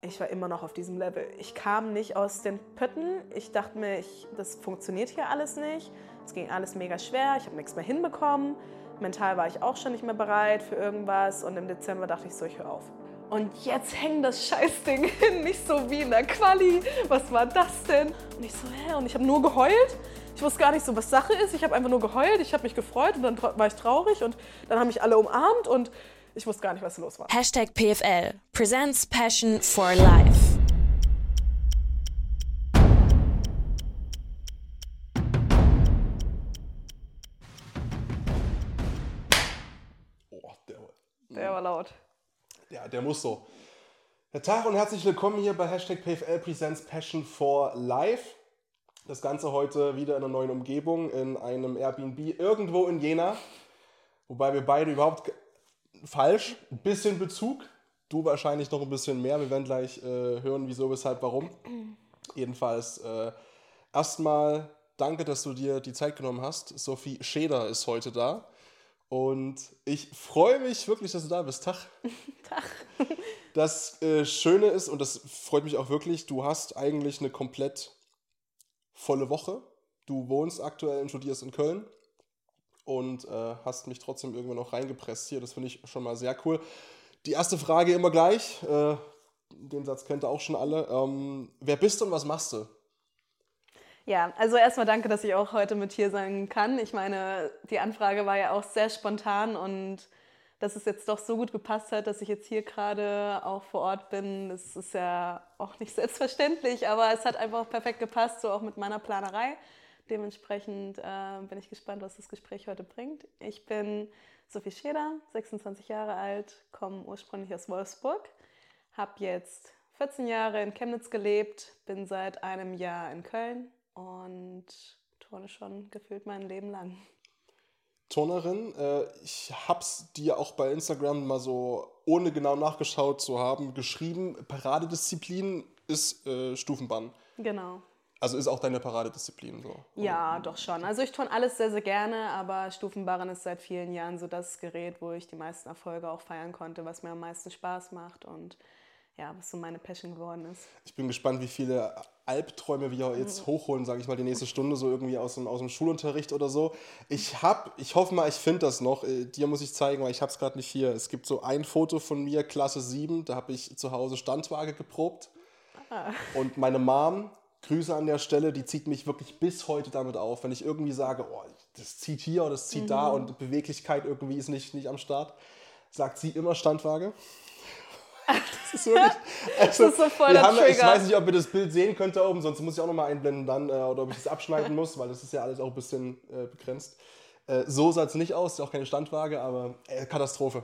ich war immer noch auf diesem Level. Ich kam nicht aus den Pötten. Ich dachte mir, ich, das funktioniert hier alles nicht. Es ging alles mega schwer. Ich habe nichts mehr hinbekommen. Mental war ich auch schon nicht mehr bereit für irgendwas. Und im Dezember dachte ich so, ich höre auf. Und jetzt hängt das Scheißding hin, nicht so wie in der Quali. Was war das denn? Und ich so, hä? Und ich habe nur geheult. Ich wusste gar nicht so, was Sache ist. Ich habe einfach nur geheult. Ich habe mich gefreut und dann war ich traurig und dann haben mich alle umarmt und ich wusste gar nicht, was los war. Hashtag PFL presents Passion for Life. Oh, der, Der war laut. ja, der muss so. Herr Tag und herzlich willkommen hier bei Hashtag PFL Presents Passion for Life. Das Ganze heute wieder in einer neuen Umgebung, in einem Airbnb irgendwo in Jena. Wobei wir beide überhaupt falsch, ein bisschen Bezug. Du wahrscheinlich noch ein bisschen mehr. Wir werden gleich äh, hören, wieso, weshalb, warum. Jedenfalls äh, erstmal danke, dass du dir die Zeit genommen hast. Sophie Scheder ist heute da. Und ich freue mich wirklich, dass du da bist. Tag. Tag. Das äh, Schöne ist, und das freut mich auch wirklich, du hast eigentlich eine komplett volle Woche. Du wohnst aktuell und studierst in Köln und äh, hast mich trotzdem irgendwann noch reingepresst hier. Das finde ich schon mal sehr cool. Die erste Frage immer gleich. Äh, den Satz kennt ihr auch schon alle. Ähm, wer bist du und was machst du? Ja, also erstmal danke, dass ich auch heute mit hier sein kann. Ich meine, die Anfrage war ja auch sehr spontan und dass es jetzt doch so gut gepasst hat, dass ich jetzt hier gerade auch vor Ort bin, das ist ja auch nicht selbstverständlich, aber es hat einfach perfekt gepasst, so auch mit meiner Planerei. Dementsprechend äh, bin ich gespannt, was das Gespräch heute bringt. Ich bin Sophie Scheder, 26 Jahre alt, komme ursprünglich aus Wolfsburg, habe jetzt 14 Jahre in Chemnitz gelebt, bin seit einem Jahr in Köln und turne schon gefühlt mein Leben lang. Turnerin. Äh, ich hab's dir auch bei Instagram mal so, ohne genau nachgeschaut zu haben, geschrieben. Paradedisziplin ist äh, Stufenbann. Genau. Also ist auch deine Paradedisziplin so. Ja, doch schon. Also ich turne alles sehr, sehr gerne, aber Stufenbarren ist seit vielen Jahren so das Gerät, wo ich die meisten Erfolge auch feiern konnte, was mir am meisten Spaß macht und ja, was so meine Passion geworden ist. Ich bin gespannt, wie viele Albträume wir jetzt hochholen, sage ich mal, die nächste Stunde, so irgendwie aus dem, aus dem Schulunterricht oder so. Ich hab, ich hoffe mal, ich finde das noch. Äh, Dir muss ich zeigen, weil ich habe es gerade nicht hier. Es gibt so ein Foto von mir, Klasse 7, da habe ich zu Hause Standwaage geprobt. Und meine Mom, Grüße an der Stelle, die zieht mich wirklich bis heute damit auf. Wenn ich irgendwie sage, oh, das zieht hier oder das zieht da und Beweglichkeit irgendwie ist nicht, nicht am Start, sagt sie immer Standwaage. Das ist wirklich. Also, Das ist so voll wir haben, ja- ich Trigger. weiß nicht, ob ihr das Bild sehen könnt da oben, sonst muss ich auch nochmal einblenden dann, äh, oder ob ich das abschneiden muss, weil das ist ja alles auch ein bisschen äh, begrenzt. Äh, so sah es nicht aus, ist auch keine Standwaage, aber äh, Katastrophe.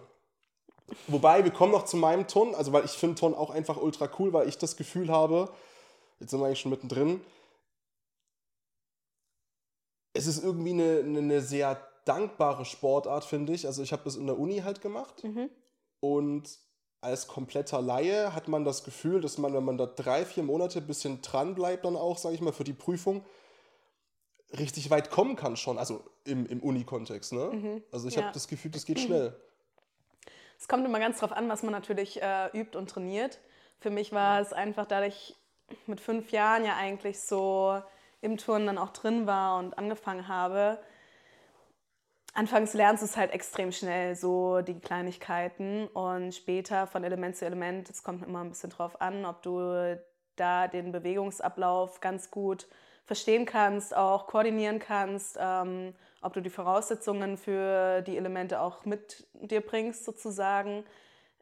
Wobei, wir kommen noch zu meinem Ton, also weil ich finde Ton auch einfach ultra cool, weil ich das Gefühl habe, jetzt sind wir eigentlich schon mittendrin, es ist irgendwie eine, eine, eine sehr dankbare Sportart, finde ich. Also ich habe das in der Uni halt gemacht und als kompletter Laie hat man das Gefühl, dass man, wenn man da drei, vier Monate ein bisschen dran bleibt, dann auch, sage ich mal, für die Prüfung, richtig weit kommen kann schon. Also im, im Uni-Kontext. Ne? Also ich Ja. habe das Gefühl, das geht schnell. Es kommt immer ganz drauf an, was man natürlich äh, übt und trainiert. Für mich war es einfach, da ich mit fünf Jahren ja eigentlich so im Turnen dann auch drin war und angefangen habe. Anfangs lernst du es halt extrem schnell, so die Kleinigkeiten und später von Element zu Element, es kommt immer ein bisschen drauf an, ob du da den Bewegungsablauf ganz gut verstehen kannst, auch koordinieren kannst, ähm, ob du die Voraussetzungen für die Elemente auch mit dir bringst sozusagen.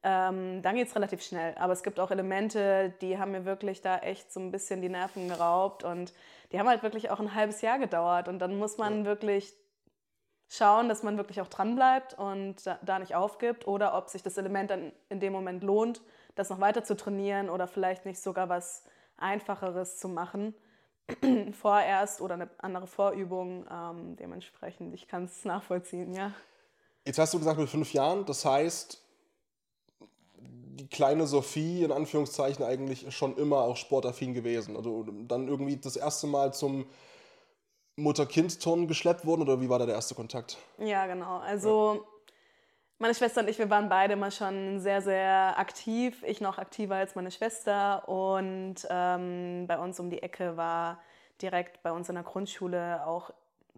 Ähm, dann geht es relativ schnell. Aber es gibt auch Elemente, die haben mir wirklich da echt so ein bisschen die Nerven geraubt und die haben halt wirklich auch ein halbes Jahr gedauert. Und dann muss man wirklich schauen, dass man wirklich auch dran bleibt und da, da nicht aufgibt oder ob sich das Element dann in dem Moment lohnt, das noch weiter zu trainieren oder vielleicht nicht sogar was Einfacheres zu machen vorerst oder eine andere Vorübung. Ähm, dementsprechend, ich kann es nachvollziehen, ja. Jetzt hast du gesagt mit fünf Jahren, das heißt, die kleine Sophie in Anführungszeichen eigentlich schon immer auch sportaffin gewesen. Also dann irgendwie das erste Mal zum Mutter-Kind-Turnen geschleppt worden oder wie war da der erste Kontakt? Ja, genau. Also Meine Schwester und ich, wir waren beide immer schon sehr, sehr aktiv. Ich noch aktiver als meine Schwester. Und ähm, bei uns um die Ecke war direkt bei uns in der Grundschule auch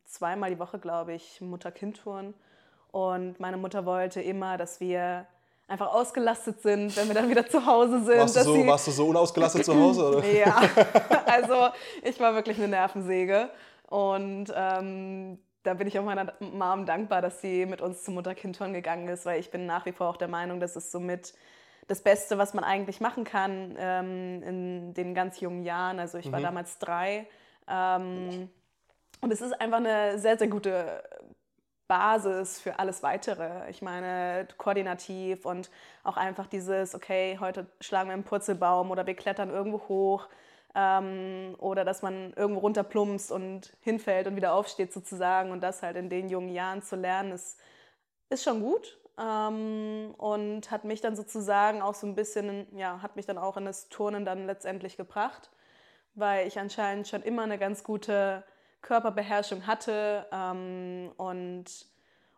zweimal die Woche, glaube ich, Mutter-Kind-Touren. Und meine Mutter wollte immer, dass wir einfach ausgelastet sind, wenn wir dann wieder zu Hause sind. Warst, du so, warst du so unausgelastet zu Hause? Oder? Ja, also ich war wirklich eine Nervensäge. Und ähm, da bin ich auch meiner Mom dankbar, dass sie mit uns zum Mutter-Kind-Turn gegangen ist, weil ich bin nach wie vor auch der Meinung, das ist somit das Beste, was man eigentlich machen kann ähm, in den ganz jungen Jahren. Also ich war mhm. damals drei. Ähm, und es ist einfach eine sehr, sehr gute Basis für alles Weitere. Ich meine, koordinativ und auch einfach dieses, okay, heute schlagen wir einen Purzelbaum oder wir klettern irgendwo hoch ähm, oder dass man irgendwo runterplumpst und hinfällt und wieder aufsteht sozusagen und das halt in den jungen Jahren zu lernen, ist, ist schon gut ähm, und hat mich dann sozusagen auch so ein bisschen, ja, hat mich dann auch in das Turnen dann letztendlich gebracht, weil ich anscheinend schon immer eine ganz gute Körperbeherrschung hatte ähm, und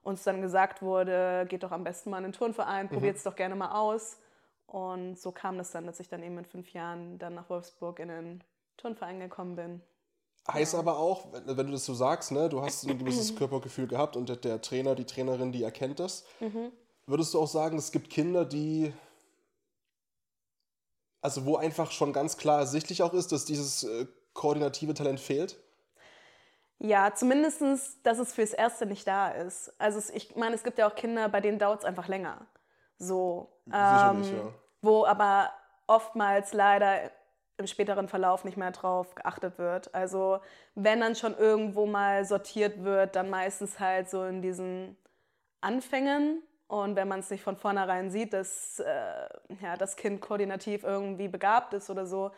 uns dann gesagt wurde, geht doch am besten mal in den Turnverein, probiert es mhm. doch gerne mal aus. Und so kam das dann, dass ich dann eben mit fünf Jahren dann nach Wolfsburg in den Turnverein gekommen bin. Heißt ja. aber auch, wenn, wenn, du das so sagst, ne, du hast ein gewisses Körpergefühl gehabt und der, der, Trainer, die Trainerin, die erkennt das. Mhm. Würdest du auch sagen, es gibt Kinder, die, also wo einfach schon ganz klar ersichtlich auch ist, dass dieses äh, koordinative Talent fehlt? Ja, zumindest, dass es fürs Erste nicht da ist. Also ich meine, es gibt ja auch Kinder, bei denen dauert es einfach länger. So. Sicherlich, ähm, ja. Wo aber oftmals leider im späteren Verlauf nicht mehr drauf geachtet wird. Also wenn dann schon irgendwo mal sortiert wird, dann meistens halt so in diesen Anfängen. Und wenn man es nicht von vornherein sieht, dass äh, ja, das Kind koordinativ irgendwie begabt ist oder so,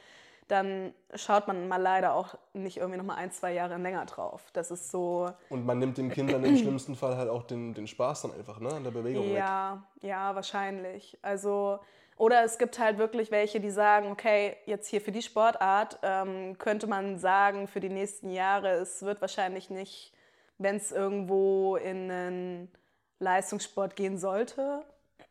dann schaut man mal leider auch nicht irgendwie noch mal ein, zwei Jahre länger drauf. Das ist so. Und man nimmt den Kindern im schlimmsten Fall halt auch den, den Spaß dann einfach, ne, an der Bewegung ja, weg. Ja, wahrscheinlich. Also, oder es gibt halt wirklich welche, die sagen, okay, jetzt hier für die Sportart ähm, könnte man sagen, für die nächsten Jahre, es wird wahrscheinlich nicht, wenn es irgendwo in einen Leistungssport gehen sollte,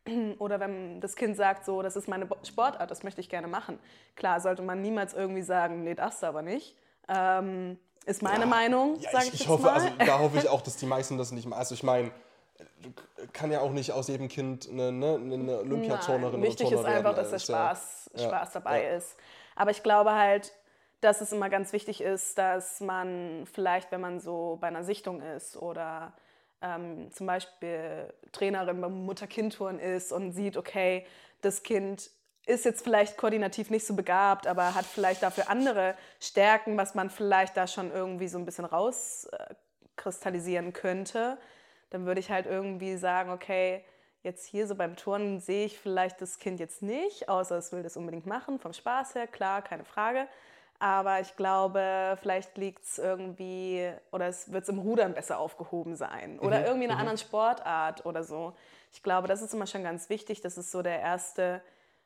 oder wenn das Kind sagt, so, das ist meine Sportart, das möchte ich gerne machen. Klar, sollte man niemals irgendwie sagen, nee, das aber nicht. Ähm, ist meine ja, Meinung, ja, sage ich, ich, ich hoffe, mal. Also, da hoffe ich auch, dass die meisten das nicht machen. Also ich meine, kann ja auch nicht aus jedem Kind eine, ne, eine Olympiaturnerin Wichtig ist einfach, dass der Spaß, ja, Spaß dabei ja. ist. Aber ich glaube halt, dass es immer ganz wichtig ist, dass man vielleicht, wenn man so bei einer Sichtung ist oder ähm, zum Beispiel Trainerin beim Mutter-Kind-Touren ist und sieht, okay, das Kind ist jetzt vielleicht koordinativ nicht so begabt, aber hat vielleicht dafür andere Stärken, was man vielleicht da schon irgendwie so ein bisschen rauskristallisieren könnte, dann würde ich halt irgendwie sagen, okay, jetzt hier so beim Turnen sehe ich vielleicht das Kind jetzt nicht, außer es will das unbedingt machen, vom Spaß her, klar, keine Frage. Aber ich glaube, vielleicht liegt es irgendwie oder es wird es im Rudern besser aufgehoben sein oder mhm. irgendwie in einer mhm. anderen Sportart oder so. Ich glaube, das ist immer schon ganz wichtig. Das ist so der erste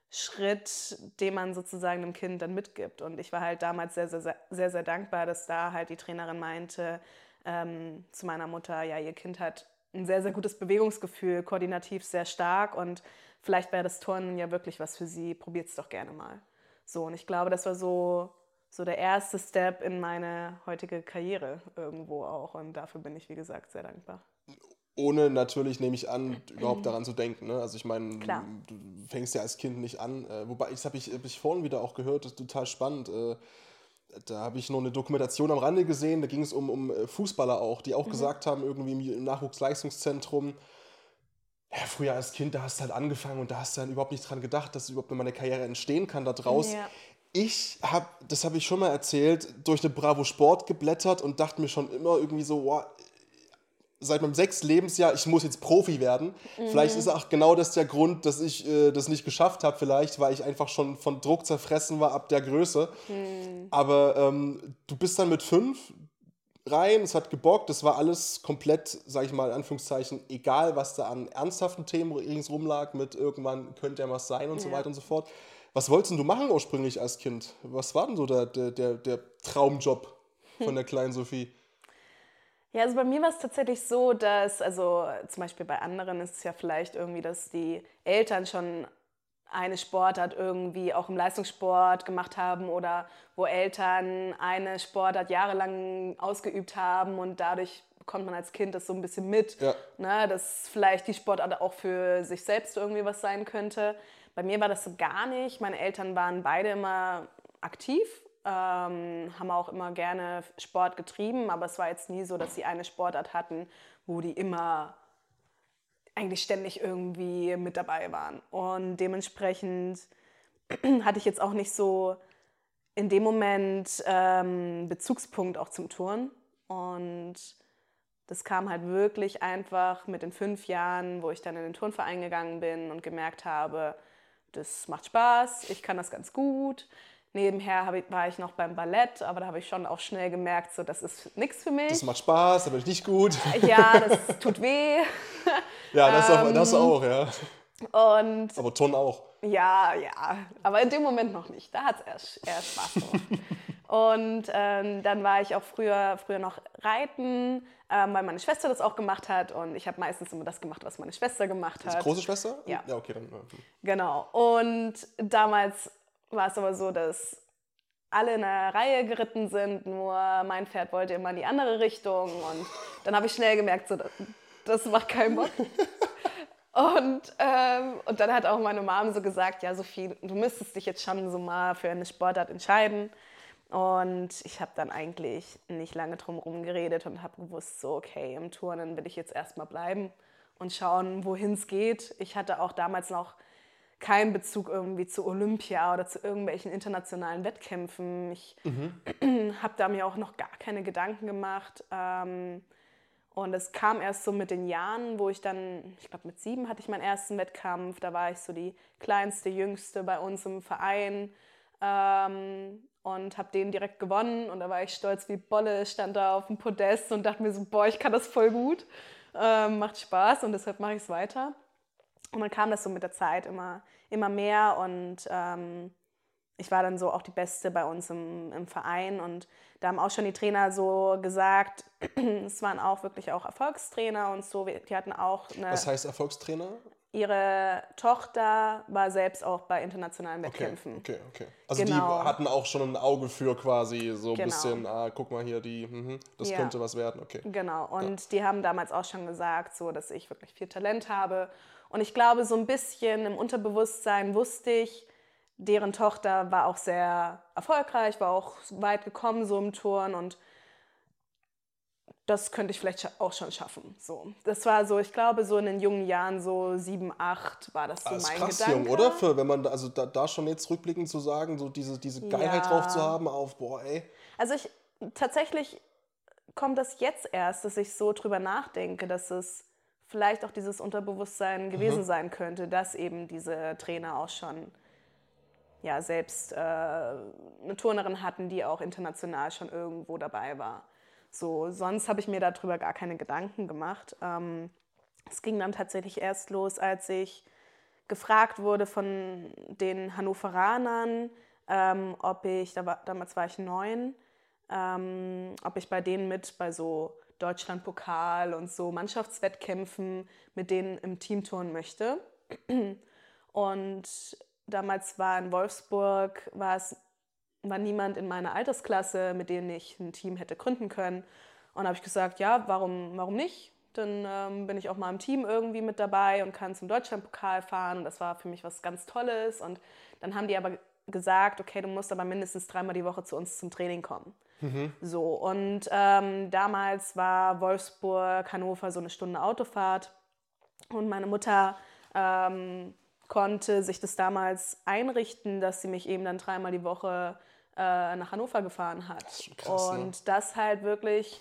Schritt, den man sozusagen dem Kind dann mitgibt. Und ich war halt damals sehr, sehr, sehr, sehr dankbar, dass da halt die Trainerin meinte ähm, zu meiner Mutter, ja, ihr Kind hat ein sehr, sehr gutes Bewegungsgefühl, koordinativ sehr stark und vielleicht wäre das Turnen ja wirklich was für sie. Probiert es doch gerne mal. So, und ich glaube, das war so so der erste Step in meine heutige Karriere irgendwo auch. Und dafür bin ich, wie gesagt, sehr dankbar. Ohne natürlich, nehme ich an, überhaupt daran zu denken. Ne? Also ich meine, du fängst ja als Kind nicht an. Äh, wobei, das habe ich, hab ich vorhin wieder auch gehört, das ist total spannend. Äh, da habe ich noch eine Dokumentation am Rande gesehen, da ging es um, um äh, Fußballer auch, die auch mhm. gesagt haben, irgendwie im Nachwuchsleistungszentrum, ja, früher als Kind, da hast du halt angefangen und da hast du dann überhaupt nicht dran gedacht, dass überhaupt mal eine Karriere entstehen kann da draußen. Ja ich habe, das habe ich schon mal erzählt, durch eine Bravo Sport geblättert und dachte mir schon immer irgendwie so, wow, seit meinem sechsten Lebensjahr, ich muss jetzt Profi werden. Mhm. Vielleicht ist auch genau das der Grund, dass ich äh, das nicht geschafft habe, vielleicht, weil ich einfach schon von Druck zerfressen war ab der Größe. Mhm. Aber ähm, du bist dann mit fünf rein, es hat gebockt, das war alles komplett, sag ich mal in Anführungszeichen, egal, was da an ernsthaften Themen ringsrum lag, mit irgendwann könnte ja was sein und ja. so weiter und so fort. Was wolltest du machen ursprünglich als Kind? Was war denn so der, der, der, Traumjob von der kleinen Sophie? Ja, also bei mir war es tatsächlich so, dass, also zum Beispiel bei anderen ist es ja vielleicht irgendwie, dass die Eltern schon eine Sportart irgendwie auch im Leistungssport gemacht haben oder wo Eltern eine Sportart jahrelang ausgeübt haben und dadurch bekommt man als Kind das so ein bisschen mit, Ja. ne, dass vielleicht die Sportart auch für sich selbst irgendwie was sein könnte. Bei mir war das so gar nicht. Meine Eltern waren beide immer aktiv, ähm, haben auch immer gerne Sport getrieben, aber es war jetzt nie so, dass sie eine Sportart hatten, wo die immer eigentlich ständig irgendwie mit dabei waren. Und dementsprechend hatte ich jetzt auch nicht so in dem Moment ähm, Bezugspunkt auch zum Turnen. Und das kam halt wirklich einfach mit den fünf Jahren, wo ich dann in den Turnverein gegangen bin und gemerkt habe, das macht Spaß, ich kann das ganz gut. Nebenher ich, war ich noch beim Ballett, aber da habe ich schon auch schnell gemerkt, so, das ist nichts für mich. Das macht Spaß, aber nicht gut. ja, das tut weh. Ja, das, auch, Ähm. das auch, ja. Und Aber Ton auch. Ja, ja, aber in dem Moment noch nicht. Da hat es erst, erst Spaß gemacht. Und ähm, dann war ich auch früher, früher noch reiten, ähm, weil meine Schwester das auch gemacht hat. Und ich habe meistens immer das gemacht, was meine Schwester gemacht hat. Große Schwester? Ja. Ja, okay, dann. äh, Genau. Und damals war es aber so, dass alle in einer Reihe geritten sind, nur mein Pferd wollte immer in die andere Richtung. Und dann habe ich schnell gemerkt, so, das, das macht keinen Bock. Und, ähm, und dann hat auch meine Mom so gesagt, ja Sophie, du müsstest dich jetzt schon so mal für eine Sportart entscheiden. Und ich habe dann eigentlich nicht lange drum herum geredet und habe gewusst, so okay, im Turnen will ich jetzt erstmal bleiben und schauen, wohin es geht. Ich hatte auch damals noch keinen Bezug irgendwie zu Olympia oder zu irgendwelchen internationalen Wettkämpfen. Ich habe da mir auch noch gar keine Gedanken gemacht. Ähm, und es kam erst so mit den Jahren, wo ich dann, ich glaube mit sieben hatte ich meinen ersten Wettkampf. Da war ich so die kleinste, jüngste bei uns im Verein ähm, und habe den direkt gewonnen. Und da war ich stolz wie Bolle, stand da auf dem Podest und dachte mir so, boah, ich kann das voll gut. Ähm, macht Spaß und deshalb mache ich es weiter. Und dann kam das so mit der Zeit immer, immer mehr und ähm, ich war dann so auch die Beste bei uns im, im Verein und da haben auch schon die Trainer so gesagt, es waren auch wirklich auch Erfolgstrainer und so, die hatten auch eine, Was heißt Erfolgstrainer? Ihre Tochter war selbst auch bei internationalen Okay, Wettkämpfen. okay, okay. Also Genau. die hatten auch schon ein Auge für quasi so ein Genau. bisschen, ah, guck mal hier, die, mhm, das Ja. könnte was werden, okay. Genau, und die haben damals auch schon gesagt, so, dass ich wirklich viel Talent habe. Und ich glaube, so ein bisschen im Unterbewusstsein wusste ich, deren Tochter war auch sehr erfolgreich, war auch weit gekommen so im Turn und das könnte ich vielleicht auch schon schaffen. So. Das war so, ich glaube, so in den jungen Jahren, so sieben, acht, war das so Das ist mein krass, Gedanke. jung, oder? Für, wenn man, da- also da, da schon jetzt rückblickend zu sagen, so diese, diese Geilheit Ja. drauf zu haben auf, boah, ey. Also ich tatsächlich kommt das jetzt erst, dass ich so drüber nachdenke, dass es vielleicht auch dieses Unterbewusstsein gewesen sein könnte, dass eben diese Trainer auch schon ja selbst äh, eine Turnerin hatten, die auch international schon irgendwo dabei war. So, sonst habe ich mir darüber gar keine Gedanken gemacht. Ähm, es ging dann tatsächlich erst los, als ich gefragt wurde von den Hannoveranern, ähm, ob ich, da war, damals war ich neun, ähm, ob ich bei denen mit bei so Deutschlandpokal und so Mannschaftswettkämpfen mit denen im Team touren möchte. Und damals war in Wolfsburg, war es war niemand in meiner Altersklasse, mit dem ich ein Team hätte gründen können. Und habe ich gesagt, ja, warum, warum nicht? Dann ähm, bin ich auch mal im Team irgendwie mit dabei und kann zum Deutschlandpokal fahren. Und das war für mich was ganz Tolles. Und dann haben die aber gesagt, okay, du musst aber mindestens dreimal die Woche zu uns zum Training kommen. So, und ähm, damals war Wolfsburg, Hannover so eine Stunde Autofahrt. Und meine Mutter ähm, konnte sich das damals einrichten, dass sie mich eben dann dreimal die Woche äh, nach Hannover gefahren hat. schon krass, ne? und das halt wirklich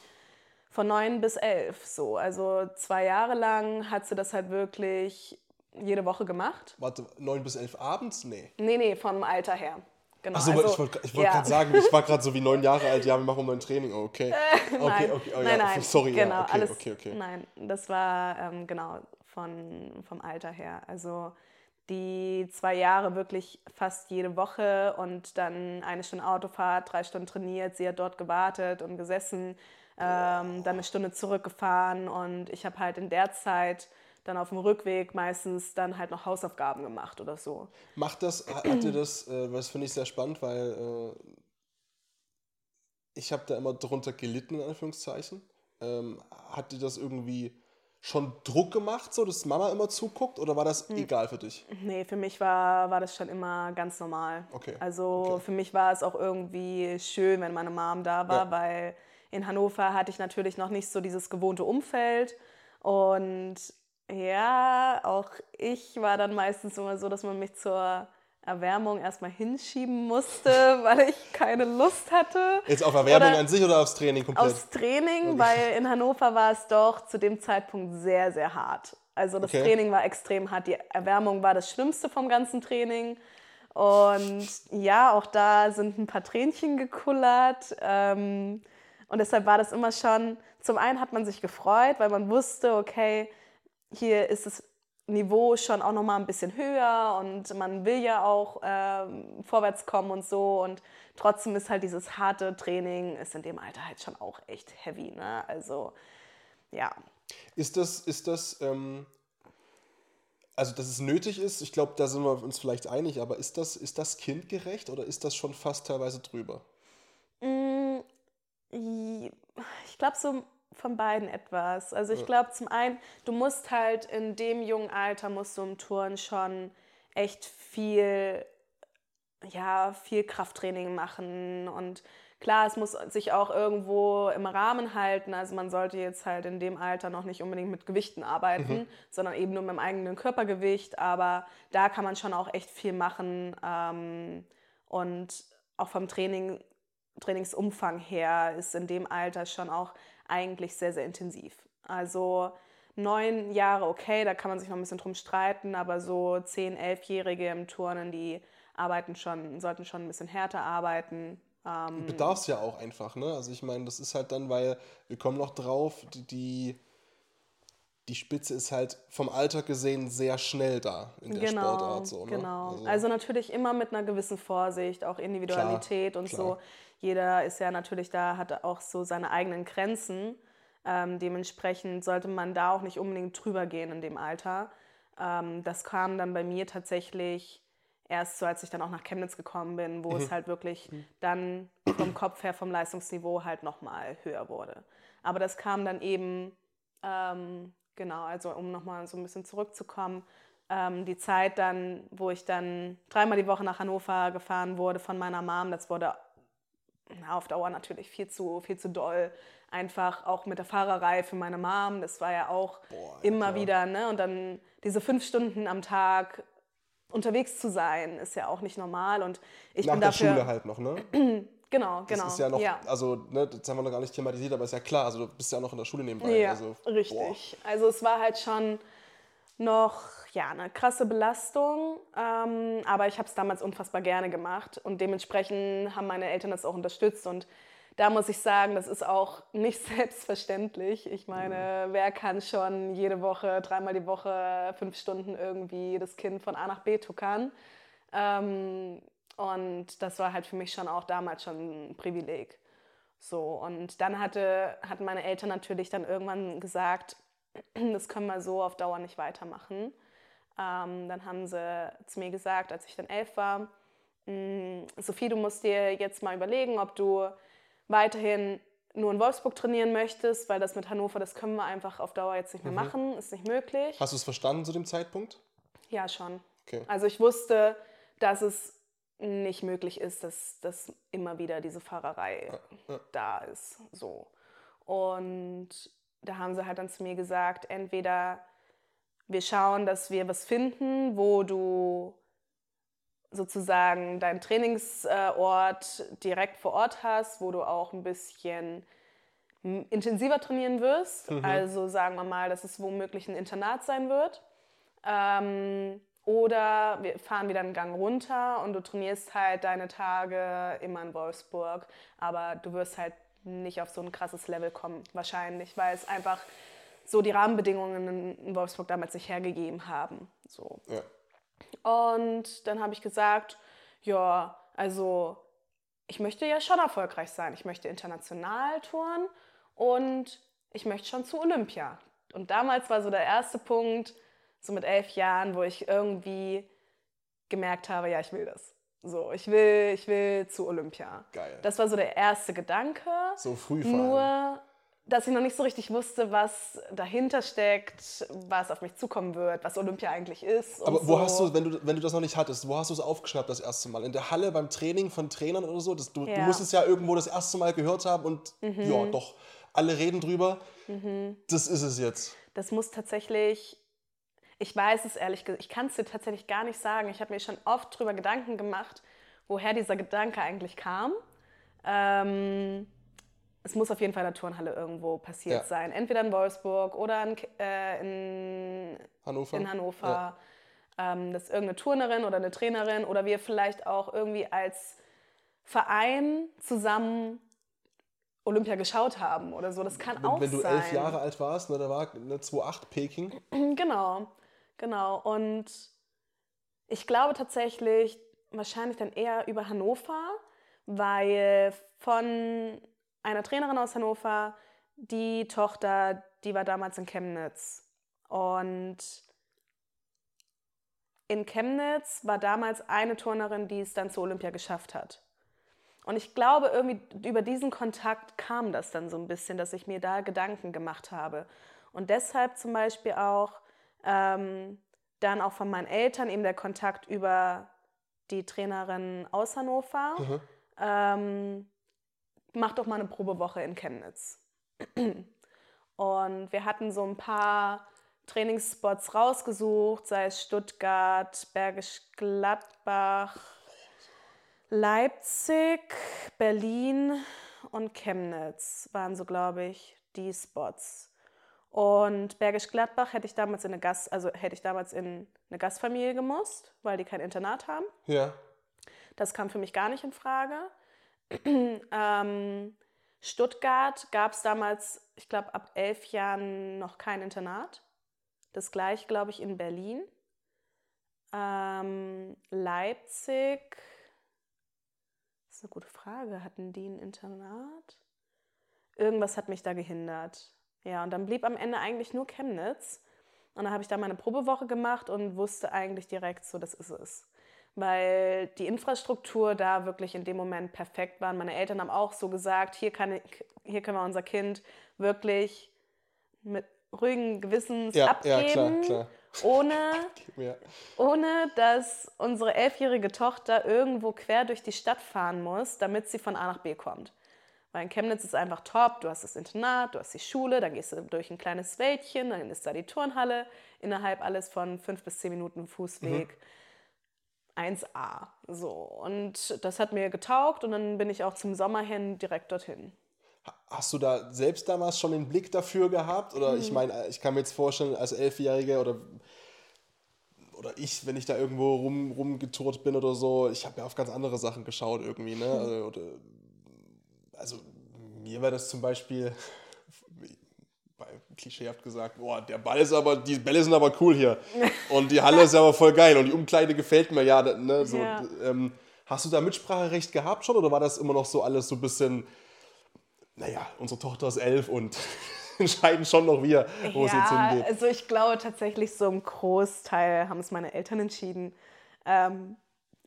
von neun bis elf. So. Also zwei Jahre lang hat sie das halt wirklich jede Woche gemacht. Warte, neun bis elf abends? Nee. Nee, nee, vom Alter her. Genau. Achso, also, ich wollte wollt ja. gerade sagen, ich war gerade so wie neun Jahre alt, ja, wir machen mal ein Training, oh, okay. Okay, nein, okay, oh, nein, ja, nein, sorry, genau, ja, okay, alles, okay, okay. Nein, das war ähm, genau von, vom Alter her. Also die zwei Jahre wirklich fast jede Woche und dann eine Stunde Autofahrt, drei Stunden trainiert. Sie hat dort gewartet und gesessen, ähm, dann eine Stunde zurückgefahren und ich habe halt in der Zeit dann auf dem Rückweg meistens dann halt noch Hausaufgaben gemacht oder so. Macht das, hat ihr das, äh, das finde ich sehr spannend, weil äh, ich habe da immer drunter gelitten, in Anführungszeichen. Ähm, hat dir das irgendwie schon Druck gemacht, so dass Mama immer zuguckt oder war das egal für dich? Nee, für mich war, war das schon immer ganz normal. Okay. Also Okay. für mich war es auch irgendwie schön, wenn meine Mom da war, Ja. weil in Hannover hatte ich natürlich noch nicht so dieses gewohnte Umfeld. Und ja, auch ich war dann meistens immer so, dass man mich zur Erwärmung erstmal hinschieben musste, weil ich keine Lust hatte. Jetzt auf Erwärmung Oder an sich oder aufs Training komplett? Aufs Training, weil in Hannover war es doch zu dem Zeitpunkt sehr, sehr hart. Also das Okay. Training war extrem hart. Die Erwärmung war das Schlimmste vom ganzen Training. Und ja, auch da sind ein paar Tränchen gekullert. Ähm, und deshalb war das immer schon, zum einen hat man sich gefreut, weil man wusste, okay, hier ist das Niveau schon auch noch mal ein bisschen höher und man will ja auch ähm, vorwärts kommen und so und trotzdem ist halt dieses harte Training ist in dem Alter halt schon auch echt heavy, ne? Also ja, Ist das, ist das, ähm, also dass es nötig ist, ich glaube, da sind wir uns vielleicht einig, aber ist das, ist das kindgerecht oder ist das schon fast teilweise drüber? Mm, ich glaube so von beiden etwas. Also ich glaube zum einen, du musst halt in dem jungen Alter musst du im Touren schon echt viel, ja, viel Krafttraining machen und klar, es muss sich auch irgendwo im Rahmen halten. Also man sollte jetzt halt in dem Alter noch nicht unbedingt mit Gewichten arbeiten, sondern eben nur mit dem eigenen Körpergewicht. Aber da kann man schon auch echt viel machen ähm, und auch vom Training Trainingsumfang her ist in dem Alter schon auch eigentlich sehr, sehr intensiv. Also neun Jahre, okay, da kann man sich noch ein bisschen drum streiten, aber so zehn, elfjährige im Turnen, die arbeiten schon, sollten schon ein bisschen härter arbeiten. Ähm, Bedarf es ja auch einfach, ne? Also ich meine, das ist halt dann, weil wir kommen noch drauf, die, die, Spitze ist halt vom Alter gesehen sehr schnell da in der genau, Sportart. So, ne? genau. Also, natürlich immer mit einer gewissen Vorsicht, auch Individualität und klar. so. Jeder ist ja natürlich da, hat auch so seine eigenen Grenzen. Ähm, dementsprechend sollte man da auch nicht unbedingt drüber gehen in dem Alter. Ähm, das kam dann bei mir tatsächlich erst so, als ich dann auch nach Chemnitz gekommen bin, wo es halt wirklich dann vom Kopf her, vom Leistungsniveau halt nochmal höher wurde. Aber das kam dann eben, ähm, genau, also um nochmal so ein bisschen zurückzukommen, ähm, die Zeit dann, wo ich dann dreimal die Woche nach Hannover gefahren wurde von meiner Mom, das wurde na, auf Dauer natürlich viel zu, viel zu doll. Einfach auch mit der Fahrerei für meine Mom, das war ja auch Boah, immer wieder, ne? Und dann diese fünf Stunden am Tag unterwegs zu sein, ist ja auch nicht normal. Und ich Nach bin der dafür. Schule halt noch, ne? Genau, Das genau. ist ja noch, ja. also, ne, das haben wir noch gar nicht thematisiert, aber ist ja klar, also du bist ja auch noch in der Schule nebenbei. Ja, also, richtig. Also es war halt schon noch ja, eine krasse Belastung, ähm, aber ich habe es damals unfassbar gerne gemacht und dementsprechend haben meine Eltern das auch unterstützt und da muss ich sagen, das ist auch nicht selbstverständlich. Ich meine, wer kann schon jede Woche, dreimal die Woche, fünf Stunden irgendwie das Kind von A nach B tuckern? Ähm, und das war halt für mich schon auch damals schon ein Privileg. So, und dann hatte, hatten meine Eltern natürlich dann irgendwann gesagt, das können wir so auf Dauer nicht weitermachen. Ähm, dann haben sie zu mir gesagt, als ich dann elf war, "Mm, Sophie, du musst dir jetzt mal überlegen, ob du weiterhin nur in Wolfsburg trainieren möchtest, weil das mit Hannover, das können wir einfach auf Dauer jetzt nicht mehr machen, ist nicht möglich. Hast du es verstanden zu dem Zeitpunkt? Ja, schon. Okay. Also ich wusste, dass es nicht möglich ist, dass, dass immer wieder diese Fahrerei da ist. So. Und da haben sie halt dann zu mir gesagt, entweder wir schauen, dass wir was finden, wo du sozusagen deinen Trainingsort direkt vor Ort hast, wo du auch ein bisschen intensiver trainieren wirst. Also sagen wir mal, dass es womöglich ein Internat sein wird. Ähm, oder wir fahren wieder einen Gang runter und du trainierst halt deine Tage immer in Wolfsburg, aber du wirst halt nicht auf so ein krasses Level kommen, wahrscheinlich, weil es einfach so die Rahmenbedingungen in- Wolfsburg damals nicht hergegeben haben. So. Ja. Und dann habe ich gesagt, ja, also ich möchte ja schon erfolgreich sein. Ich möchte international touren und ich möchte schon zu Olympia. Und damals war so der erste Punkt, so mit elf Jahren, wo ich irgendwie gemerkt habe, ja, ich will das. So, ich will, ich will zu Olympia. Geil. Das war so der erste Gedanke. So früh vor allem. Nur, dass ich noch nicht so richtig wusste, was dahinter steckt, was auf mich zukommen wird, was Olympia eigentlich ist. Aber wo so. hast du, wenn du, wenn du das noch nicht hattest, wo hast du es aufgeschnappt das erste Mal? In der Halle beim Training von Trainern oder so? Das, du, du Ja. Mhm. musst es ja irgendwo das erste Mal gehört haben und ja, doch, alle reden drüber. Das ist es jetzt. Das muss tatsächlich, ich weiß es ehrlich gesagt, ich kann es dir tatsächlich gar nicht sagen. Ich habe mir schon oft drüber Gedanken gemacht, woher dieser Gedanke eigentlich kam. Ähm, es muss auf jeden Fall in der Turnhalle irgendwo passiert Ja. sein. Entweder in Wolfsburg oder in, äh, in, Hannover? in Hannover. Ja. Ähm, dass irgendeine Turnerin oder eine Trainerin oder wir vielleicht auch irgendwie als Verein zusammen Olympia geschaut haben oder so. Das kann auch Wenn, wenn du sein. elf Jahre alt warst, ne, da war eine 2,8 Peking. Genau, genau. Und ich glaube tatsächlich, wahrscheinlich dann eher über Hannover, weil von einer Trainerin aus Hannover, die Tochter, die war damals in Chemnitz. Und in Chemnitz war damals eine Turnerin, die es dann zur Olympia geschafft hat. Und ich glaube, irgendwie über diesen Kontakt kam das dann so ein bisschen, dass ich mir da Gedanken gemacht habe. Und deshalb zum Beispiel auch ähm, dann auch von meinen Eltern eben der Kontakt über die Trainerin aus Hannover. Ähm, mach doch mal eine Probewoche in Chemnitz. Und wir hatten so ein paar Trainingsspots rausgesucht, sei es Stuttgart, Bergisch Gladbach, Leipzig, Berlin und Chemnitz waren so, glaube ich, die Spots. Und Bergisch Gladbach hätte ich damals in eine Gast, also hätte ich damals in eine Gastfamilie gemusst, weil die kein Internat haben. Ja. Das kam für mich gar nicht in Frage. ähm, Stuttgart gab es damals, ich glaube, ab elf Jahren noch kein Internat. Das gleiche, glaube ich, in Berlin. Ähm, Leipzig, das ist eine gute Frage. Hatten die ein Internat? Irgendwas hat mich da gehindert. Ja, und dann blieb am Ende eigentlich nur Chemnitz. Und dann habe ich da meine Probewoche gemacht und wusste eigentlich direkt so, das ist es. Weil die Infrastruktur da wirklich in dem Moment perfekt war. Meine Eltern haben auch so gesagt, hier, kann, ich- hier können wir unser Kind wirklich mit ruhigen Gewissens Ja, abgeben, ja, klar, klar. Ohne, Ja. ohne dass unsere elfjährige Tochter irgendwo quer durch die Stadt fahren muss, damit sie von A nach B kommt. Weil in Chemnitz ist einfach top, du hast das Internat, du hast die Schule, dann gehst du durch ein kleines Wäldchen, dann ist da die Turnhalle, innerhalb alles von fünf bis zehn Minuten Fußweg. 1A. So. Und das hat mir getaugt und dann bin ich auch zum Sommer hin direkt dorthin. Hast du da selbst damals schon den Blick dafür gehabt? Oder Mhm. ich meine, ich kann mir jetzt vorstellen, als Elfjähriger oder, oder ich, wenn ich da irgendwo rum, rumgetourt bin oder so, ich habe ja auf ganz andere Sachen geschaut irgendwie. Ne? Also, oder, also mir war das zum Beispiel, bei klischeehaft gesagt, boah, der Ball ist aber, die Bälle sind aber cool hier. Und die Halle ist aber voll geil und die Umkleide gefällt mir, ja. Ne, so, Ja. ähm, hast du da Mitspracherecht gehabt schon oder war das immer noch so alles so ein bisschen naja, unsere Tochter ist elf und entscheiden schon noch wir, wo es jetzt ja, hingeht. also ich glaube tatsächlich so im Großteil haben es meine Eltern entschieden. Ähm,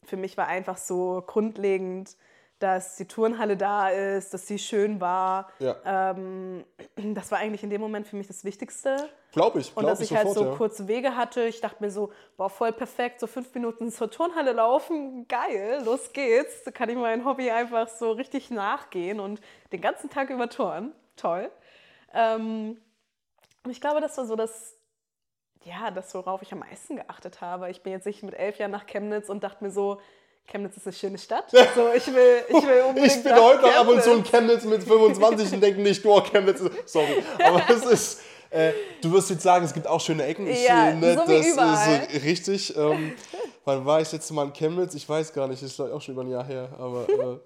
für mich war einfach so grundlegend, dass die Turnhalle da ist, dass sie schön war. Ja, Ähm, das war eigentlich in dem Moment für mich das Wichtigste. glaube ich, Und glaube dass ich ich halt sofort, so ja. kurze Wege hatte. Ich dachte mir so, boah, voll perfekt, so fünf Minuten zur Turnhalle laufen, geil, los geht's. Da kann ich mein Hobby einfach so richtig nachgehen und den ganzen Tag über turnen. Toll. Ähm, und ich glaube, das war so das, ja, das, worauf ich am meisten geachtet habe. Ich bin jetzt nicht mit elf Jahren nach Chemnitz und dachte mir so, Chemnitz ist eine schöne Stadt. So, ich will, ich will unbedingt Ich bin heute noch ab und zu in Chemnitz. Chemnitz mit 25 und denke nicht, oh, Chemnitz ist, sorry. Aber es ist, äh, du wirst jetzt sagen, es gibt auch schöne Ecken. Ich, Ja, äh, ne, so das überall. ist äh, richtig. Ähm, wann war ich das letzte Mal in Chemnitz? Ich weiß gar nicht, ist glaube ich auch schon über ein Jahr her. Aber äh,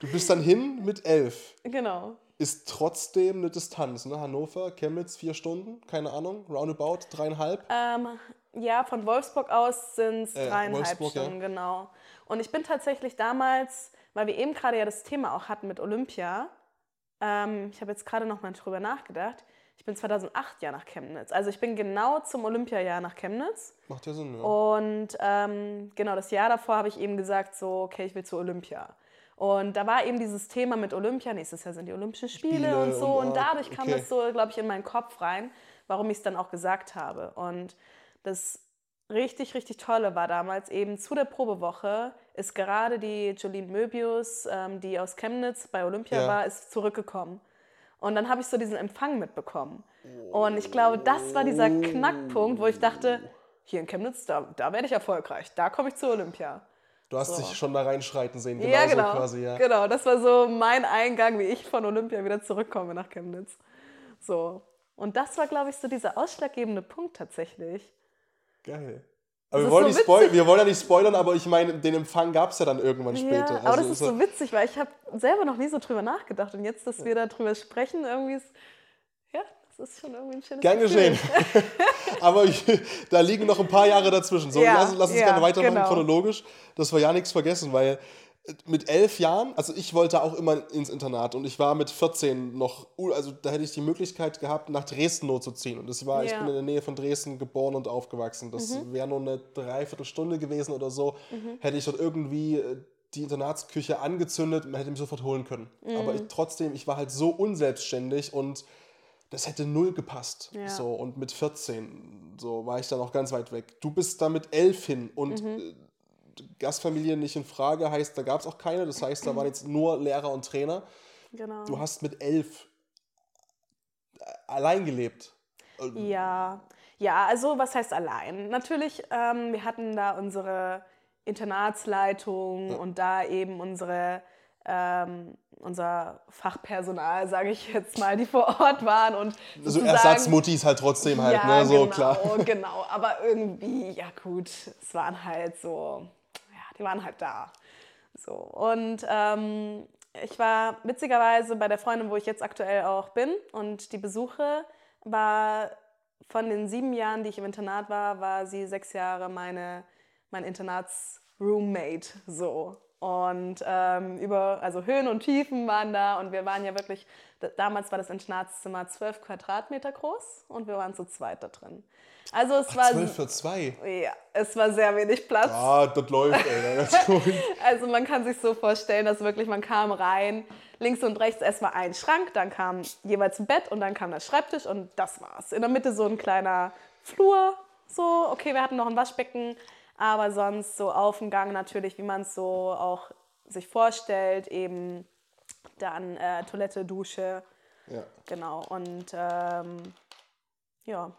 du bist dann hin mit elf. Genau. ist trotzdem eine Distanz, ne? Hannover, Chemnitz, vier Stunden, keine Ahnung, roundabout, dreieinhalb. Ähm, ja, von Wolfsburg aus sind es Äh, dreieinhalb Wolfsburg, ja. Stunden, genau. Und ich bin tatsächlich damals, weil wir eben gerade ja das Thema auch hatten mit Olympia, ähm, ich habe jetzt gerade noch mal drüber nachgedacht, ich bin 2008 ja nach Chemnitz. Also ich bin genau zum Olympiajahr nach Chemnitz. Macht ja Sinn, ja. Und ähm, genau, das Jahr davor habe ich eben gesagt, so, okay, ich will zu Olympia. Und da war eben dieses Thema mit Olympia, nächstes Jahr sind die Olympischen Spiele, Spiele und so. und, Und, ah, dadurch kam okay. das so, glaube ich, in meinen Kopf rein, warum ich es dann auch gesagt habe. Und das richtig, richtig Tolle war damals eben zu der Probewoche ist gerade die Jolene Möbius, ähm, die aus Chemnitz bei Olympia Ja. war, ist zurückgekommen. Und dann habe ich so diesen Empfang mitbekommen. Und ich glaube, das war dieser Knackpunkt, wo ich dachte, hier in Chemnitz, da, da werde ich erfolgreich. Da komme ich zu Olympia. Du hast so. dich schon da reinschreiten sehen, genau ja, so genau. quasi, ja. Genau, das war so mein Eingang, wie ich von Olympia wieder zurückkomme nach Chemnitz. So. Und das war, glaube ich, so dieser ausschlaggebende Punkt tatsächlich. Geil. Aber Das wir wollen, so spoil wir wollen ja nicht spoilern, aber ich meine, den Empfang gab es ja dann irgendwann später. Ja, aber das ist ja- so witzig, weil ich habe selber noch nie so drüber nachgedacht. Und jetzt, dass wir darüber sprechen, irgendwie ist, ja, das ist schon irgendwie ein schönes Gern geschehen. Aber ich, da liegen noch ein paar Jahre dazwischen. So, Ja, lass, lass uns ja, gerne weitermachen genau. chronologisch, dass wir ja nichts vergessen, weil mit elf Jahren, also ich wollte auch immer ins Internat und ich war mit 14 noch, also da hätte ich die Möglichkeit gehabt, nach Dresden nur zu ziehen. Und das war, ich Ja. Mhm. bin in der Nähe von Dresden geboren und aufgewachsen. Das wäre nur eine Dreiviertelstunde gewesen oder so, hätte ich dort irgendwie äh, die Internatsküche angezündet und man hätte mich sofort holen können. Mhm. Aber ich, trotzdem, ich war halt so unselbstständig und das hätte null gepasst. Ja. So, und mit 14 so war ich dann auch ganz weit weg. Du bist da mit 11 hin und Mhm. äh, Gastfamilie nicht in Frage, heißt, da gab es auch keine. Das heißt, da waren jetzt nur Lehrer und Trainer. Genau. Du hast mit 11 äh, allein gelebt. Ja, ja, also was heißt allein? Natürlich, ähm, wir hatten da unsere Internatsleitung und da eben unsere, ähm, unser Fachpersonal, sage ich jetzt mal, die vor Ort waren und So sozusagen- Ersatzmuttis halt trotzdem halt, ja, ne? So genau, klar. genau. Aber irgendwie, ja gut, es waren halt so, ja, die waren halt da. So. Und ähm, ich war witzigerweise bei der Freundin, wo ich jetzt aktuell auch bin. Und die Besuche war von den sieben Jahren, die ich im Internat war, war sie sechs Jahre meine, mein Internats-Roommate. So. Und ähm, über, also Höhen und Tiefen waren da und wir waren ja wirklich, damals war das Internatszimmer zwölf Quadratmeter groß und wir waren zu zweit da drin. Also es war, 12 für 2. ja, es war sehr wenig Platz. Ah, das läuft, ey. Gut. Also man kann sich so vorstellen, dass wirklich man kam rein, links und rechts erstmal ein Schrank, dann kam jeweils ein Bett und dann kam der Schreibtisch und das war's. In der Mitte so ein kleiner Flur, so, okay, wir hatten noch ein Waschbecken, aber sonst so auf dem Gang natürlich, wie man es so auch sich vorstellt, eben dann äh, Toilette, Dusche, ja. genau. Und ähm, ja,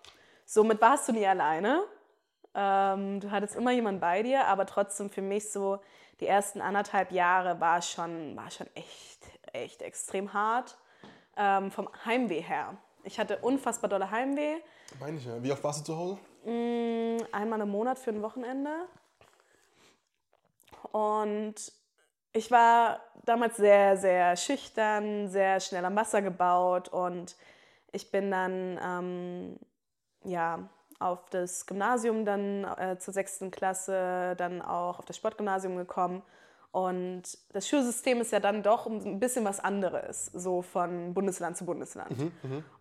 somit warst du nie alleine. Ähm, du hattest immer jemanden bei dir, aber trotzdem für mich so die ersten anderthalb Jahre war schon, war schon echt, echt extrem hart. Ähm, vom Heimweh her. Ich hatte unfassbar dolle Heimweh. Meine ich ja. Wie oft warst du zu Hause? Einmal im Monat für ein Wochenende. Und ich war damals sehr, sehr schüchtern, sehr schnell am Wasser gebaut und ich bin dann ähm, ja, auf das Gymnasium dann äh, zur sechsten Klasse, dann auch auf das Sportgymnasium gekommen. Und das Schulsystem ist ja dann doch ein bisschen was anderes, so von Bundesland zu Bundesland.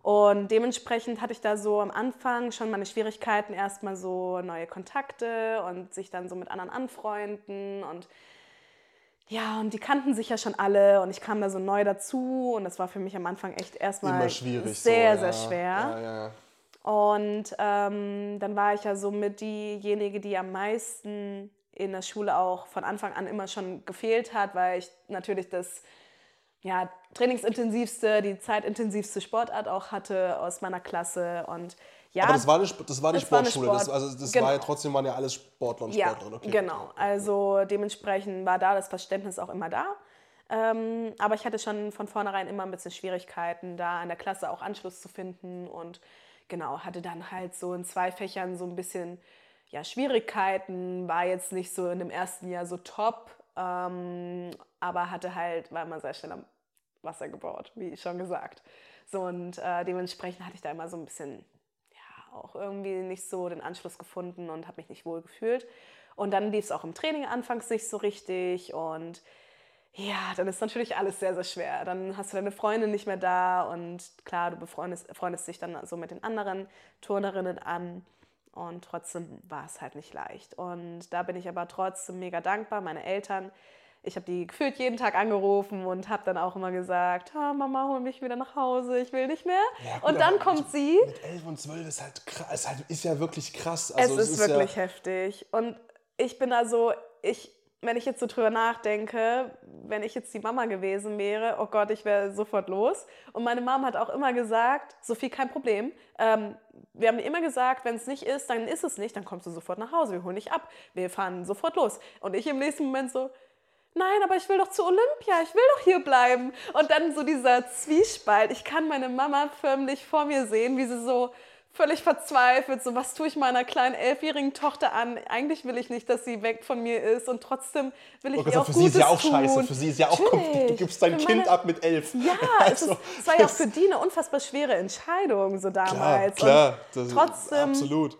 Und dementsprechend hatte ich da so am Anfang schon meine Schwierigkeiten, erstmal so neue Kontakte und sich dann so mit anderen anfreunden und ja, und die kannten sich ja schon alle und ich kam da so neu dazu und das war für mich am Anfang echt erstmal Immer schwierig. sehr, so, sehr ja. schwer. Ja. Und ähm, dann war ich ja so mit diejenige, die am meisten in der Schule auch von Anfang an immer schon gefehlt hat, weil ich natürlich das ja, trainingsintensivste, die zeitintensivste Sportart auch hatte aus meiner Klasse. Und ja, Aber das war, eine, das war die Es war eine Sportschule. Das, Sport- also das genau. war ja trotzdem waren ja alles Sportler und ja, Sportlerinnen. Okay. genau. Also dementsprechend war da das Verständnis auch immer da. Ähm, aber ich hatte schon von vornherein immer ein bisschen Schwierigkeiten, da in der Klasse auch Anschluss zu finden und genau, hatte dann halt so in zwei Fächern so ein bisschen ja, Schwierigkeiten, war jetzt nicht so in dem ersten Jahr so top, ähm, aber hatte halt, war immer sehr schnell am Wasser gebaut, wie schon gesagt. So, und äh, dementsprechend hatte ich da immer so ein bisschen, auch irgendwie nicht so den Anschluss gefunden und habe mich nicht wohl gefühlt. Und dann lief es auch im Training anfangs nicht so richtig und ja, dann ist natürlich alles sehr, sehr schwer. Dann hast du deine Freundin nicht mehr da und klar, du befreundest freundest dich dann so mit den anderen Turnerinnen an und trotzdem war es halt nicht leicht. Und da bin ich aber trotzdem mega dankbar. Meine Eltern, ich habe die gefühlt jeden Tag angerufen und habe dann auch immer gesagt, oh, Mama, hol mich wieder nach Hause, ich will nicht mehr. Ja, gut, und dann kommt sie. Mit 11 und 12 ist halt krass, ist, halt, ist ja wirklich krass. Es Also, ist, wirklich ja, heftig. Und ich bin da so, ich, wenn ich jetzt so drüber nachdenke, wenn ich jetzt die Mama gewesen wäre, oh Gott, ich wäre sofort los. Und meine Mama hat auch immer gesagt, Sophie, kein Problem. Ähm, wir haben immer gesagt, wenn es nicht ist, dann ist es nicht, dann kommst du sofort nach Hause, wir holen dich ab, wir fahren sofort los. Und ich im nächsten Moment so, nein, aber ich will doch zu Olympia, ich will doch hier bleiben. Und dann so dieser Zwiespalt, ich kann meine Mama förmlich vor mir sehen, wie sie so völlig verzweifelt, so was tue ich meiner kleinen elfjährigen Tochter an? Eigentlich will ich nicht, dass sie weg von mir ist und trotzdem will ich Oh ihr auch für Gutes sie ist ja auch tun. scheiße. Für sie ist ja auch komplett, du gibst dein Für Kind meine- ab mit elf. Ja, es, Also, es war ja auch für die eine unfassbar schwere Entscheidung so Klar, damals. klar. Das- trotzdem, Absolut.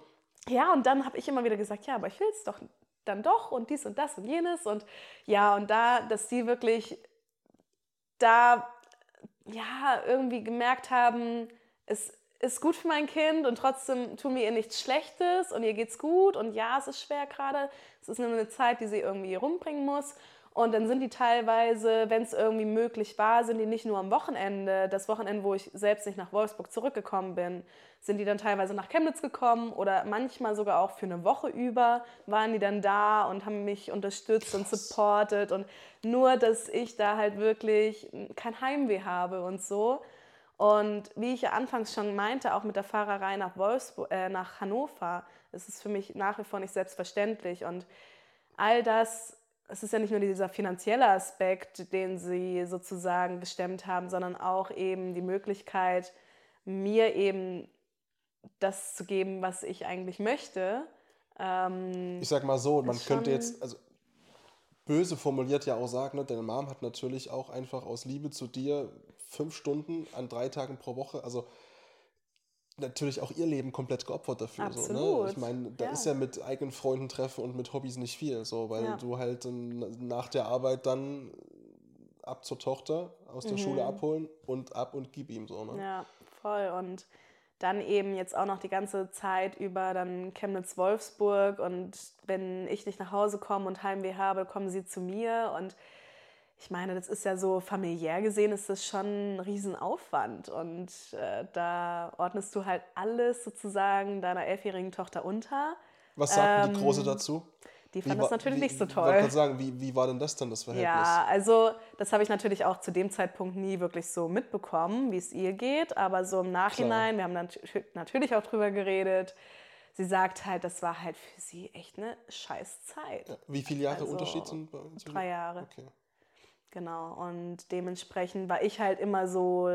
ja, und dann habe ich immer wieder gesagt, ja, aber ich will es doch dann doch und dies und das und jenes. Und ja, und da, dass die wirklich da ja irgendwie gemerkt haben, es ist gut für mein Kind und trotzdem tun wir ihr nichts Schlechtes und ihr geht's gut. Und ja, es ist schwer gerade, es ist nur eine Zeit, die sie irgendwie rumbringen muss. Und dann sind die teilweise, wenn es irgendwie möglich war, sind die nicht nur am Wochenende, das Wochenende, wo ich selbst nicht nach Wolfsburg zurückgekommen bin, sind die dann teilweise nach Chemnitz gekommen oder manchmal sogar auch für eine Woche über waren die dann da und haben mich unterstützt und supportet und nur, dass ich da halt wirklich kein Heimweh habe und so. Und wie ich ja anfangs schon meinte, auch mit der Fahrerei nach, Wolfsburg, äh, nach Hannover, ist es für mich nach wie vor nicht selbstverständlich. Und all das, es ist ja nicht nur dieser finanzielle Aspekt, den sie sozusagen gestemmt haben, sondern auch eben die Möglichkeit, mir eben das zu geben, was ich eigentlich möchte. Ähm, Ich sag mal so, man könnte jetzt, also böse formuliert ja auch sagen, ne, deine Mom hat natürlich auch einfach aus Liebe zu dir fünf Stunden an drei Tagen pro Woche, also natürlich auch ihr Leben komplett geopfert dafür. So, ne? Absolut, Ich meine, da ja. ist ja mit eigenen Freunden treffen und mit Hobbys nicht viel, so, weil Ja. du halt nach der Arbeit dann ab zur Tochter aus der Schule abholen und ab und gib ihm so. Ne? Mhm. Ja, voll. Und dann eben jetzt auch noch die ganze Zeit über dann Chemnitz-Wolfsburg und wenn ich nicht nach Hause komme und Heimweh habe, kommen sie zu mir und ich meine, das ist ja so familiär gesehen, ist das schon ein Riesenaufwand und äh, da ordnest du halt alles sozusagen deiner elfjährigen Tochter unter. Was sagt denn die Ähm, Große dazu? Die fand das war- natürlich wie, nicht so Ich toll. wollte gerade sagen, wie, wie war denn das dann, das Verhältnis? Ja, also das habe ich natürlich auch zu dem Zeitpunkt nie wirklich so mitbekommen, wie es ihr geht. Aber so im Nachhinein, wir haben nat natürlich auch drüber geredet. Sie sagt halt, das war halt für sie echt eine scheiß Zeit. Wie viele Jahre Also, Unterschied sind bei uns? Drei Jahre. Okay. Genau. Und dementsprechend war ich halt immer so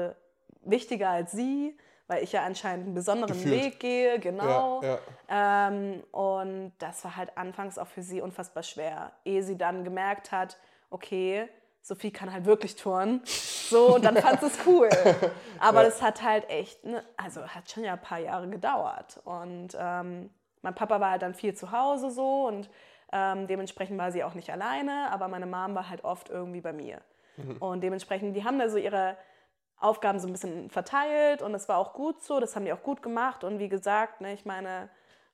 wichtiger als sie, weil ich ja anscheinend einen besonderen Gefühlt. Weg gehe. Genau. Ja, ja. Ähm, und das war halt anfangs auch für sie unfassbar schwer, ehe sie dann gemerkt hat, okay, Sophie kann halt wirklich turnen. So, und dann fand sie es cool. Aber das hat halt echt, ne, also hat schon ja ein paar Jahre gedauert. Und ähm, mein Papa war halt dann viel zu Hause so und ähm, dementsprechend war sie auch nicht alleine, aber meine Mom war halt oft irgendwie bei mir. Und dementsprechend, die haben da so ihre Aufgaben so ein bisschen verteilt und das war auch gut so, das haben die auch gut gemacht und wie gesagt, ne, ich meine,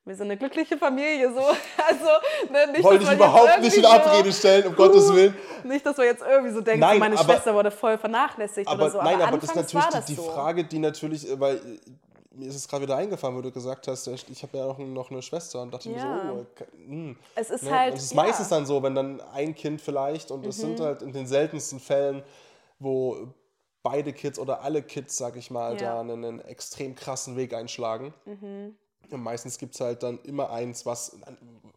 wir sind eine glückliche Familie so, also ne, nicht, Wollte ich überhaupt nicht in Abrede stellen, um Gottes Willen. Nicht, dass wir jetzt irgendwie so denken, Nein, meine aber- Schwester wurde voll vernachlässigt Aber oder so, nein, aber, aber das ist natürlich die, die so. Frage, die natürlich, äh, weil äh, mir ist es gerade wieder eingefallen, wo du gesagt hast, äh, ich habe ja noch, noch eine Schwester und dachte Ja. mir so, oh, ke- hm. Es ist Ne? halt, und es ist ja. Mhm. meistens dann so, wenn dann ein Kind vielleicht, und es sind halt in den seltensten Fällen, wo beide Kids oder alle Kids, sag ich mal, Ja. da einen, einen extrem krassen Weg einschlagen. Mhm. Und meistens gibt es halt dann immer eins, was,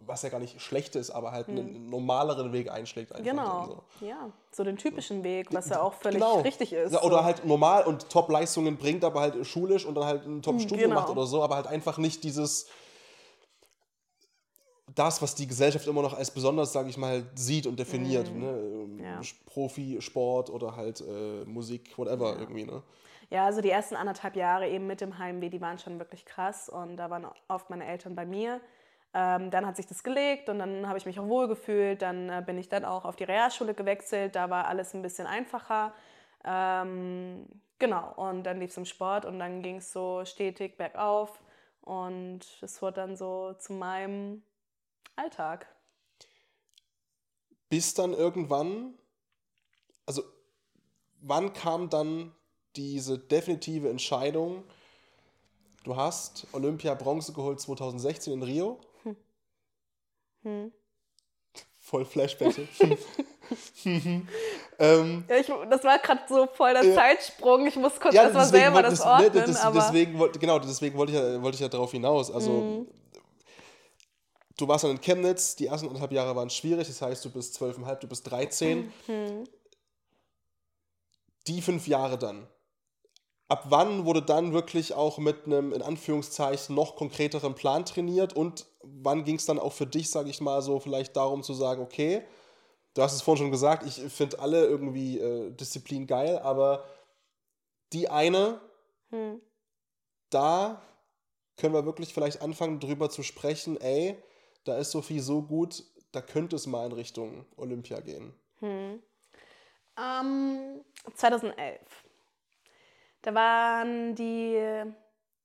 was ja gar nicht schlecht ist, aber halt einen normaleren Weg einschlägt. Einfach Genau, so. ja, so den typischen Weg, was ja auch völlig Genau. richtig ist. Ja, oder so. halt normal und Top-Leistungen bringt, aber halt schulisch und dann halt ein Top-Studium Genau. macht oder so, aber halt einfach nicht dieses das, was die Gesellschaft immer noch als besonders, sage ich mal, sieht und definiert. Ne? Mhm. Ja. Profisport oder halt äh, Musik, whatever irgendwie. Ne? Ja, also die ersten anderthalb Jahre eben mit dem Heimweh, die waren schon wirklich krass und da waren oft meine Eltern bei mir. Ähm, dann hat sich das gelegt und dann habe ich mich auch wohl gefühlt. Dann äh, bin ich dann auch auf die Realschule gewechselt. Da war alles ein bisschen einfacher. Ähm, genau, und dann lief es im Sport und dann ging es so stetig bergauf. Und es wurde dann so zu meinem Alltag. Bis dann irgendwann, also wann kam dann diese definitive Entscheidung, du hast Olympia Bronze geholt 2016 in Rio? Hm. Hm. Voll Flashback. ähm, ja, ich, das war gerade so voll der äh, Zeitsprung. Ich muss kurz ja, erstmal selber das, das ordnen. Ne, das, aber deswegen, genau, deswegen wollte ich, ja, wollte ich ja darauf hinaus. Also mhm du warst dann in Chemnitz, die ersten anderthalb Jahre waren schwierig, das heißt, du bist zwölfeinhalb, du bist 13. Mhm. Die fünf Jahre dann. Ab wann wurde dann wirklich auch mit einem, in Anführungszeichen, noch konkreteren Plan trainiert und wann ging es dann auch für dich, sage ich mal, so vielleicht darum zu sagen, okay, du hast es vorhin schon gesagt, ich finde alle irgendwie äh, Disziplin geil, aber die eine, hm. da können wir wirklich vielleicht anfangen, drüber zu sprechen, ey, da ist Sophie so gut, da könnte es mal in Richtung Olympia gehen? Hm. Um, 2011. Da waren die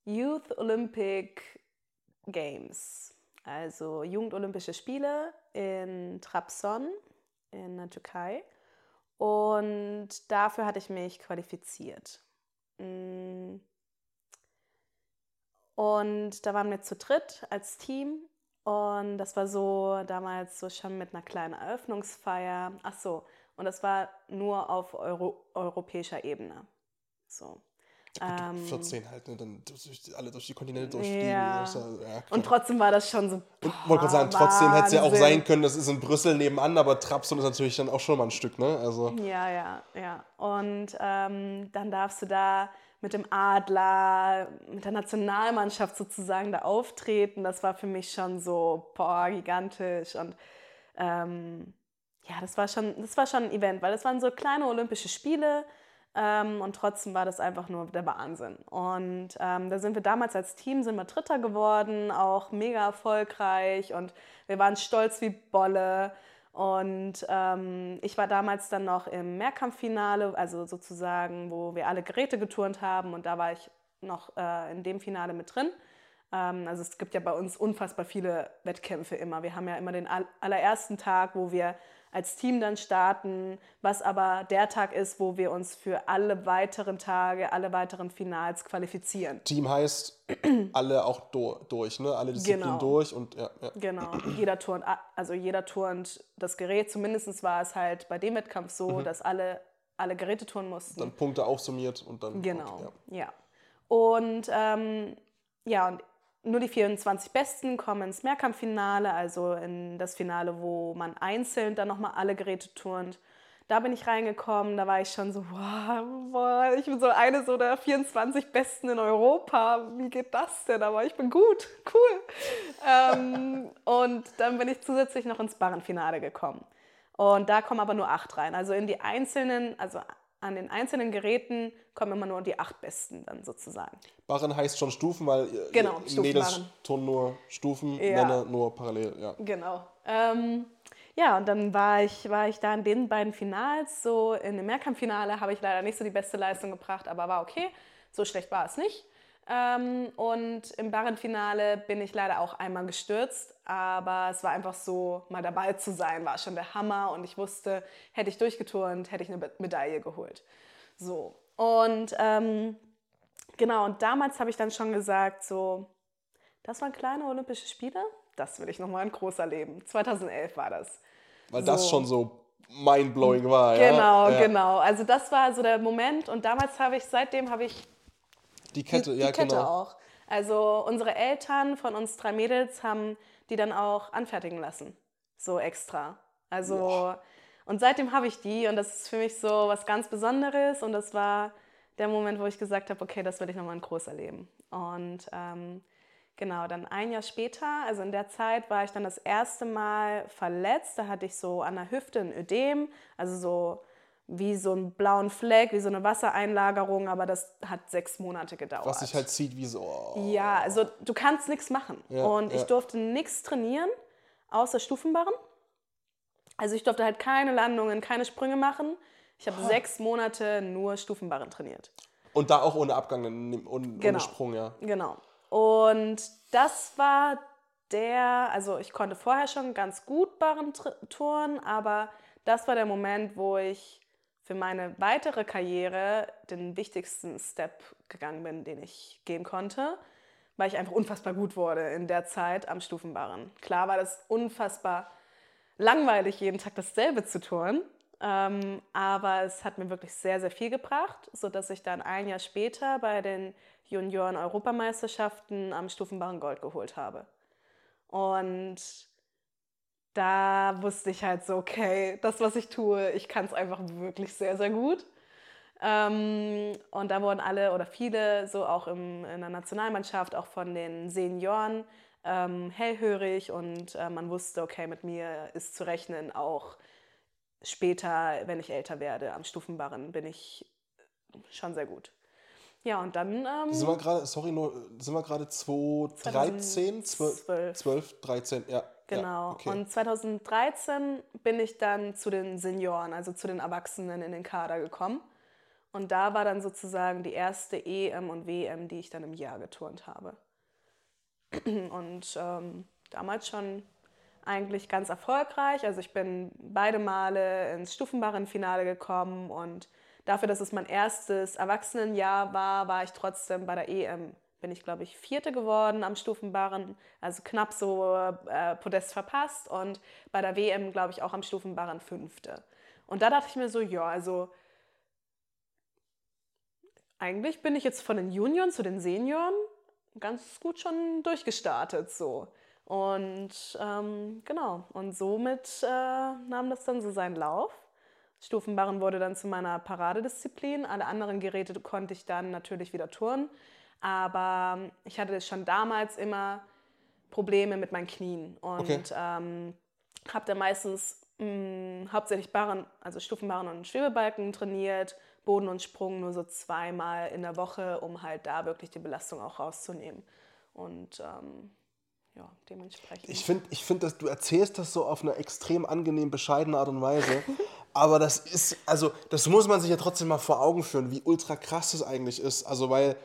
Youth Olympic Games, also Jugendolympische Spiele in Trabzon in der Türkei. Und dafür hatte ich mich qualifiziert. Hm. Und da waren wir zu dritt als Team und das war so damals so schon mit einer kleinen Eröffnungsfeier. Ach so, und das war nur auf Euro europäischer Ebene. So. Gut, 14 ähm, halt, ne? dann durch, alle durch die Kontinente durchfliegen. Ja. ja und trotzdem war das schon so. Und wollte gerade sagen, trotzdem hätte es ja auch sein können, das ist in Brüssel nebenan, aber Trabzon ist natürlich dann auch schon mal ein Stück, ne? Also. Ja, ja, ja. Und ähm, dann darfst du da mit dem Adler, mit der Nationalmannschaft sozusagen da auftreten. Das war für mich schon so, boah, gigantisch. Und ähm, ja, das war, schon, das war schon ein Event, weil es waren so kleine Olympische Spiele ähm, und trotzdem war das einfach nur der Wahnsinn. Und ähm, da sind wir damals als Team, sind wir Dritter geworden, auch mega erfolgreich und wir waren stolz wie Bolle. Und ähm, ich war damals dann noch im Mehrkampffinale, also sozusagen, wo wir alle Geräte geturnt haben. Und da war ich noch äh, in dem Finale mit drin. Ähm, also es gibt ja bei uns unfassbar viele Wettkämpfe immer. Wir haben ja immer den allerersten Tag, wo wir als Team dann starten, was aber der Tag ist, wo wir uns für alle weiteren Tage, alle weiteren Finals qualifizieren. Team heißt alle auch durch, ne? Alle Disziplinen genau. durch und ja, ja. Genau. Jeder turnt, also jeder turnt das Gerät. Zumindest war es halt bei dem Wettkampf so, mhm. dass alle alle Geräte turnen mussten. Dann Punkte aufsummiert und dann. Genau. Okay, ja. ja. Und ähm, ja, und nur die 24 Besten kommen ins Mehrkampffinale, also in das Finale, wo man einzeln dann nochmal alle Geräte turnt. Da bin ich reingekommen, da war ich schon so, wow, wow, ich bin so eine so der 24 Besten in Europa. Wie geht das denn? Aber ich bin gut, cool. ähm, und dann bin ich zusätzlich noch ins Barrenfinale gekommen. Und da kommen aber nur acht rein. Also in die einzelnen, also an den einzelnen Geräten kommen immer nur die acht besten dann sozusagen. Barren heißt schon Stufen, weil genau, Mädels tun nur Stufen, ja. Männer nur parallel. Ja. Genau. Ähm, ja, und dann war ich, war ich da in den beiden Finals. So in dem Mehrkampffinale habe ich leider nicht so die beste Leistung gebracht, aber war okay. So schlecht war es nicht. Ähm, und im Barrenfinale bin ich leider auch einmal gestürzt, aber es war einfach so, mal dabei zu sein, war schon der Hammer und ich wusste, hätte ich durchgeturnt, hätte ich eine Medaille geholt. So, und ähm, genau, und damals habe ich dann schon gesagt, so, das waren kleine Olympische Spiele, das will ich nochmal in groß erleben. 2011 war das. Weil so. das schon so mindblowing war, genau, ja? Genau, genau. Also das war so der Moment und damals habe ich, seitdem habe ich die Kette, die, ja, die Kette genau. auch. Also unsere Eltern von uns drei Mädels haben die dann auch anfertigen lassen. So extra. Also, Boah. und seitdem habe ich die und das ist für mich so was ganz Besonderes und das war der Moment, wo ich gesagt habe, okay, das will ich nochmal in groß erleben. Und ähm, Genau, dann ein Jahr später, also in der Zeit war ich dann das erste Mal verletzt. Da hatte ich so an der Hüfte ein Ödem, also so wie so einen blauen Fleck, wie so eine Wassereinlagerung, aber das hat sechs Monate gedauert. Was sich halt zieht wie so. Oh. Ja, also du kannst nichts machen. Ja, und ich ja. durfte nichts trainieren, außer Stufenbarren. Also ich durfte halt keine Landungen, keine Sprünge machen. Ich habe sechs Monate nur Stufenbarren trainiert. Und da auch ohne Abgang und ohne Genau. Sprung, ja. Genau. Und das war der, also ich konnte vorher schon ganz gut Barrentouren, aber das war der Moment, wo ich für meine weitere Karriere den wichtigsten Step gegangen bin, den ich gehen konnte, weil ich einfach unfassbar gut wurde in der Zeit am Stufenbarren. Klar war das unfassbar langweilig, jeden Tag dasselbe zu touren. Ähm, aber es hat mir wirklich sehr, sehr viel gebracht, sodass ich dann ein Jahr später bei den Junioren-Europameisterschaften am Stufenbarren Gold geholt habe. Und da wusste ich halt so, okay, das, was ich tue, ich kann es einfach wirklich sehr, sehr gut. Ähm, und da wurden alle oder viele, so auch im, in der Nationalmannschaft, auch von den Senioren, ähm, hellhörig und äh, man wusste, okay, mit mir ist zu rechnen, auch später, wenn ich älter werde, am Stufenbarren bin ich schon sehr gut. Ja, und dann. Ähm, Sind wir gerade, sorry, nur, sind wir gerade 2013, 12, 2012. 12, 13, ja. Genau. Ja, okay. Und 2013 bin ich dann zu den Senioren, also zu den Erwachsenen in den Kader gekommen. Und da war dann sozusagen die erste EM und WM, die ich dann im Jahr geturnt habe. Und ähm, damals schon eigentlich ganz erfolgreich. Also ich bin beide Male ins Stufenbarrenfinale gekommen und dafür, dass es mein erstes Erwachsenenjahr war, war ich trotzdem bei der EM. Bin ich, glaube ich, Vierte geworden am Stufenbarren, also knapp so äh, Podest verpasst und bei der WM, glaube ich, auch am Stufenbarren Fünfte. Und da dachte ich mir so, ja, also eigentlich bin ich jetzt von den Junioren zu den Senioren ganz gut schon durchgestartet so. Und ähm, genau, und somit äh, nahm das dann so seinen Lauf. Stufenbarren wurde dann zu meiner Paradedisziplin. Alle anderen Geräte konnte ich dann natürlich wieder turnen. Aber ich hatte schon damals immer Probleme mit meinen Knien und Okay. ähm, habe dann meistens mh, hauptsächlich Barren, also Stufenbarren und Schwebebalken trainiert, Boden und Sprung nur so zweimal in der Woche, um halt da wirklich die Belastung auch rauszunehmen. Und ähm, ja, dementsprechend. Ich finde, ich find, dass du erzählst das so auf eine extrem angenehm bescheidene Art und Weise. aber das ist, also, das muss man sich ja trotzdem mal vor Augen führen, wie ultra krass das eigentlich ist. Also, weil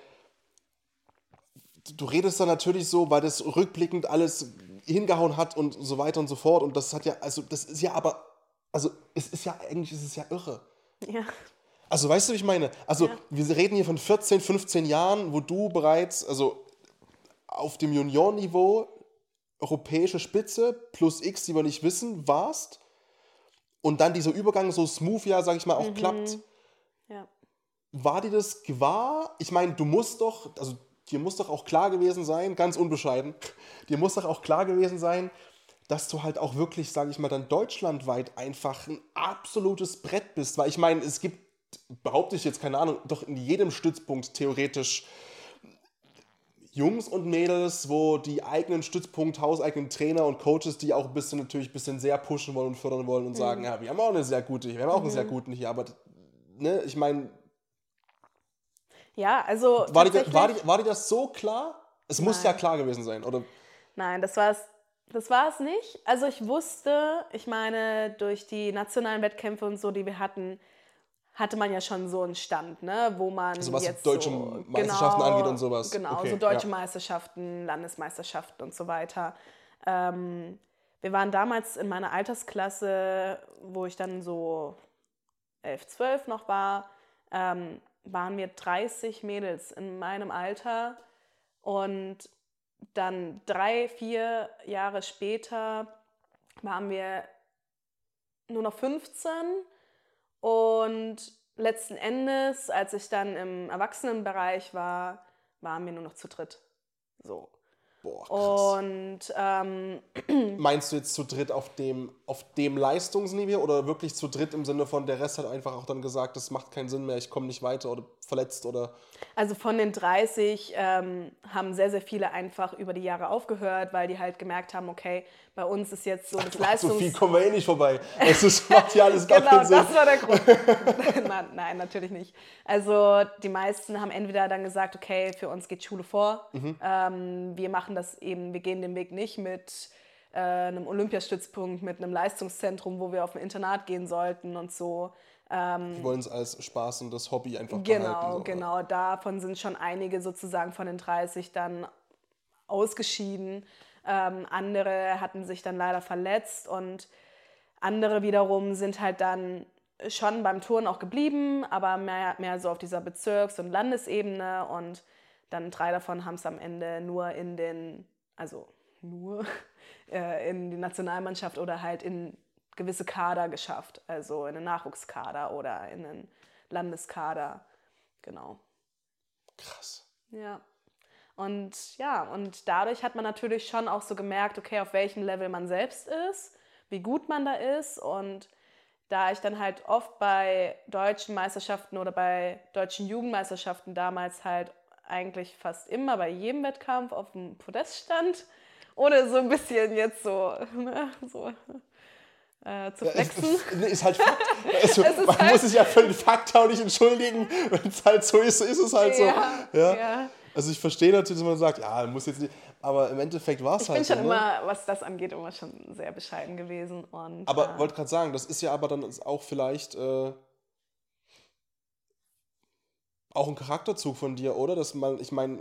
du redest da natürlich so, weil das rückblickend alles hingehauen hat und so weiter und so fort. Und das hat ja, also, das ist ja aber, also, es ist ja, eigentlich ist es ja irre. ja. Also weißt du, wie ich meine? Also Ja. wir reden hier von 14, 15 Jahren, wo du bereits, also auf dem Juniorniveau, europäische Spitze plus X, die wir nicht wissen, warst. Und dann dieser Übergang so smooth, ja, sag ich mal, auch klappt. ja. War dir das gewahr? Ich meine, du musst doch, also dir muss doch auch klar gewesen sein, ganz unbescheiden, dir muss doch auch klar gewesen sein, dass du halt auch wirklich, sage ich mal, dann deutschlandweit einfach ein absolutes Brett bist. Weil ich meine, es gibt, behaupte ich jetzt, keine Ahnung, doch in jedem Stützpunkt theoretisch Jungs und Mädels, wo die eigenen Stützpunkt, hauseigenen Trainer und Coaches, die auch ein bisschen natürlich ein bisschen sehr pushen wollen und fördern wollen und sagen, ja, wir haben auch eine sehr gute, wir haben auch einen sehr guten hier, aber ne, ich meine, ja, also. war dir, war, dir, war dir das so klar? Es muss ja Nein. klar gewesen sein, oder? Nein, das war es das war es nicht. Also ich wusste, ich meine, durch die nationalen Wettkämpfe und so, die wir hatten, hatte man ja schon so einen Stand, ne, wo man Also was jetzt deutsche so, Meisterschaften angeht und sowas. Genau, Okay, so deutsche ja. Meisterschaften, Landesmeisterschaften und so weiter. Ähm, wir waren damals in meiner Altersklasse, wo ich dann so 11, 12 noch war, ähm, waren wir 30 Mädels in meinem Alter und dann drei, vier Jahre später waren wir nur noch 15 und letzten Endes, als ich dann im Erwachsenenbereich war, waren wir nur noch zu dritt. So. Boah, krass. Und ähm, Meinst du jetzt zu dritt auf dem, auf dem Leistungsniveau oder wirklich zu dritt im Sinne von, der Rest hat einfach auch dann gesagt, das macht keinen Sinn mehr, ich komme nicht weiter oder verletzt oder. Also von den 30 ähm, haben sehr, sehr viele einfach über die Jahre aufgehört, weil die halt gemerkt haben, okay, bei uns ist jetzt so das Ach, so Leistungs... viel kommen wir eh nicht vorbei. Es ist, macht ja alles gar genau, keinen Sinn. das war der Grund. nein, nein, natürlich nicht. Also die meisten haben entweder dann gesagt, okay, für uns geht Schule vor. Mhm. Ähm, wir machen das eben, wir gehen den Weg nicht mit äh, einem Olympiastützpunkt, mit einem Leistungszentrum, wo wir auf ein Internat gehen sollten und so. Wir wollen es als Spaß und das Hobby einfach Genau, behalten. so. genau. Davon sind schon einige sozusagen von den 30 dann ausgeschieden. Ähm, andere hatten sich dann leider verletzt und andere wiederum sind halt dann schon beim Touren auch geblieben, aber mehr, mehr so auf dieser Bezirks- und Landesebene und dann drei davon haben es am Ende nur in den, also nur äh, in die Nationalmannschaft oder halt in gewisse Kader geschafft, also in den Nachwuchskader oder in den Landeskader, genau. Krass. Ja. Und ja, und dadurch hat man natürlich schon auch so gemerkt, okay, auf welchem Level man selbst ist, wie gut man da ist. Und da ich dann halt oft bei deutschen Meisterschaften oder bei deutschen Jugendmeisterschaften damals halt eigentlich fast immer bei jedem Wettkampf auf dem Podest stand, ohne so ein bisschen jetzt so, ne, so äh, zu flexen. Nee, ist halt Fakt. Also, ist man halt- muss sich ja für den Fakt auch nicht entschuldigen. Wenn es halt so ist, so ist es halt so. Ja, Ja. ja. Also ich verstehe natürlich, dass man sagt, ja, muss jetzt nicht. Aber im Endeffekt war es Ich halt bin so. schon ne? immer, was das angeht, immer schon sehr bescheiden gewesen. Und, Aber äh, wollte gerade sagen, das ist ja aber dann auch vielleicht äh, auch ein Charakterzug von dir, oder? Dass man, ich meine,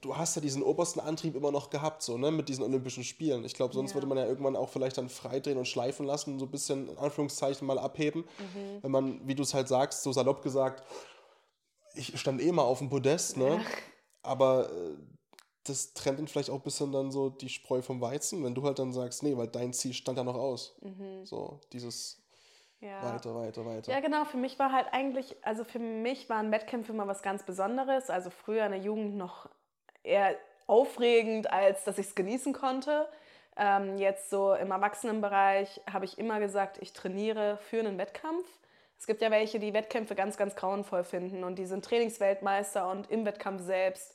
du hast ja diesen obersten Antrieb immer noch gehabt, so, ne, mit diesen Olympischen Spielen. Ich glaube, sonst Ja. würde man ja irgendwann auch vielleicht dann freidrehen und schleifen lassen und so ein bisschen, in Anführungszeichen, mal abheben. Mhm. Wenn man, wie du es halt sagst, so salopp gesagt, ich stand eh mal auf dem Podest, ne? Aber äh, das trennt dann vielleicht auch ein bisschen dann so die Spreu vom Weizen, wenn du halt dann sagst, nee, weil dein Ziel stand ja noch aus. So, dieses Mhm. ja. weiter, weiter, weiter. Ja, genau. Für mich war halt eigentlich, also für mich waren Wettkämpfe immer was ganz Besonderes. Also früher in der Jugend noch eher aufregend, als dass ich es genießen konnte. Ähm, jetzt so im Erwachsenenbereich habe ich immer gesagt, ich trainiere für einen Wettkampf. Es gibt ja welche, die Wettkämpfe ganz, ganz grauenvoll finden und die sind Trainingsweltmeister und im Wettkampf selbst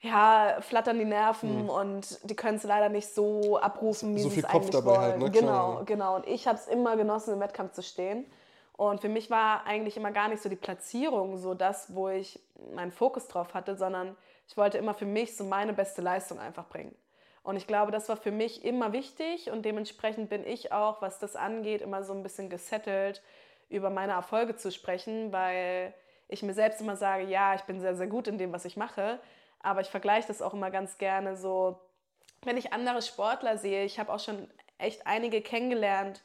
ja, flattern die Nerven und die können es leider nicht so abrufen, wie So sie viel es Kopf eigentlich dabei wollen. halt, ne? Klar, Genau, ja. genau. Und ich habe es immer genossen, im Wettkampf zu stehen. Und für mich war eigentlich immer gar nicht so die Platzierung so das, wo ich meinen Fokus drauf hatte, sondern ich wollte immer für mich so meine beste Leistung einfach bringen. Und ich glaube, das war für mich immer wichtig und dementsprechend bin ich auch, was das angeht, immer so ein bisschen gesettelt, über meine Erfolge zu sprechen, weil ich mir selbst immer sage, ja, ich bin sehr, sehr gut in dem, was ich mache, aber ich vergleiche das auch immer ganz gerne so, wenn ich andere Sportler sehe, ich habe auch schon echt einige kennengelernt,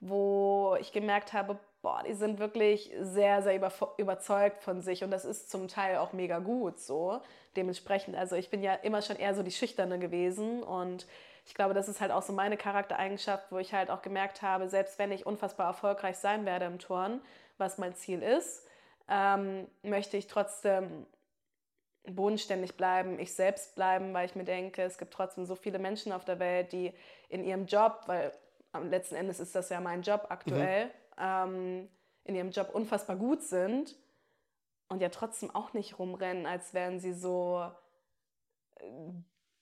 wo ich gemerkt habe, boah, die sind wirklich sehr, sehr über, überzeugt von sich und das ist zum Teil auch mega gut so. Dementsprechend, also ich bin ja immer schon eher so die Schüchterne gewesen und ich glaube, das ist halt auch so meine Charaktereigenschaft, wo ich halt auch gemerkt habe, selbst wenn ich unfassbar erfolgreich sein werde im Turnen, was mein Ziel ist, ähm, möchte ich trotzdem bodenständig bleiben, ich selbst bleiben, weil ich mir denke, es gibt trotzdem so viele Menschen auf der Welt, die in ihrem Job, weil am letzten Endes ist das ja mein Job aktuell, ähm, in ihrem Job unfassbar gut sind und ja trotzdem auch nicht rumrennen, als wären sie so äh,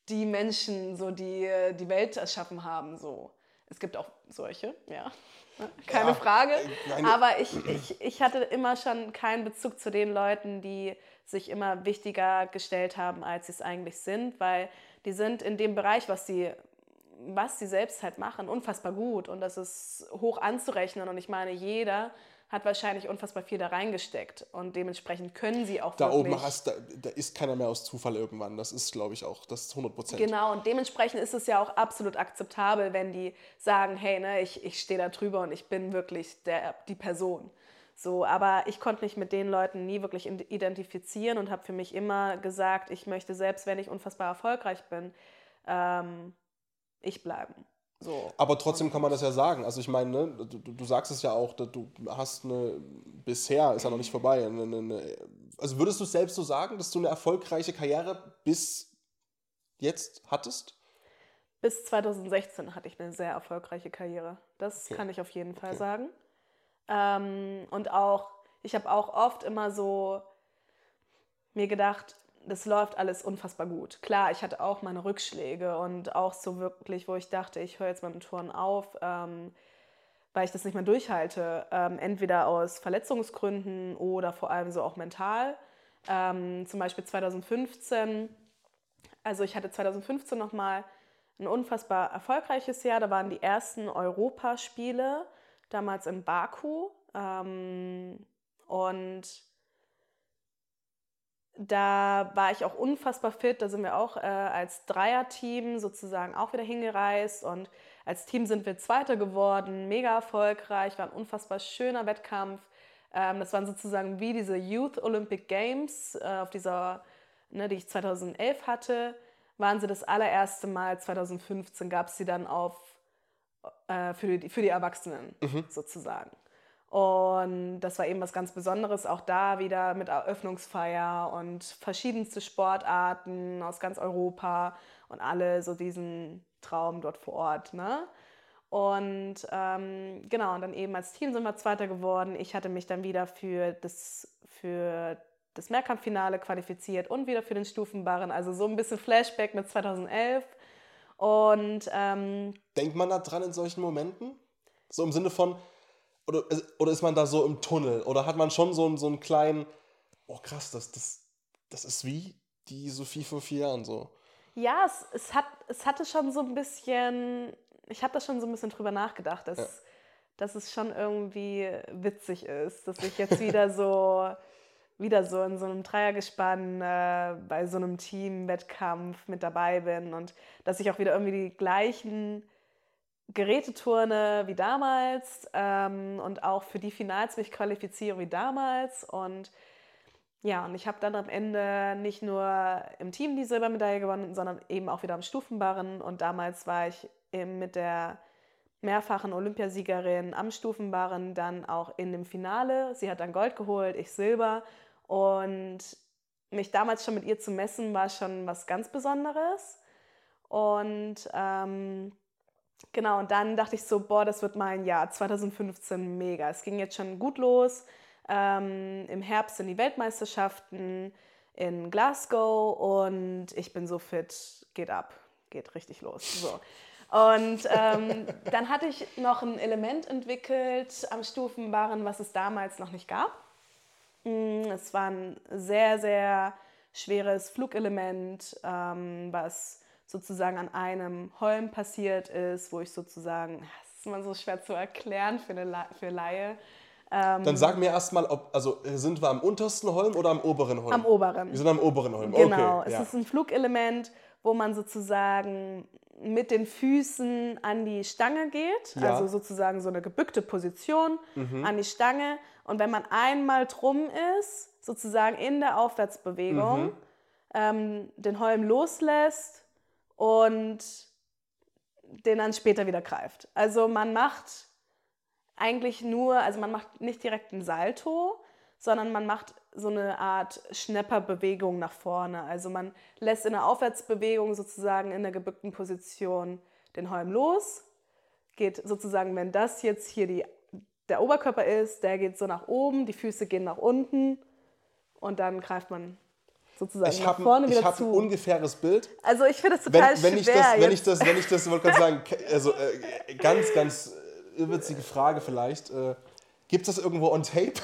die Menschen, so die äh, die Welt erschaffen haben. So. Es gibt auch solche, ja. Keine Ja, Frage. äh, meine- Aber ich, ich, ich hatte immer schon keinen Bezug zu den Leuten, die sich immer wichtiger gestellt haben, als sie es eigentlich sind, weil die sind in dem Bereich, was sie, was sie selbst halt machen, unfassbar gut. Und das ist hoch anzurechnen. Und ich meine, jeder hat wahrscheinlich unfassbar viel da reingesteckt. Und dementsprechend können sie auch Da oben hast, da, da ist keiner mehr aus Zufall irgendwann. Das ist, glaube ich, auch, das ist 100 Prozent. Genau, und dementsprechend ist es ja auch absolut akzeptabel, wenn die sagen, hey, ne, ich, ich stehe da drüber und ich bin wirklich der, die Person. So, aber ich konnte mich mit den Leuten nie wirklich identifizieren und habe für mich immer gesagt, ich möchte selbst, wenn ich unfassbar erfolgreich bin, ähm, ich bleiben. So. Aber trotzdem kann man das ja sagen. Also ich meine, ne, du, du sagst es ja auch, dass du hast eine, bisher ist ja noch nicht vorbei. Eine, eine, also würdest du selbst so sagen, dass du eine erfolgreiche Karriere bis jetzt hattest? Bis 2016 hatte ich eine sehr erfolgreiche Karriere. Das Okay. kann ich auf jeden Fall Okay. sagen. Ähm, und auch, ich habe auch oft immer so mir gedacht, das läuft alles unfassbar gut. Klar, ich hatte auch meine Rückschläge und auch so wirklich, wo ich dachte, ich höre jetzt mit dem Touren auf, ähm, weil ich das nicht mehr durchhalte. Ähm, entweder aus Verletzungsgründen oder vor allem so auch mental. Ähm, zum Beispiel 2015, also ich hatte 2015 nochmal ein unfassbar erfolgreiches Jahr. Da waren die ersten Europaspiele, damals in Baku. Ähm, und da war ich auch unfassbar fit. Da sind wir auch äh, als Dreierteam sozusagen auch wieder hingereist. Und als Team sind wir Zweiter geworden, mega erfolgreich, war ein unfassbar schöner Wettkampf. Ähm, das waren sozusagen wie diese Youth Olympic Games, äh, auf dieser, ne, die ich 2011 hatte, waren sie das allererste Mal. 2015 gab es sie dann auf, äh, für, die, für die Erwachsenen sozusagen. Und das war eben was ganz Besonderes, auch da wieder mit Eröffnungsfeier und verschiedenste Sportarten aus ganz Europa und alle so diesen Traum dort vor Ort. Ne? Und ähm, genau, und dann eben als Team sind wir Zweiter geworden. Ich hatte mich dann wieder für das, für das Mehrkampffinale qualifiziert und wieder für den Stufenbarren. Also so ein bisschen Flashback mit 2011. Und ähm, Denkt man da dran in solchen Momenten? So im Sinne von, oder, oder ist man da so im Tunnel? Oder hat man schon so, einen- so einen kleinen, oh krass, das, das, das ist wie die Sophie vor vier Jahren so. Ja, es, es, hat, es hatte schon so ein bisschen, ich habe da schon so ein bisschen drüber nachgedacht, dass, Ja. dass es schon irgendwie witzig ist, dass ich jetzt wieder so, wieder so in so einem Dreiergespann äh, bei so einem Teamwettkampf mit dabei bin und dass ich auch wieder irgendwie die gleichen Geräte turne wie damals ähm, und auch für die Finals mich qualifiziere wie damals und ja, und ich habe dann am Ende nicht nur im Team die Silbermedaille gewonnen, sondern eben auch wieder am Stufenbarren. Und damals war ich eben mit der mehrfachen Olympiasiegerin am Stufenbarren dann auch in dem Finale. Sie hat dann Gold geholt, ich Silber. Und mich damals schon mit ihr zu messen, war schon was ganz Besonderes. Und ähm, genau, und dann dachte ich so, boah, das wird mein Jahr 2015 mega. Es ging jetzt schon gut los. Ähm, Im Herbst sind die Weltmeisterschaften in Glasgow und ich bin so fit, geht ab, geht richtig los. So. Und ähm, dann hatte ich noch ein Element entwickelt am Stufenbarren, was es damals noch nicht gab. Mm, Es war ein sehr, sehr schweres Flugelement, ähm, was sozusagen an einem Holm passiert ist, wo ich sozusagen, das ist immer so schwer zu erklären für eine für Laie, Dann sag mir erstmal, ob, also sind wir am untersten Holm oder am oberen Holm? am oberen. Wir sind am oberen Holm. Genau, okay. es ja. ist ein Flugelement, wo man sozusagen mit den Füßen an die Stange geht, Ja. Mhm. also sozusagen so eine gebückte Position an die Stange. Und wenn man einmal drum ist, sozusagen in der Aufwärtsbewegung, Mhm. ähm, den Holm loslässt und den dann später wieder greift. Also man macht eigentlich nur, also man macht nicht direkt einen Salto, sondern man macht so eine Art Schnepperbewegung nach vorne. Also man lässt in der Aufwärtsbewegung sozusagen in der gebückten Position den Holm los, geht sozusagen, wenn das jetzt hier die, der Oberkörper ist, der geht so nach oben, die Füße gehen nach unten und dann greift man sozusagen Ich nach habe vorne ein, wieder ich hab ein zu. ungefähres Bild. Also ich finde Wenn, total wenn, ich schwer. das, wenn ich das, wenn ich das, wollte gerade sagen, also äh, ganz, ganz äh, irrwitzige Frage vielleicht. Äh, Gibt es das irgendwo on Tape?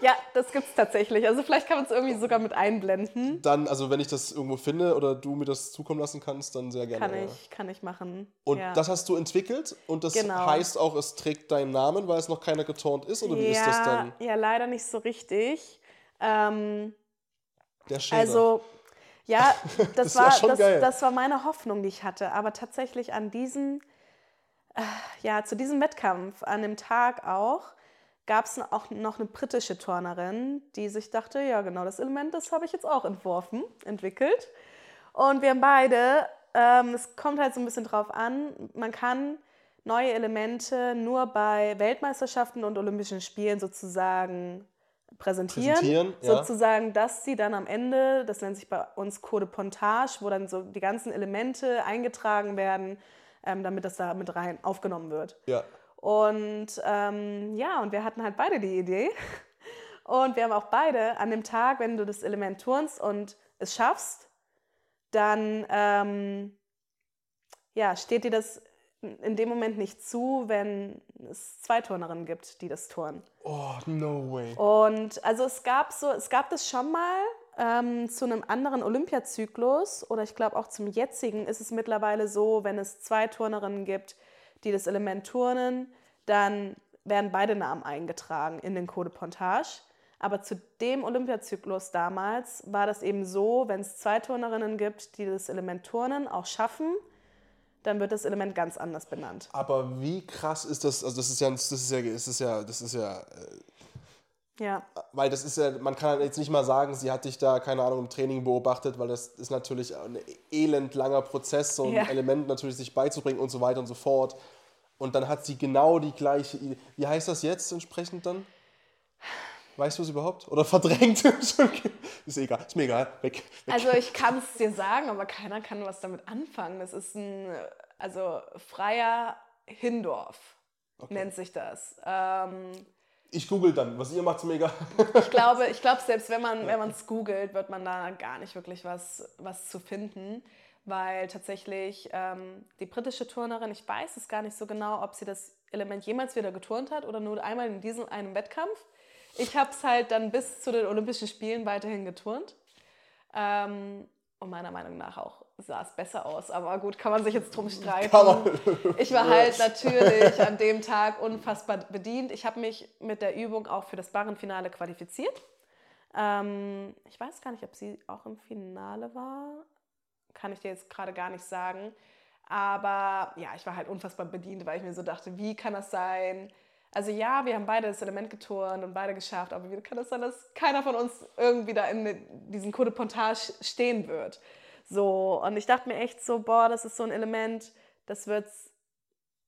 Ja, das gibt es tatsächlich. Also vielleicht kann man es irgendwie sogar mit einblenden. Dann, also wenn ich das irgendwo finde oder du mir das zukommen lassen kannst, dann sehr gerne. Kann ja. ich, kann ich machen. Und ja. das hast du entwickelt und das Genau. heißt auch, es trägt deinen Namen, weil es noch keiner geturnt ist? Oder wie ist das dann? Ja, leider nicht so richtig. Ähm, Der Schilder. also, ja, das, Das war, schon das, das war meine Hoffnung, die ich hatte. Aber tatsächlich an diesem, äh, ja, zu diesem Wettkampf, an dem Tag auch, gab es auch noch eine britische Turnerin, die sich dachte, ja genau, das Element, das habe ich jetzt auch entworfen, entwickelt. Und wir haben beide, ähm, es kommt halt so ein bisschen drauf an, man kann neue Elemente nur bei Weltmeisterschaften und Olympischen Spielen sozusagen präsentieren. Präsentieren, ja. Sozusagen, dass sie dann am Ende, das nennt sich bei uns Code Pontage, wo dann so die ganzen Elemente eingetragen werden, ähm, damit das da mit rein aufgenommen wird. Ja. Und ähm, ja, und wir hatten halt beide die Idee. Und wir haben auch beide an dem Tag, wenn du das Element turnst und es schaffst, dann ähm, ja, steht dir das in dem Moment nicht zu, wenn es zwei Turnerinnen gibt, die das turnen. Oh, no way. Und also es gab so, es gab das schon mal ähm, zu einem anderen Olympiazyklus oder ich glaube auch zum jetzigen ist es mittlerweile so, wenn es zwei Turnerinnen gibt, die das Element turnen, dann werden beide Namen eingetragen in den Code Pontage. Aber zu dem Olympiazyklus damals war das eben so, wenn es zwei Turnerinnen gibt, die das Element Turnen auch schaffen, dann wird das Element ganz anders benannt. Aber wie krass ist das? Also das ist ja, das ist ja, das ist ja, das ist ja, äh, Ja, weil das ist ja, man kann jetzt nicht mal sagen, sie hat dich da keine Ahnung im Training beobachtet, weil das ist natürlich ein elend langer Prozess, so ein Ja. Element natürlich sich beizubringen und so weiter und so fort. Und dann hat sie genau die gleiche Idee. Wie heißt das jetzt entsprechend dann? Weißt du es überhaupt? Oder verdrängt? ist egal, ist mir egal. Weg. weg. also ich kann es dir sagen, aber keiner kann was damit anfangen. Das ist ein, also freier Hindorf nennt sich das. Ähm, Ich google dann, was ihr macht, ist mir egal. ich glaube, ich glaube, selbst wenn man wenn es googelt, wird man da gar nicht wirklich was, was zu finden, weil tatsächlich ähm, die britische Turnerin, ich weiß es gar nicht so genau, ob sie das Element jemals wieder geturnt hat oder nur einmal in diesem einen Wettkampf. Ich habe es halt dann bis zu den Olympischen Spielen weiterhin geturnt. Ähm, und meiner Meinung nach auch sah es besser aus. Aber gut, kann man sich jetzt drum streiten. Ich war halt natürlich an dem Tag unfassbar bedient. Ich habe mich mit der Übung auch für das Barrenfinale qualifiziert. Ähm, ich weiß gar nicht, ob sie auch im Finale war. Kann ich dir jetzt gerade gar nicht sagen. Aber ja, ich war halt unfassbar bedient, weil ich mir so dachte, wie kann das sein? Also ja, wir haben beide das Element geturnt und beide geschafft, aber wie kann das sein, dass keiner von uns irgendwie da in diesem Code Pontage stehen wird? So, und ich dachte mir echt so, boah, das ist so ein Element, das wird es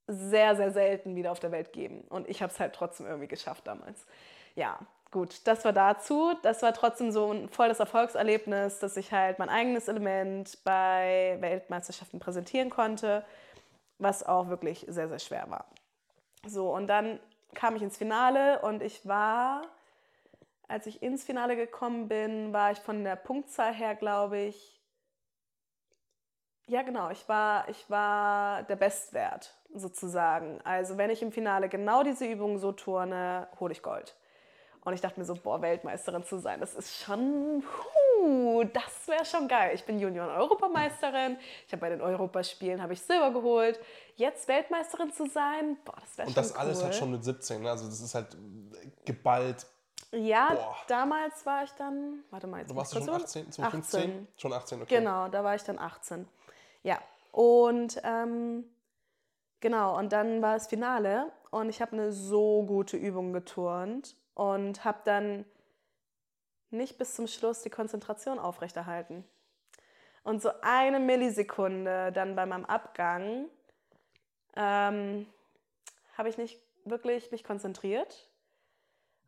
sehr, sehr selten wieder auf der Welt geben. Und ich habe es halt trotzdem irgendwie geschafft damals. Ja, gut, das war dazu. Das war trotzdem so ein volles Erfolgserlebnis, dass ich halt mein eigenes Element bei Weltmeisterschaften präsentieren konnte, was auch wirklich sehr, sehr schwer war. So, und dann kam ich ins Finale und ich war, als ich ins Finale gekommen bin, war ich von der Punktzahl her, glaube ich, ja, genau. Ich war, ich war der Bestwert sozusagen. Also wenn ich im Finale genau diese Übung so turne, hole ich Gold. Und ich dachte mir so, boah, Weltmeisterin zu sein, das ist schon, huh, das wäre schon geil. Ich bin Junioren-Europameisterin. Ich habe bei den Europaspielen habe ich Silber geholt. Jetzt Weltmeisterin zu sein, boah, das wäre Und schon das alles cool. halt schon mit 17, ne? also das ist halt geballt. Ja, Boah. damals war ich dann, warte mal, jetzt Du warst du schon über- 18, 2015? Schon 18, okay. Genau, da war ich dann 18. Ja, und ähm, genau, und dann war das Finale und ich habe eine so gute Übung geturnt und habe dann nicht bis zum Schluss die Konzentration aufrechterhalten. Und so eine Millisekunde dann bei meinem Abgang ähm, habe ich nicht wirklich mich konzentriert.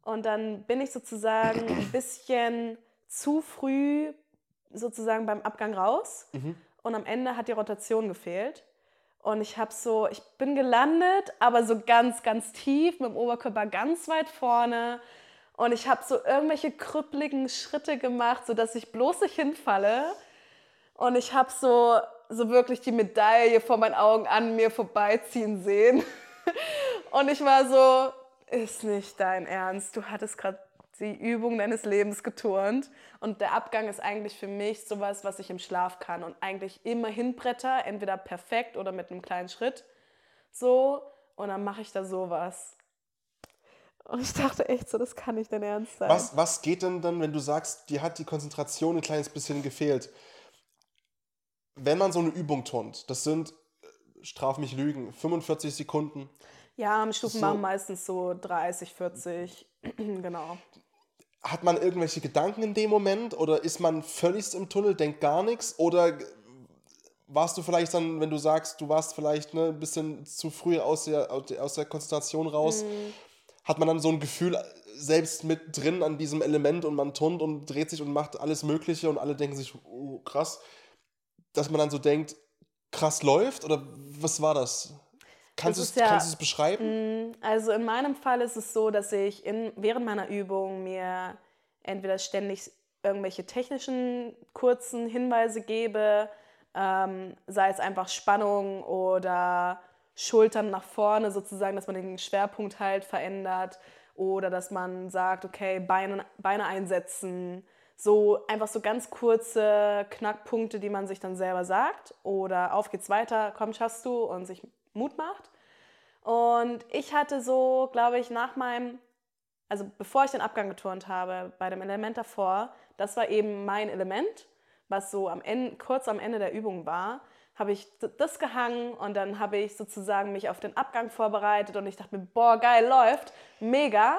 Und dann bin ich sozusagen ein bisschen zu früh sozusagen beim Abgang raus. Und am Ende hat die Rotation gefehlt. Und ich habe so, ich bin gelandet, aber so ganz, ganz tief, mit dem Oberkörper ganz weit vorne. Und ich habe so irgendwelche krüppeligen Schritte gemacht, sodass ich bloß nicht hinfalle. Und ich habe so, so wirklich die Medaille vor meinen Augen an mir vorbeiziehen sehen. Und ich war so, ist nicht dein Ernst. Du hattest gerade die Übung deines Lebens geturnt. Und der Abgang ist eigentlich für mich sowas, was ich im Schlaf kann. Und eigentlich immer hinbretter, entweder perfekt oder mit einem kleinen Schritt. So, und dann mache ich da sowas. Und ich dachte echt so, das kann nicht dein Ernst sein. Was, was geht denn dann, wenn du sagst, dir hat die Konzentration ein kleines bisschen gefehlt? Wenn man so eine Übung turnt, das sind, äh, straf mich Lügen, 45 Sekunden. Ja, am Stufen So. machen meistens so 30, 40. genau. Hat man irgendwelche Gedanken in dem Moment oder ist man völlig im Tunnel, denkt gar nichts? Oder warst du vielleicht dann, wenn du sagst, du warst vielleicht ne, ein bisschen zu früh aus der, aus der- aus der Konzentration raus, hat man dann so ein Gefühl, selbst mit drin an diesem Element und man turnt und dreht sich und macht alles Mögliche und alle denken sich, oh, krass, dass man dann so denkt, krass läuft oder was war das? Kannst du es ja- kannst beschreiben? Also in meinem Fall ist es so, dass ich in, während meiner Übung mir entweder ständig irgendwelche technischen kurzen Hinweise gebe, ähm, sei es einfach Spannung oder Schultern nach vorne sozusagen, dass man den Schwerpunkt halt verändert oder dass man sagt, okay, Beine, Beine einsetzen, so einfach so ganz kurze Knackpunkte, die man sich dann selber sagt. Oder auf geht's weiter, komm, schaffst du und sich Mut macht. Und ich hatte so, glaube ich, nach meinem, also bevor ich den Abgang geturnt habe, bei dem Element davor, das war eben mein Element, was so am Ende, kurz am Ende der Übung war, habe ich das gehangen und dann habe ich sozusagen mich auf den Abgang vorbereitet und ich dachte mir, boah, geil, läuft, mega.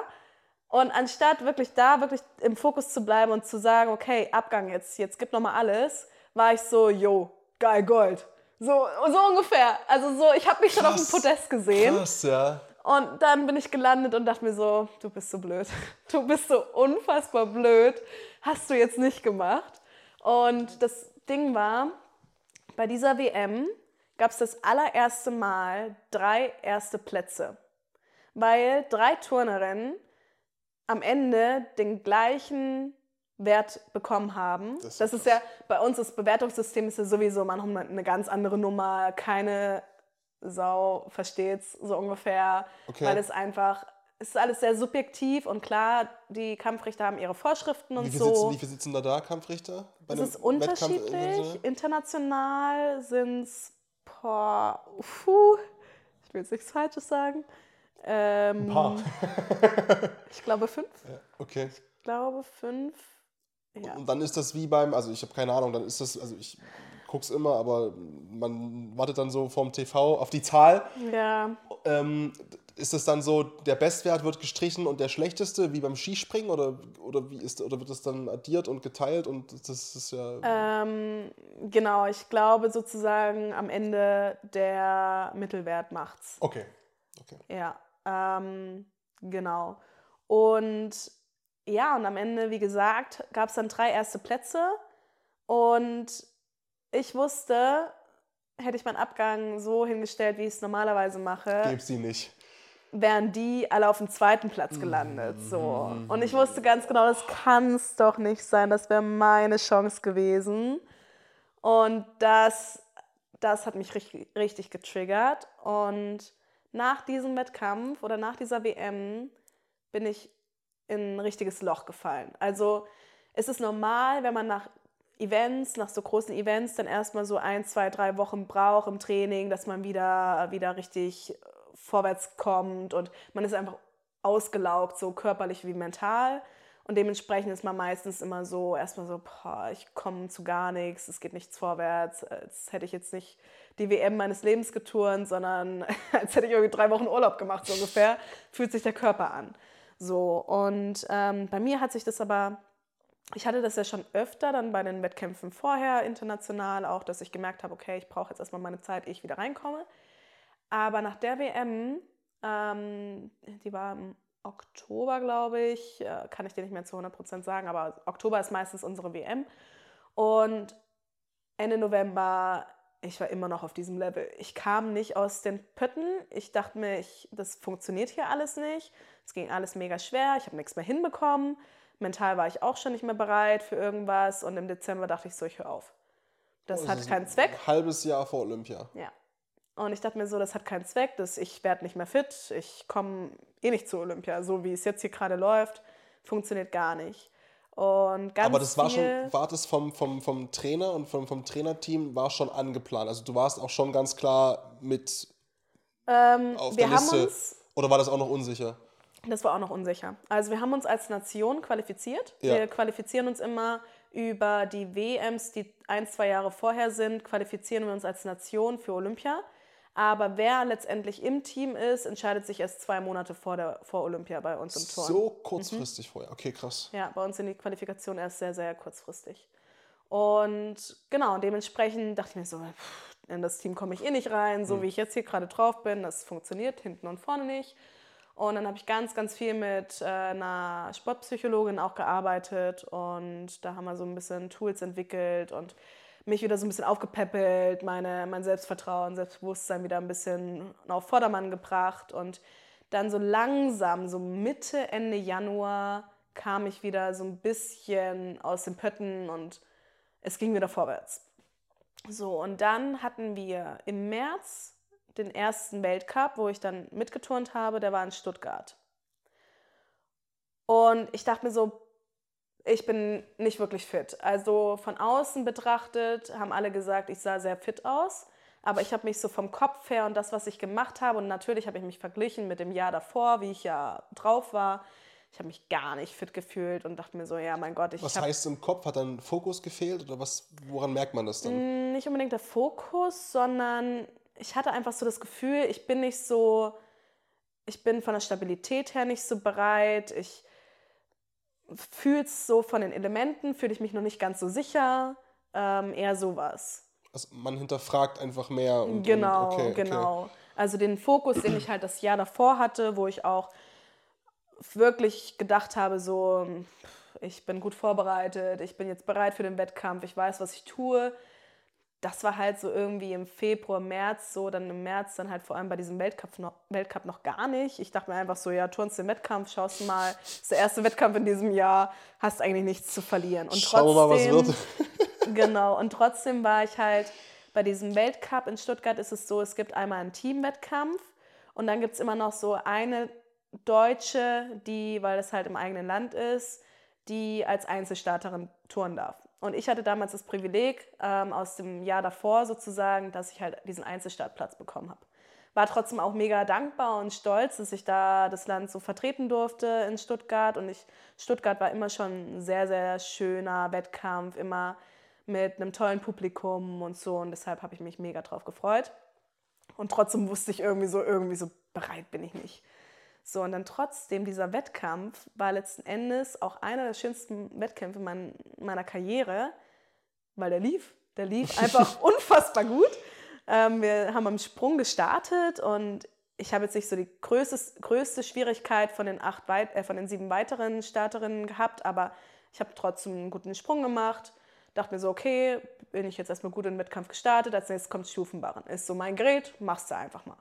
Und anstatt wirklich da wirklich im Fokus zu bleiben und zu sagen, okay, Abgang jetzt, jetzt gib nochmal alles, war ich so, yo, geil, Gold. So, so ungefähr. Also so, ich habe mich schon auf dem Krass. Podest gesehen. Krass, ja. Und dann bin ich gelandet und dachte mir so, du bist so blöd. Du bist so unfassbar blöd. Hast du jetzt nicht gemacht. Und das Ding war, bei dieser WM gab es das allererste Mal drei erste Plätze. Weil drei Turnerinnen am Ende den gleichen Wert bekommen haben. Das Das, ist ja, bei uns das Bewertungssystem ist ja sowieso manchmal eine ganz andere Nummer. Keine Sau versteht's so ungefähr, Okay. weil es einfach, es ist alles sehr subjektiv und klar, die Kampfrichter haben ihre Vorschriften und Wie so. sitzen, wie viel sitzen da da, Kampfrichter? Bei Es ist Wettkampf unterschiedlich. international? International sind es, ich will jetzt nichts Falsches sagen. Ähm, Ein paar. Ich glaube fünf. Okay. Ich glaube fünf. Ja. Und dann ist das wie beim, also ich habe keine Ahnung, dann ist das, also ich guck's immer, aber man wartet dann so vom TV auf die Zahl. ja. Ähm, ist das dann so, der Bestwert wird gestrichen und der schlechteste, wie beim Skispringen? Oder, oder, wie ist, oder wird das dann addiert und geteilt? Und das ist ja. Ähm, genau, ich glaube sozusagen am Ende der Mittelwert macht's. Okay. okay. Ja, ähm, genau. Und ja, und am Ende, wie gesagt, gab es dann drei erste Plätze. Und ich wusste, hätte ich meinen Abgang so hingestellt, wie ich es normalerweise mache, Gib sie nicht. wären die alle auf dem zweiten Platz gelandet. So. Und ich wusste ganz genau, das kann es doch nicht sein. Das wäre meine Chance gewesen. Und das, das hat mich richtig, richtig getriggert. Und nach diesem Wettkampf oder nach dieser WM bin ich in ein richtiges Loch gefallen. Also es ist normal, wenn man nach Events, nach so großen Events, dann erstmal so ein, zwei, drei Wochen braucht im Training, dass man wieder, wieder richtig äh, vorwärts kommt und man ist einfach ausgelaugt, so körperlich wie mental. Und dementsprechend ist man meistens immer so, erstmal so, boah, ich komme zu gar nichts, es geht nichts vorwärts, als hätte ich jetzt nicht die WM meines Lebens geturnt, sondern als hätte ich irgendwie drei Wochen Urlaub gemacht, so ungefähr, fühlt sich der Körper an. So, und ähm, bei mir hat sich das aber ich hatte das ja schon öfter dann bei den Wettkämpfen vorher, international auch, dass ich gemerkt habe, okay, ich brauche jetzt erstmal meine Zeit, ehe ich wieder reinkomme. Aber nach der WM, ähm, die war im Oktober, glaube ich, äh, kann ich dir nicht mehr zu 100% sagen, aber Oktober ist meistens unsere WM. Und Ende November, ich war immer noch auf diesem Level. Ich kam nicht aus den Pötten. Ich dachte mir, ich, das funktioniert hier alles nicht. Es ging alles mega schwer. Ich habe nichts mehr hinbekommen. Mental war ich auch schon nicht mehr bereit für irgendwas. Und im Dezember dachte ich so, ich höre auf. Das Oh, hat ist keinen ein Zweck. Halbes Jahr vor Olympia. Ja. Und ich dachte mir so, das hat keinen Zweck, das, ich werde nicht mehr fit, ich komme eh nicht zu Olympia. So wie es jetzt hier gerade läuft, funktioniert gar nicht. Und ganz Aber das war schon, war das vom, vom, vom Trainer und vom, vom Trainerteam war schon angeplant. Also du warst auch schon ganz klar mit ähm, auf wir der haben Liste. uns, Oder war das auch noch unsicher? Das war auch noch unsicher. Also wir haben uns als Nation qualifiziert. Ja. Wir qualifizieren uns immer über die WMs, die ein, zwei Jahre vorher sind, qualifizieren wir uns als Nation für Olympia. Aber wer letztendlich im Team ist, entscheidet sich erst zwei Monate vor, der, vor Olympia bei uns im Turnen. So kurzfristig vorher. Okay, krass. Ja, bei uns sind die Qualifikationen erst sehr, sehr kurzfristig. Und genau, dementsprechend dachte ich mir so, pff, in das Team komme ich eh nicht rein, so wie ich jetzt hier gerade drauf bin, das funktioniert hinten und vorne nicht. Und dann habe ich ganz, ganz viel mit äh, einer Sportpsychologin auch gearbeitet und da haben wir so ein bisschen Tools entwickelt und mich wieder so ein bisschen aufgepäppelt, meine, mein Selbstvertrauen, Selbstbewusstsein wieder ein bisschen auf Vordermann gebracht und dann so langsam, so Mitte, Ende Januar, kam ich wieder so ein bisschen aus den Pötten und es ging wieder vorwärts. So, und dann hatten wir im März den ersten Weltcup, wo ich dann mitgeturnt habe, der war in Stuttgart. Und ich dachte mir so, ich bin nicht wirklich fit. Also von außen betrachtet haben alle gesagt, ich sah sehr fit aus. Aber ich habe mich so vom Kopf her und das, was ich gemacht habe, und natürlich habe ich mich verglichen mit dem Jahr davor, wie ich ja drauf war. Ich habe mich gar nicht fit gefühlt und dachte mir so, ja, mein Gott, ich Was heißt im Kopf? Hat dann Fokus gefehlt oder was, woran merkt man das dann? nicht unbedingt der Fokus, sondern ich hatte einfach so das Gefühl, ich bin nicht so, ich bin von der Stabilität her nicht so bereit. Ich fühle es so von den Elementen, fühle ich mich noch nicht ganz so sicher. Ähm, eher sowas. Also man hinterfragt einfach mehr. Und, Genau, und, okay, okay. genau. Also den Fokus, den ich halt das Jahr davor hatte, wo ich auch wirklich gedacht habe, so, ich bin gut vorbereitet, ich bin jetzt bereit für den Wettkampf, ich weiß, was ich tue. Das war halt so irgendwie im Februar, März so, dann im März dann halt vor allem bei diesem Weltcup noch, Weltcup noch gar nicht. Ich dachte mir einfach so, ja, turnst den Wettkampf, schaust mal, ist der erste Wettkampf in diesem Jahr, hast eigentlich nichts zu verlieren. Und Schauen wir mal, was trotzdem- wird. Genau, und trotzdem war ich halt bei diesem Weltcup in Stuttgart ist es so, es gibt einmal einen Teamwettkampf und dann gibt es immer noch so eine Deutsche, die, weil es halt im eigenen Land ist, die als Einzelstarterin touren darf. Und ich hatte damals das Privileg ähm, aus dem Jahr davor sozusagen, dass ich halt diesen Einzelstartplatz bekommen habe. War trotzdem auch mega dankbar und stolz, dass ich da das Land so vertreten durfte in Stuttgart. Und ich, Stuttgart war immer schon ein sehr, sehr schöner Wettkampf, immer mit einem tollen Publikum und so. Und deshalb habe ich mich mega drauf gefreut. Und trotzdem wusste ich irgendwie so, irgendwie so bereit bin ich nicht. So, und dann trotzdem, dieser Wettkampf war letzten Endes auch einer der schönsten Wettkämpfe mein, meiner Karriere, weil der lief. Der lief einfach unfassbar gut. Ähm, wir haben am Sprung gestartet und ich habe jetzt nicht so die größte, größte Schwierigkeit von den, acht weit, äh, von den sieben weiteren Starterinnen gehabt, aber ich habe trotzdem einen guten Sprung gemacht. Dachte mir so, okay, bin ich jetzt erstmal gut in den Wettkampf gestartet, als nächstes kommt Stufenbarren. Ist so mein Gerät, machst du einfach mal.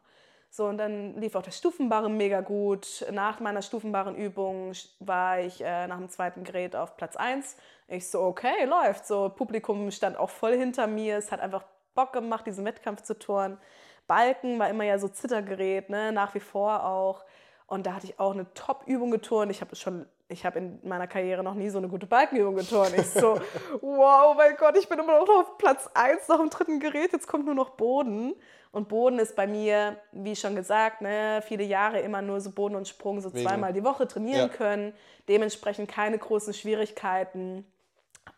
So, und dann lief auch der Stufenbarren mega gut. Nach meiner Stufenbarrenübung war ich äh, nach dem zweiten Gerät auf Platz 1. Ich so, okay, läuft. So, Publikum stand auch voll hinter mir. Es hat einfach Bock gemacht, diesen Wettkampf zu touren. Balken war immer ja so Zittergerät, ne? nach wie vor auch. Und da hatte ich auch eine Top-Übung geturnt. Ich habe schon, ich habe in meiner Karriere noch nie so eine gute Balkenübung geturnt. Ich so, wow, mein Gott, ich bin immer noch auf Platz 1 nach dem dritten Gerät, jetzt kommt nur noch Boden. Und Boden ist bei mir, wie schon gesagt, ne, viele Jahre immer nur so Boden und Sprung so Wegen- zweimal die Woche trainieren Ja. können. Dementsprechend keine großen Schwierigkeiten.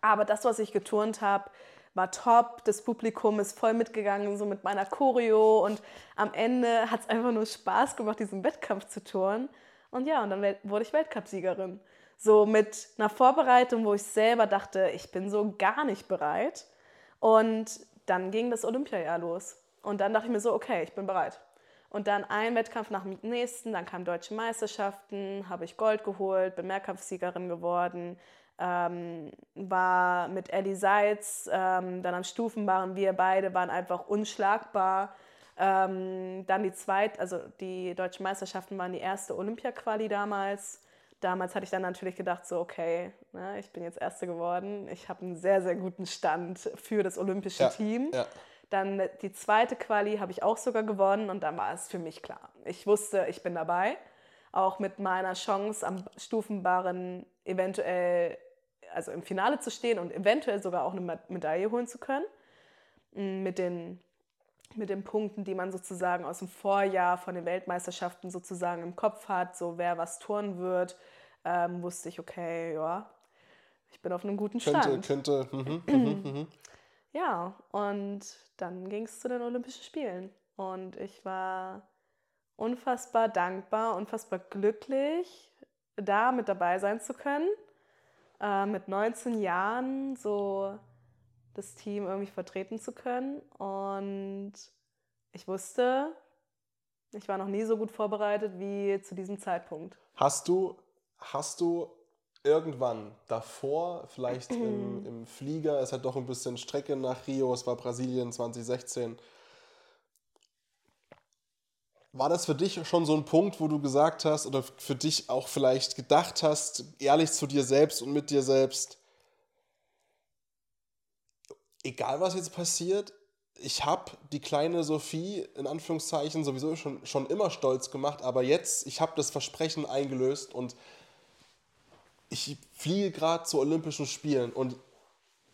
Aber das, was ich geturnt habe, war top. Das Publikum ist voll mitgegangen, so mit meiner Choreo. Und am Ende hat es einfach nur Spaß gemacht, diesen Wettkampf zu turnen. Und ja, und dann wurde ich Weltcupsiegerin. So mit einer Vorbereitung, wo ich selber dachte, ich bin so gar nicht bereit. Und dann ging das Olympiajahr los. Und dann dachte ich mir so, okay, ich bin bereit. Und dann ein Wettkampf nach dem nächsten, dann kamen deutsche Meisterschaften, habe ich Gold geholt, bin Mehrkampfsiegerin geworden, ähm, war mit Ellie Seitz, ähm, dann am Stufenbarren, wir beide waren einfach unschlagbar. Ähm, dann die zweite, also die deutschen Meisterschaften waren die erste Olympia-Quali damals. Damals hatte ich dann natürlich gedacht, so okay, ne, ich bin jetzt Erste geworden. Ich habe einen sehr, sehr guten Stand für das olympische Ja, Team. ja. Dann die zweite Quali habe ich auch sogar gewonnen und dann war es für mich klar. Ich wusste, ich bin dabei. Auch mit meiner Chance am Stufenbarren eventuell, also im Finale zu stehen und eventuell sogar auch eine Me- Medaille holen zu können. Mm, Mit den, mit den Punkten, die man sozusagen aus dem Vorjahr von den Weltmeisterschaften sozusagen im Kopf hat, so wer was turnen wird, ähm, wusste ich, okay, ja, ich bin auf einem guten Könnte, Stand. könnte, mhm, mhm, mhm. Ja, und dann ging es zu den Olympischen Spielen. Und ich war unfassbar dankbar, unfassbar glücklich, da mit dabei sein zu können. Äh, mit 19 Jahren so das Team irgendwie vertreten zu können. Und ich wusste, Ich war noch nie so gut vorbereitet wie zu diesem Zeitpunkt. Hast du, hast du irgendwann davor, vielleicht im, im Flieger, es hat doch ein bisschen Strecke nach Rio, es war Brasilien 2016, war das für dich schon so ein Punkt, wo du gesagt hast oder für dich auch vielleicht gedacht hast, ehrlich zu dir selbst und mit dir selbst, egal was jetzt passiert, ich habe die kleine Sophie in Anführungszeichen sowieso schon, schon immer stolz gemacht, aber jetzt, ich habe das Versprechen eingelöst und ich fliege gerade zu Olympischen Spielen und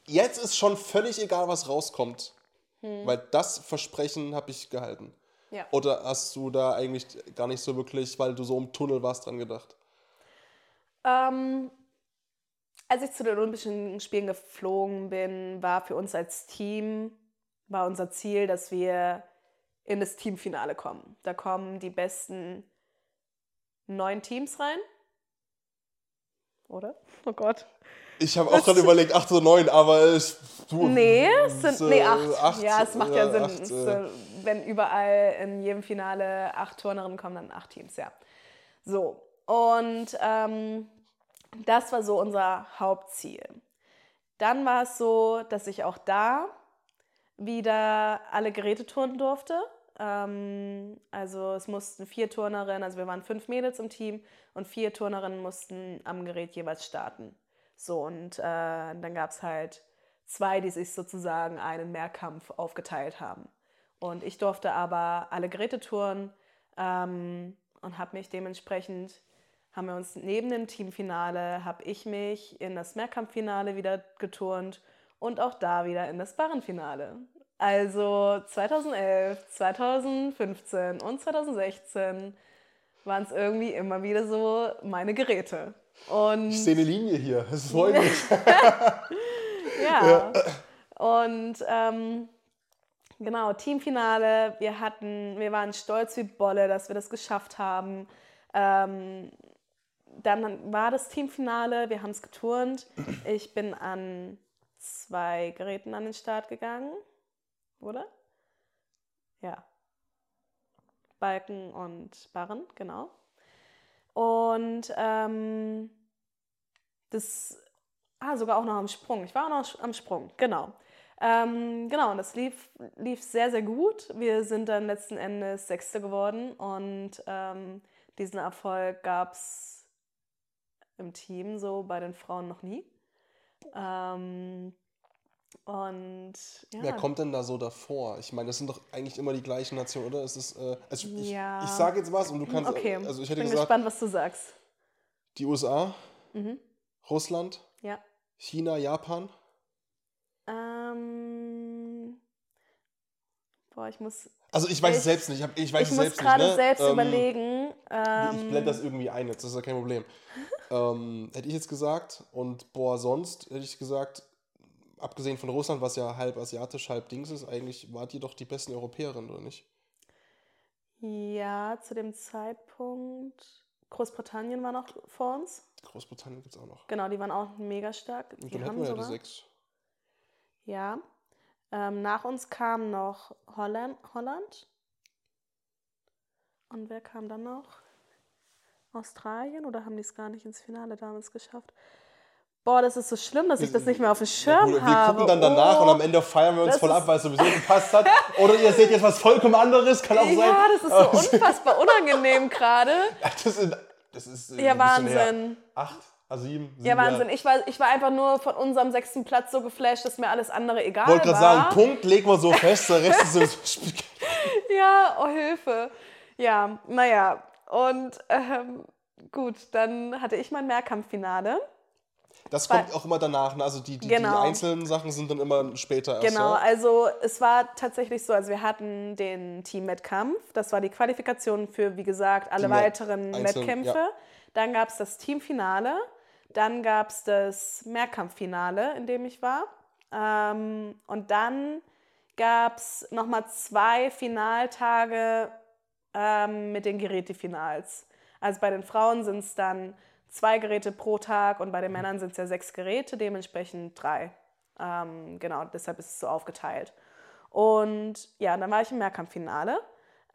jetzt ist schon völlig egal, was rauskommt, weil das Versprechen habe ich gehalten. Ja. Oder hast du da eigentlich gar nicht so wirklich, weil du so im Tunnel warst, dran gedacht? Ähm, als ich zu den Olympischen Spielen geflogen bin, war für uns als Team war unser Ziel, dass wir in das Teamfinale kommen. Da kommen die besten neun Teams rein. Oder? Oh Gott. Ich habe auch gerade überlegt, 8 oder 9, aber es. Du, Nee, es sind äh, nee, acht. acht, Ja, es macht ja, ja, Sinn. acht, Es, äh. äh, wenn überall in jedem Finale acht Turnerinnen kommen, dann acht Teams, ja. So, und ähm, das war so unser Hauptziel. Dann war es so, dass ich auch da wieder alle Geräte turnen durfte. Ähm, also es mussten vier Turnerinnen, also wir waren fünf Mädels im Team und vier Turnerinnen mussten am Gerät jeweils starten. So, und äh, dann gab es halt zwei, die sich sozusagen einen Mehrkampf aufgeteilt haben. Und ich durfte aber alle Geräte touren ähm, und habe mich dementsprechend, haben wir uns neben dem Teamfinale, habe ich mich in das Mehrkampffinale wieder geturnt und auch da wieder in das Barrenfinale. Also 2011, 2015 und 2016 waren es irgendwie immer wieder so meine Geräte. Und Ich sehe eine Linie hier, das freut mich. ja. Und ähm, genau, Teamfinale, wir hatten, wir waren stolz wie Bolle, dass wir das geschafft haben. Ähm, dann war das Teamfinale, wir haben es geturnt. Ich bin an zwei Geräten an den Start gegangen, oder? Ja. Balken und Barren, genau. Und ähm, das, ah, sogar auch noch am Sprung. Ich war auch noch am Sprung, genau. Ähm, genau, und das lief, lief sehr, sehr gut. Wir sind dann letzten Endes Sechste geworden und ähm, diesen Erfolg gab es im Team so bei den Frauen noch nie. Ähm, und ja, Wer kommt denn da so davor? Ich meine, das sind doch eigentlich immer die gleichen Nationen, oder? Es ist, äh, also ich, Ja. ich, ich sage jetzt was und du kannst. okay. Also ich hätte bin gesagt, gespannt, was du sagst. die USA, Mhm. Russland, Ja. China, Japan. Ähm, boah, ich muss, Also ich weiß es Ich- selbst nicht. Ich, hab, ich weiß ich es muss selbst gerade nicht. Ne? selbst Ähm, überlegen. Ich Ähm, blende das irgendwie ein jetzt, das ist ja kein Problem. ähm, hätte ich jetzt gesagt. Und boah, sonst hätte ich gesagt, abgesehen von Russland, was ja halb asiatisch, halb Dings ist, eigentlich wart ihr doch die besten Europäerinnen, oder nicht? ja, zu dem Zeitpunkt. Großbritannien war noch vor uns. Großbritannien gibt es auch noch. Genau, die waren auch mega stark. Und Die dann haben wir ja die sechs. Ja. Ähm, nach uns kam noch Holland, Holland. Und wer kam dann noch? Australien oder haben die es gar nicht ins Finale damals geschafft? Boah, das ist so schlimm, dass ich das nicht mehr auf dem Schirm Gut, wir habe. gucken dann danach oh. und am Ende feiern wir uns voll ist- ab, weil es sowieso gepasst hat. Oder ihr seht jetzt was vollkommen anderes, kann auch sein. Ja, das ist so unfassbar unangenehm gerade. Das ist, das ist äh, Ja, bisschen her. Wahnsinn. Acht, also sieben, sieben Ja, Wahnsinn. Ich war, ich war einfach nur von unserem sechsten Platz so geflasht, dass mir alles andere egal Ich wollte gerade war. sagen, Punkt, legen wir so fest, der Rest ist so Ja, oh Hilfe. Ja, naja. Und ähm, gut, dann hatte ich mein Mehrkampffinale. Das Weil- kommt auch immer danach. Ne? Also die, die, Genau. die einzelnen Sachen sind dann immer später erst. Genau, Ja? also es war tatsächlich so, also wir hatten den Team-Wettkampf, das war die Qualifikation für, wie gesagt, alle Die weiteren Wettkämpfe. ja. Dann gab es das Teamfinale, dann gab es das Mehrkampffinale, in dem ich war. Ähm, und dann gab es nochmal zwei Finaltage ähm, mit den Gerätefinals. Also bei den Frauen sind es dann zwei Geräte pro Tag und bei den Männern sind es ja sechs Geräte, dementsprechend drei. Ähm, genau, deshalb ist es so aufgeteilt. Und ja, dann war ich im Mehrkampffinale.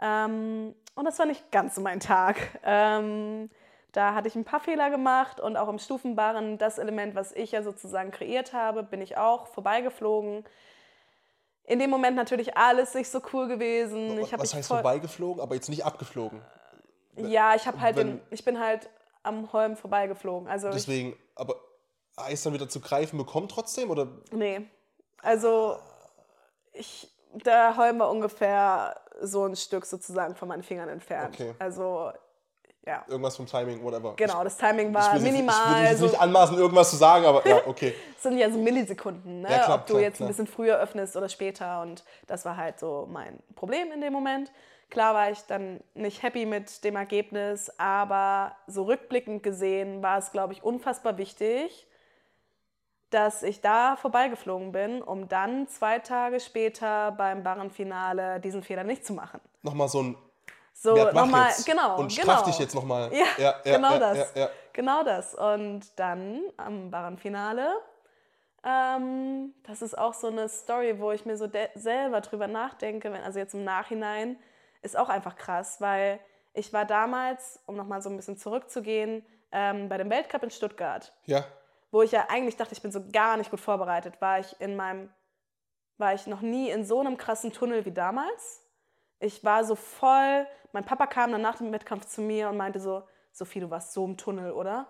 Ähm, und das war nicht ganz so mein Tag. Ähm, da hatte ich ein paar Fehler gemacht und auch im Stufenbarren, das Element, was ich ja sozusagen kreiert habe, bin ich auch vorbeigeflogen. In dem Moment natürlich alles nicht so cool gewesen. Was heißt vorbeigeflogen, aber jetzt nicht abgeflogen? Ja, ich habe halt den, ich bin halt am Holm vorbeigeflogen. Also ich, Deswegen, aber Eis dann wieder zu greifen bekommen trotzdem? Oder nee, also ich, der Holm war ungefähr so ein Stück sozusagen von meinen Fingern entfernt. Okay. Also ja, irgendwas vom Timing, whatever? genau, das Timing Ich, war ich will, minimal. Ich würde jetzt so, nicht anmaßen, irgendwas zu sagen, aber ja, okay. es sind ja so Millisekunden, ne? Ja, klar, ob du klar, jetzt klar. ein bisschen früher öffnest oder später. Und das war halt so mein Problem in dem Moment. Klar war ich dann nicht happy mit dem Ergebnis, aber so rückblickend gesehen war es, glaube ich, unfassbar wichtig, dass ich da vorbeigeflogen bin, um dann zwei Tage später beim Barrenfinale diesen Fehler nicht zu machen. Nochmal so ein So, nochmal, genau. und genau. straf dich jetzt nochmal. Ja, genau ja, das. Ja, ja. Genau das. Und dann am Barrenfinale, ähm, das ist auch so eine Story, wo ich mir so selber drüber nachdenke, wenn, also jetzt im Nachhinein, ist auch einfach krass, weil ich war damals, um nochmal so ein bisschen zurückzugehen, ähm, bei dem Weltcup in Stuttgart, ja. wo ich ja eigentlich dachte, ich bin so gar nicht gut vorbereitet, war ich in meinem, war ich noch nie in so einem krassen Tunnel wie damals. Ich war so voll, mein Papa kam dann nach dem Wettkampf zu mir und meinte so, Sophie, du warst so im Tunnel, oder?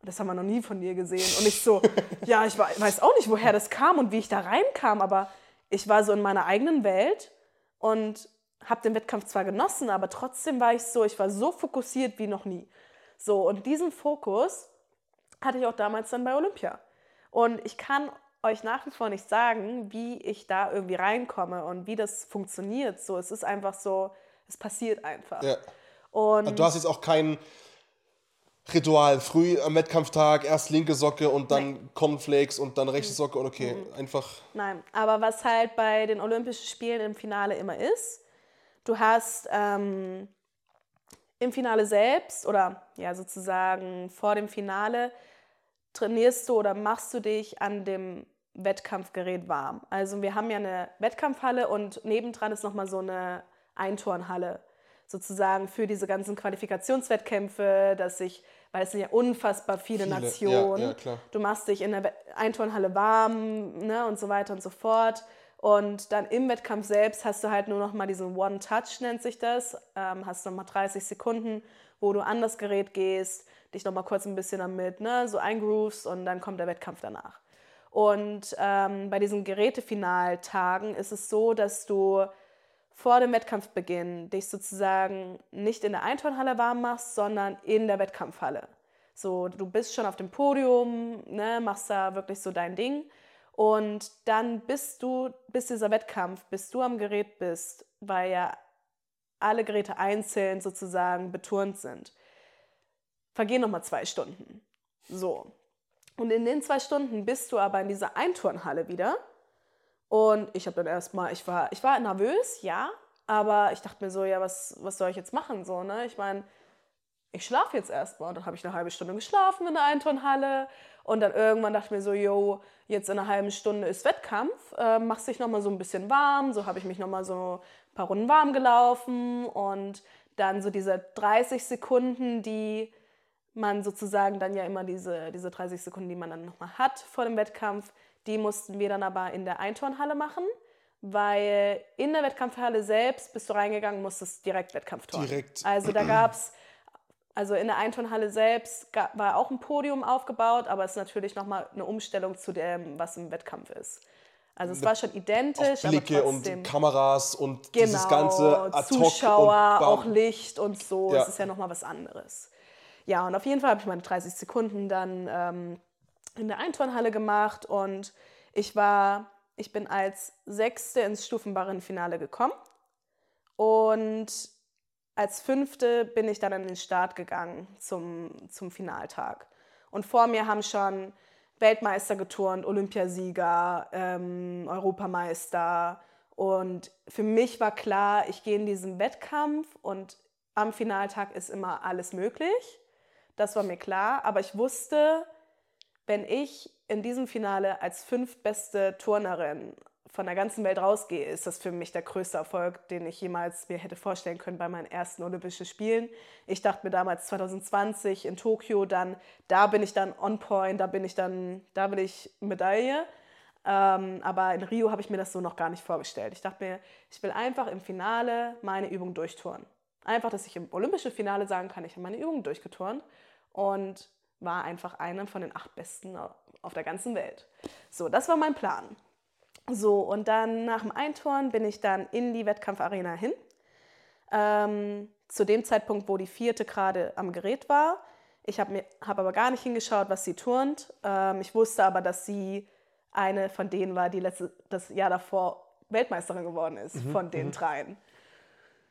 Und das haben wir noch nie von dir gesehen. Und ich so, ja, ich weiß auch nicht, woher das kam und wie ich da reinkam, aber ich war so in meiner eigenen Welt und habe den Wettkampf zwar genossen, aber trotzdem war ich so, ich war so fokussiert wie noch nie. So, und diesen Fokus hatte ich auch damals dann bei Olympia. Und ich kann euch nach wie vor nicht sagen, wie ich da irgendwie reinkomme und wie das funktioniert. So, es ist einfach so, es passiert einfach. ja. Und Du hast jetzt auch kein Ritual. Früh am Wettkampftag erst linke Socke und dann Cornflakes und dann rechte Socke und okay, Mhm. einfach. Nein, aber was halt bei den Olympischen Spielen im Finale immer ist, du hast ähm, im Finale selbst oder ja sozusagen vor dem Finale trainierst du oder machst du dich an dem Wettkampfgerät warm. Also wir haben ja eine Wettkampfhalle und nebendran ist nochmal so eine Einturnhalle sozusagen für diese ganzen Qualifikationswettkämpfe, dass sich, weil es sind ja unfassbar viele, Viele, ja, Nationen, ja, klar. du machst dich in der Einturnhalle warm ne, und so weiter und so fort. Und dann im Wettkampf selbst hast du halt nur noch mal diesen One-Touch, nennt sich das. Ähm, hast noch mal 30 Sekunden, wo du an das Gerät gehst, dich noch mal kurz ein bisschen damit ne, so eingroovst und dann kommt der Wettkampf danach. Und ähm, bei diesen Gerätefinaltagen ist es so, dass du vor dem Wettkampfbeginn dich sozusagen nicht in der Einturnhalle warm machst, sondern in der Wettkampfhalle. So, du bist schon auf dem Podium, ne, machst da wirklich so dein Ding. Und dann bist du, bis dieser Wettkampf, bis du am Gerät bist, weil ja alle Geräte einzeln sozusagen beturnt sind, vergehen nochmal zwei Stunden. So. Und in den zwei Stunden bist du aber in dieser Einturnhalle wieder. Und ich habe dann erstmal, ich war, ich war nervös, ja, aber ich dachte mir so, ja, was, was soll ich jetzt machen? So, ne? Ich meine, ich schlafe jetzt erstmal. Und dann habe ich eine halbe Stunde geschlafen in der Einturnhalle. Und dann irgendwann dachte ich mir so, yo, jetzt in einer halben Stunde ist Wettkampf, äh, machst dich nochmal so ein bisschen warm. So habe ich mich nochmal so ein paar Runden warm gelaufen. Und dann so diese 30 Sekunden, die man sozusagen dann ja immer diese, diese 30 Sekunden, die man dann nochmal hat vor dem Wettkampf, die mussten wir dann aber in der Einturnhalle machen, weil in der Wettkampfhalle selbst bist du reingegangen, musstest direkt Wettkampf turnen. Direkt. Also da gab es, also in der Einturnhalle selbst war auch ein Podium aufgebaut, aber es ist natürlich nochmal eine Umstellung zu dem, was im Wettkampf ist. Also es war schon identisch, Auch Blicke aber trotzdem. und Kameras und Genau, dieses ganze Ad Zuschauer, auch Licht und so. Ja. Das ist ja nochmal was anderes. Ja, und auf jeden Fall habe ich meine 30 Sekunden dann ähm, in der Einturnhalle gemacht und ich war, ich bin als Sechste ins Stufenbarrenfinale gekommen und als Fünfte bin ich dann an den Start gegangen zum, zum Finaltag. Und vor mir haben schon Weltmeister geturnt, Olympiasieger, ähm, Europameister. Und für mich war klar, ich gehe in diesen Wettkampf und am Finaltag ist immer alles möglich. Das war mir klar. Aber ich wusste, wenn ich in diesem Finale als fünftbeste Turnerin von der ganzen Welt rausgehe, ist das für mich der größte Erfolg, den ich jemals mir hätte vorstellen können bei meinen ersten Olympischen Spielen. Ich dachte mir damals 2020 in Tokio dann, da bin ich dann on point, da bin ich dann, da will ich Medaille. Ähm, aber in Rio habe ich mir das so noch gar nicht vorgestellt. Ich dachte mir, ich will einfach im Finale meine Übung durchtouren. Einfach, dass ich im Olympischen Finale sagen kann, ich habe meine Übung durchgeturnt und war einfach einer von den acht Besten auf der ganzen Welt. So, das war mein Plan. So, und dann nach dem Einturnen bin ich dann in die Wettkampfarena hin. Ähm, zu dem Zeitpunkt, wo die vierte gerade am Gerät war. Ich habe hab aber gar nicht hingeschaut, was sie turnt. Ähm, ich wusste aber, dass sie eine von denen war, die letzte, das Jahr davor Weltmeisterin geworden ist, mhm, von den mhm. dreien.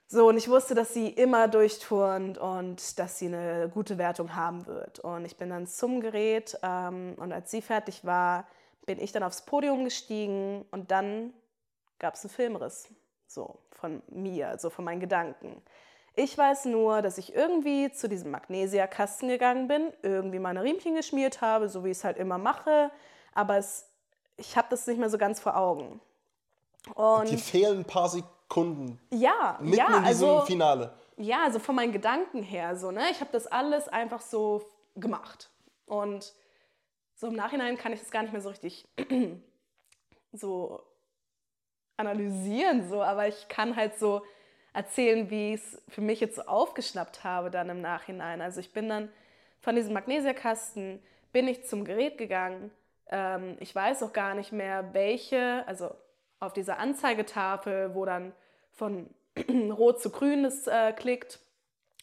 So, und ich wusste, dass sie immer durchturnt und dass sie eine gute Wertung haben wird. Und ich bin dann zum Gerät ähm, und als sie fertig war, bin ich dann aufs Podium gestiegen und dann gab es einen Filmriss. So, von mir, so von meinen Gedanken. Ich weiß nur, dass ich irgendwie zu diesem Magnesiakasten gegangen bin, irgendwie meine Riemchen geschmiert habe, so wie ich es halt immer mache, aber es ich habe das nicht mehr so ganz vor Augen. Und Dir fehlen ein paar Sekunden. Ja, mitten ja, in diesem also, Finale. Ja, also von meinen Gedanken her so, ne? Ich habe das alles einfach so gemacht. Und so im Nachhinein kann ich das gar nicht mehr so richtig so analysieren, so, aber ich kann halt so erzählen, wie ich es für mich jetzt so aufgeschnappt habe dann im Nachhinein. Also ich bin dann von diesem Magnesiakasten bin ich zum Gerät gegangen ähm, ich weiß auch gar nicht mehr, welche, also auf dieser Anzeigetafel, wo dann von rot zu grün das äh, klickt,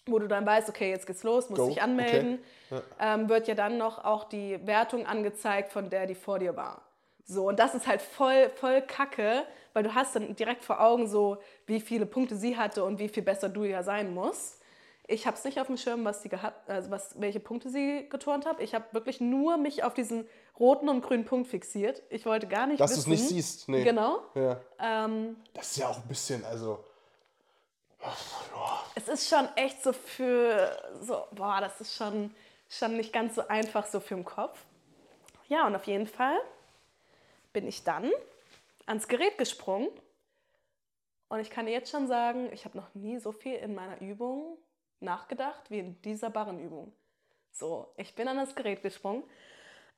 wo du dann weißt, okay, jetzt geht's los, musst Go. dich anmelden, okay. ja. ähm, wird ja dann noch auch die Wertung angezeigt von der, die vor dir war. So, und das ist halt voll, voll kacke, weil du hast dann direkt vor Augen so, wie viele Punkte sie hatte und wie viel besser du ja sein musst. Ich habe es nicht auf dem Schirm, was sie gehabt, also was, welche Punkte sie geturnt hat. Ich habe wirklich nur mich auf diesen roten und grünen Punkt fixiert. Ich wollte gar nicht Dass du es nicht siehst, nee. Genau. Ja. Ähm, das ist ja auch ein bisschen, also... Es ist schon echt so für, so, boah, das ist schon, schon nicht ganz so einfach so für den Kopf. Ja, und auf jeden Fall bin ich dann ans Gerät gesprungen. Und ich kann dir jetzt schon sagen, ich habe noch nie so viel in meiner Übung nachgedacht wie in dieser Barrenübung. So, ich bin an das Gerät gesprungen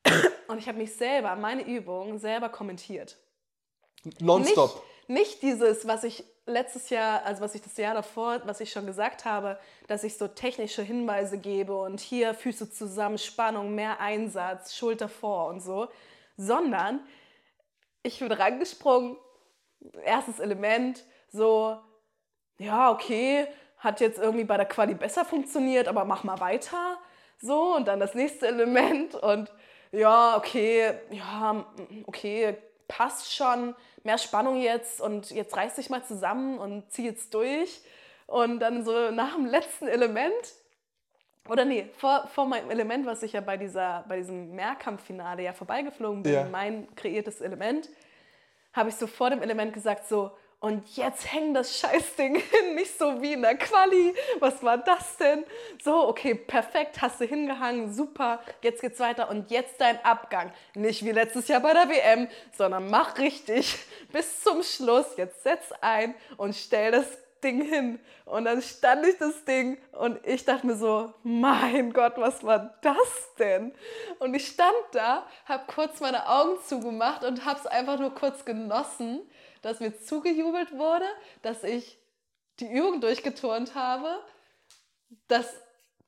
und ich habe mich selber, meine Übung, selber kommentiert. Nonstop. Nicht, nicht dieses, was ich letztes Jahr, also was ich das Jahr davor, was ich schon gesagt habe, dass ich so technische Hinweise gebe und hier Füße zusammen, Spannung, mehr Einsatz, Schulter vor und so, sondern ich bin rangesprungen, erstes Element, so, ja, okay, hat jetzt irgendwie bei der Quali besser funktioniert, aber mach mal weiter. So, und dann das nächste Element und ja, okay, ja, okay, passt schon, mehr Spannung jetzt und jetzt reiß dich mal zusammen und zieh jetzt durch. Und dann so nach dem letzten Element, oder nee, vor, vor meinem Element, was ich ja bei, dieser, bei diesem Mehrkampffinale ja vorbeigeflogen bin, ja. mein kreiertes Element, habe ich so vor dem Element gesagt, so, und jetzt hängt das Scheißding hin, nicht so wie in der Quali. Was war das denn? So, okay, perfekt, hast du hingehangen, super, jetzt geht's weiter und jetzt dein Abgang. Nicht wie letztes Jahr bei der WM, sondern mach richtig bis zum Schluss. Jetzt setz ein und stell das Ding hin. Und dann stand ich das Ding und ich dachte mir so, mein Gott, was war das denn? Und ich stand da, habe kurz meine Augen zugemacht und habe es einfach nur kurz genossen dass mir zugejubelt wurde, dass ich die Übung durchgeturnt habe, dass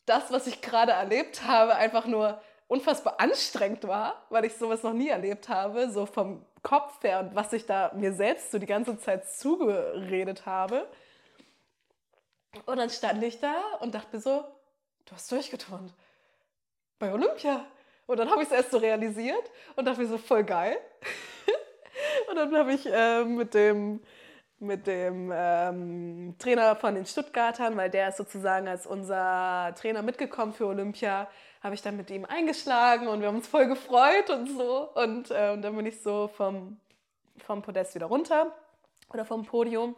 das, was ich gerade erlebt habe, einfach nur unfassbar anstrengend war, weil ich sowas noch nie erlebt habe, so vom Kopf her und was ich da mir selbst so die ganze Zeit zugeredet habe. Und dann stand ich da und dachte mir so, du hast durchgeturnt. Bei Olympia. Und dann habe ich es erst so realisiert und dachte mir so, voll geil. Und dann habe ich äh, mit dem, mit dem ähm, Trainer von den Stuttgartern, weil der ist sozusagen als unser Trainer mitgekommen für Olympia, habe ich dann mit ihm eingeschlagen und wir haben uns voll gefreut und so. Und, äh, und dann bin ich so vom, vom Podest wieder runter oder vom Podium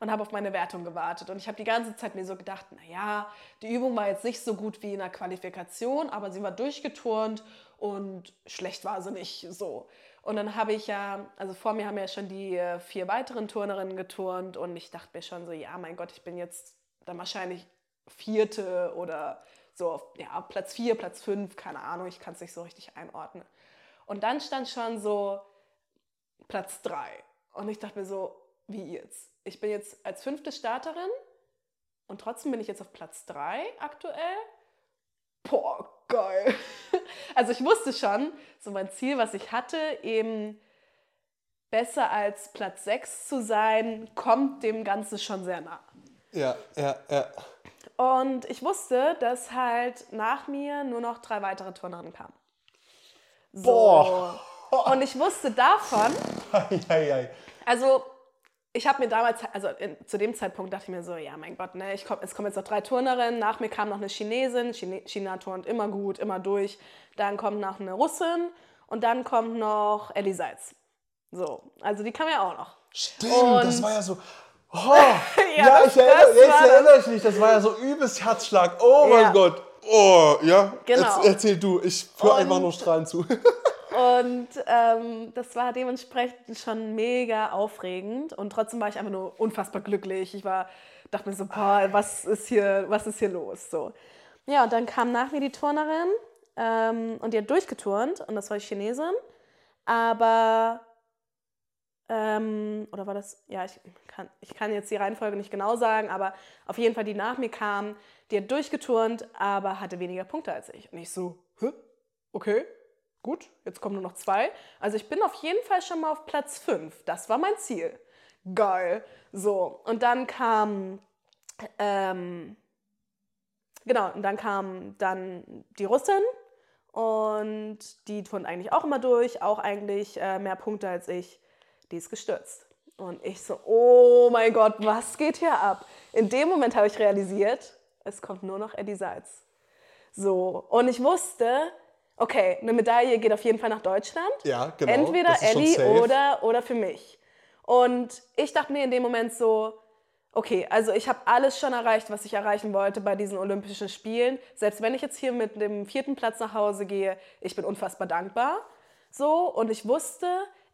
und habe auf meine Wertung gewartet. Und ich habe die ganze Zeit mir so gedacht, naja, die Übung war jetzt nicht so gut wie in der Qualifikation, aber sie war durchgeturnt und schlecht war sie nicht so. Und dann habe ich ja, also vor mir haben ja schon die äh, vier weiteren Turnerinnen geturnt und ich dachte mir schon so, ja, mein Gott, ich bin jetzt dann wahrscheinlich vierte oder so auf ja, Platz vier, Platz fünf, keine Ahnung, ich kann es nicht so richtig einordnen. Und dann stand schon so Platz drei. Und ich dachte mir so, wie jetzt? Ich bin jetzt als fünfte Starterin und trotzdem bin ich jetzt auf Platz drei aktuell. Boah, geil. Also ich wusste schon, so mein Ziel, was ich hatte, eben besser als Platz 6 zu sein, kommt dem Ganzen schon sehr nah. Ja, ja, ja. Und ich wusste, dass halt nach mir nur noch drei weitere Turnerinnen kamen. So. Boah. Und ich wusste davon, Eieiei. also ich habe mir damals, also in, zu dem Zeitpunkt dachte ich mir so, ja mein Gott, ne, ich komm, es kommen jetzt noch drei Turnerinnen, nach mir kam noch eine Chinesin, Chine, China turnt immer gut, immer durch, dann kommt noch eine Russin und dann kommt noch Ellie Seitz. So, also die kam ja auch noch. Stimmt, Und- das war ja so. Oh, ja, das- ich erinnere, jetzt erinnere ich mich, das war ja so übelst Herzschlag. Oh mein Ja. Gott. Oh, ja. Genau. Jetzt erzähl du, ich höre einfach nur strahlend zu. Und ähm, das war dementsprechend schon mega aufregend. Und trotzdem war ich einfach nur unfassbar glücklich. Ich war, dachte mir so, boah, was ist hier, was ist hier los? So. Ja, und dann kam nach mir die Turnerin ähm, und die hat durchgeturnt und das war die Chinesin. Aber, ähm, oder war das, ja, ich kann, ich kann jetzt die Reihenfolge nicht genau sagen, aber auf jeden Fall die nach mir kam, die hat durchgeturnt, aber hatte weniger Punkte als ich. Und ich so, hä? Okay, gut, jetzt kommen nur noch zwei. Also ich bin auf jeden Fall schon mal auf Platz fünf. Das war mein Ziel. Geil. So, und dann kam, ähm, genau, und dann kam dann die Russin und die turnt eigentlich auch immer durch, auch eigentlich äh, mehr Punkte als ich. Die ist gestürzt. Und ich so, oh mein Gott, was geht hier ab? In dem Moment habe ich realisiert, es kommt nur noch Eddie Seitz. So, und ich wusste, okay, eine Medaille geht auf jeden Fall nach Deutschland. Ja, genau, Entweder Ellie oder, oder für mich. Und ich dachte mir in dem Moment so, okay, also ich habe alles schon erreicht, was ich erreichen wollte bei diesen Olympischen Spielen. Selbst wenn ich jetzt hier mit dem vierten Platz nach Hause gehe, ich bin unfassbar dankbar. So, und ich wusste,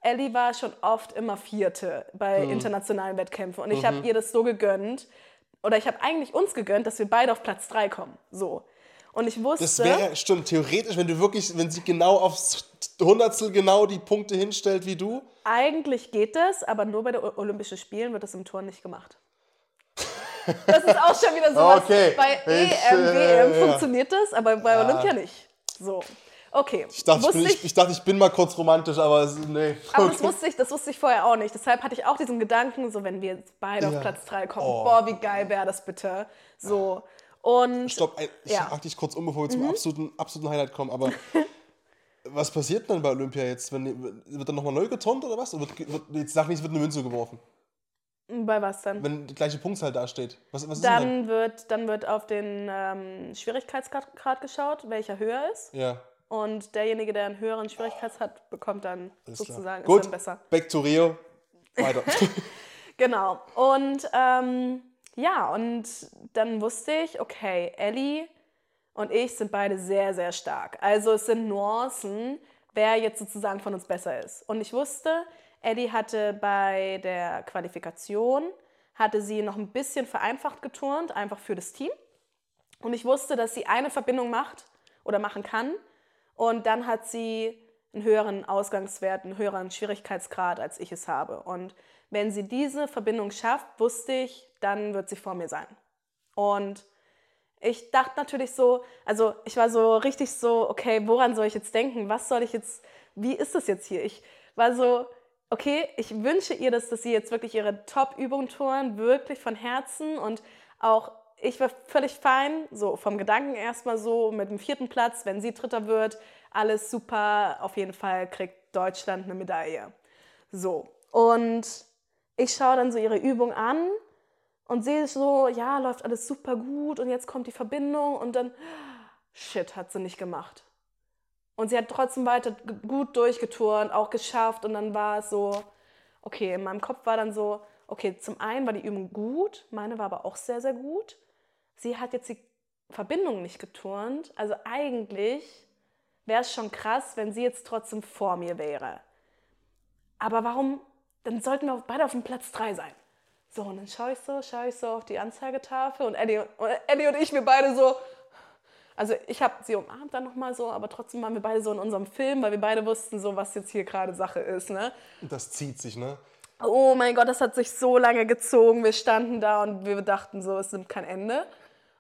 Ellie war schon oft immer Vierte bei Hm. internationalen Wettkämpfen. Und ich Mhm. habe ihr das so gegönnt, oder ich habe eigentlich uns gegönnt, dass wir beide auf Platz drei kommen. So. Und ich wusste. Das wäre, stimmt, theoretisch, wenn du wirklich, wenn sie genau aufs Hundertstel genau die Punkte hinstellt wie du. Eigentlich geht das, aber nur bei den Olympischen Spielen wird das im Turn nicht gemacht. Das ist auch schon wieder sowas. Okay. Bei Ich, EM, äh, WM ja. funktioniert das, aber bei Olympia nicht. So. Okay. Ich dachte, ich, bin, ich, ich dachte, ich bin mal kurz romantisch, aber nee. aber das Okay. wusste, ich, das wusste ich vorher auch nicht. Deshalb hatte ich auch diesen Gedanken, so wenn wir jetzt beide Ja. auf Platz 3 kommen, Oh. boah, wie geil wäre das bitte. So. Und Stopp, ich Ja. Mhm. dich kurz um, bevor wir zum absoluten, absoluten Highlight kommen. Aber was passiert denn bei Olympia jetzt? Wenn, wird dann nochmal neu geturnt oder was? Oder wird, wird, jetzt sag nicht, es wird eine Münze geworfen. bei was dann? Wenn die gleiche Punktzahl dasteht. Was, was ist denn dann? Dann wird, dann wird auf den ähm, Schwierigkeitsgrad Grad geschaut, welcher höher ist. Ja, Und derjenige, der einen höheren Schwierigkeitsgrad hat, bekommt dann alles sozusagen Gut, dann besser. back to Rio. Weiter. Genau. Und ähm, ja, und dann wusste ich, okay, Ellie und ich sind beide sehr, sehr stark. Also es sind Nuancen, wer jetzt sozusagen von uns besser ist. Und ich wusste, Ellie hatte bei der Qualifikation, hatte sie noch ein bisschen vereinfacht geturnt, einfach für das Team. Und ich wusste, dass sie eine Verbindung macht oder machen kann. Und dann hat sie einen höheren Ausgangswert, einen höheren Schwierigkeitsgrad, als ich es habe. Und wenn sie diese Verbindung schafft, wusste ich, dann wird sie vor mir sein. Und ich dachte natürlich so, also ich war so richtig so, okay, woran soll ich jetzt denken? Was soll ich jetzt, wie ist das jetzt hier? Ich war so, okay, ich wünsche ihr, dass, dass sie jetzt wirklich ihre Top-Übung touren, wirklich von Herzen und auch ich war völlig fein, so vom Gedanken erstmal so mit dem vierten Platz, wenn sie Dritter wird, alles super, auf jeden Fall kriegt Deutschland eine Medaille. So, und ich schaue dann so ihre Übung an und sehe so, ja, läuft alles super gut und jetzt kommt die Verbindung und dann, shit, hat sie nicht gemacht. Und sie hat trotzdem weiter gut durchgeturnt, auch geschafft und dann war es so, okay, in meinem Kopf war dann so, okay, zum einen war die Übung gut, meine war aber auch sehr, sehr gut. Sie hat jetzt die Verbindung nicht geturnt, also eigentlich wäre es schon krass, wenn sie jetzt trotzdem vor mir wäre. Aber warum, dann sollten wir beide auf dem Platz 3 sein. So, und dann schaue ich so, schaue ich so auf die Anzeigetafel und Eddie, und Eddie und ich, wir beide so, also ich habe sie umarmt dann nochmal so, aber trotzdem waren wir beide so in unserem Film, weil wir beide wussten so, was jetzt hier gerade Sache ist, ne? Und das zieht sich, ne? Oh mein Gott, das hat sich so lange gezogen. Wir standen da und wir dachten so, es nimmt kein Ende.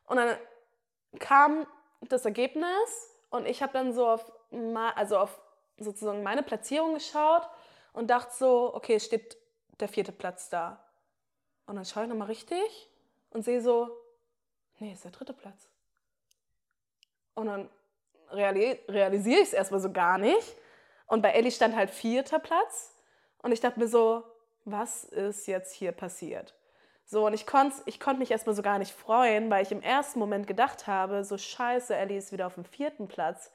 Und dann kam das Ergebnis und ich habe dann so auf, also auf sozusagen meine Platzierung geschaut und dachte so, okay, es steht der vierte Platz da. Und dann schaue ich nochmal richtig und sehe so, nee, ist der dritte Platz. Und dann realisiere ich es erstmal so gar nicht. Und bei Ellie stand halt vierter Platz. Und ich dachte mir so, was ist jetzt hier passiert? So, und ich konnte ich konnt mich erstmal so gar nicht freuen, weil ich im ersten Moment gedacht habe, so scheiße, Ellie ist wieder auf dem vierten Platz.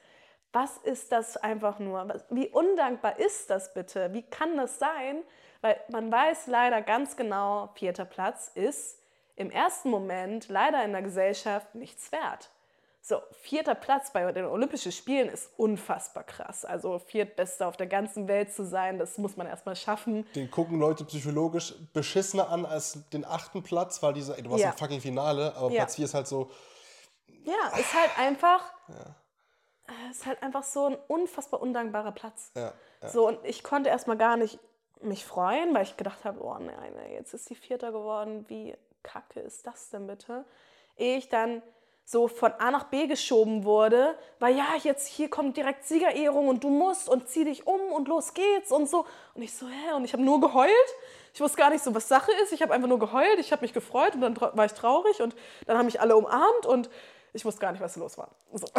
Was ist das einfach nur? Wie undankbar ist das bitte? Wie kann das sein? Weil man weiß leider ganz genau, vierter Platz ist im ersten Moment leider in der Gesellschaft nichts wert. So, vierter Platz bei den Olympischen Spielen ist unfassbar krass. Also viertbester auf der ganzen Welt zu sein, das muss man erstmal schaffen. Den gucken Leute psychologisch beschissener an als den achten Platz, weil dieser, ey, du warst ja. im fucking Finale, aber ja. Platz vier ist halt so. Ja, ist halt einfach. Ja. Ist halt einfach so ein unfassbar undankbarer Platz. Ja, ja. So, und ich konnte erstmal gar nicht mich freuen, weil ich gedacht habe, oh nein, jetzt ist sie Vierter geworden, wie kacke ist das denn bitte? Ehe ich dann so von A nach B geschoben wurde, weil ja, jetzt hier kommt direkt Siegerehrung und du musst und zieh dich um und los geht's und so. Und ich so, hä? Und ich habe nur geheult. Ich wusste gar nicht so, was Sache ist. Ich habe einfach nur geheult. Ich habe mich gefreut und dann war ich traurig und dann haben mich alle umarmt und ich wusste gar nicht, was los war. So.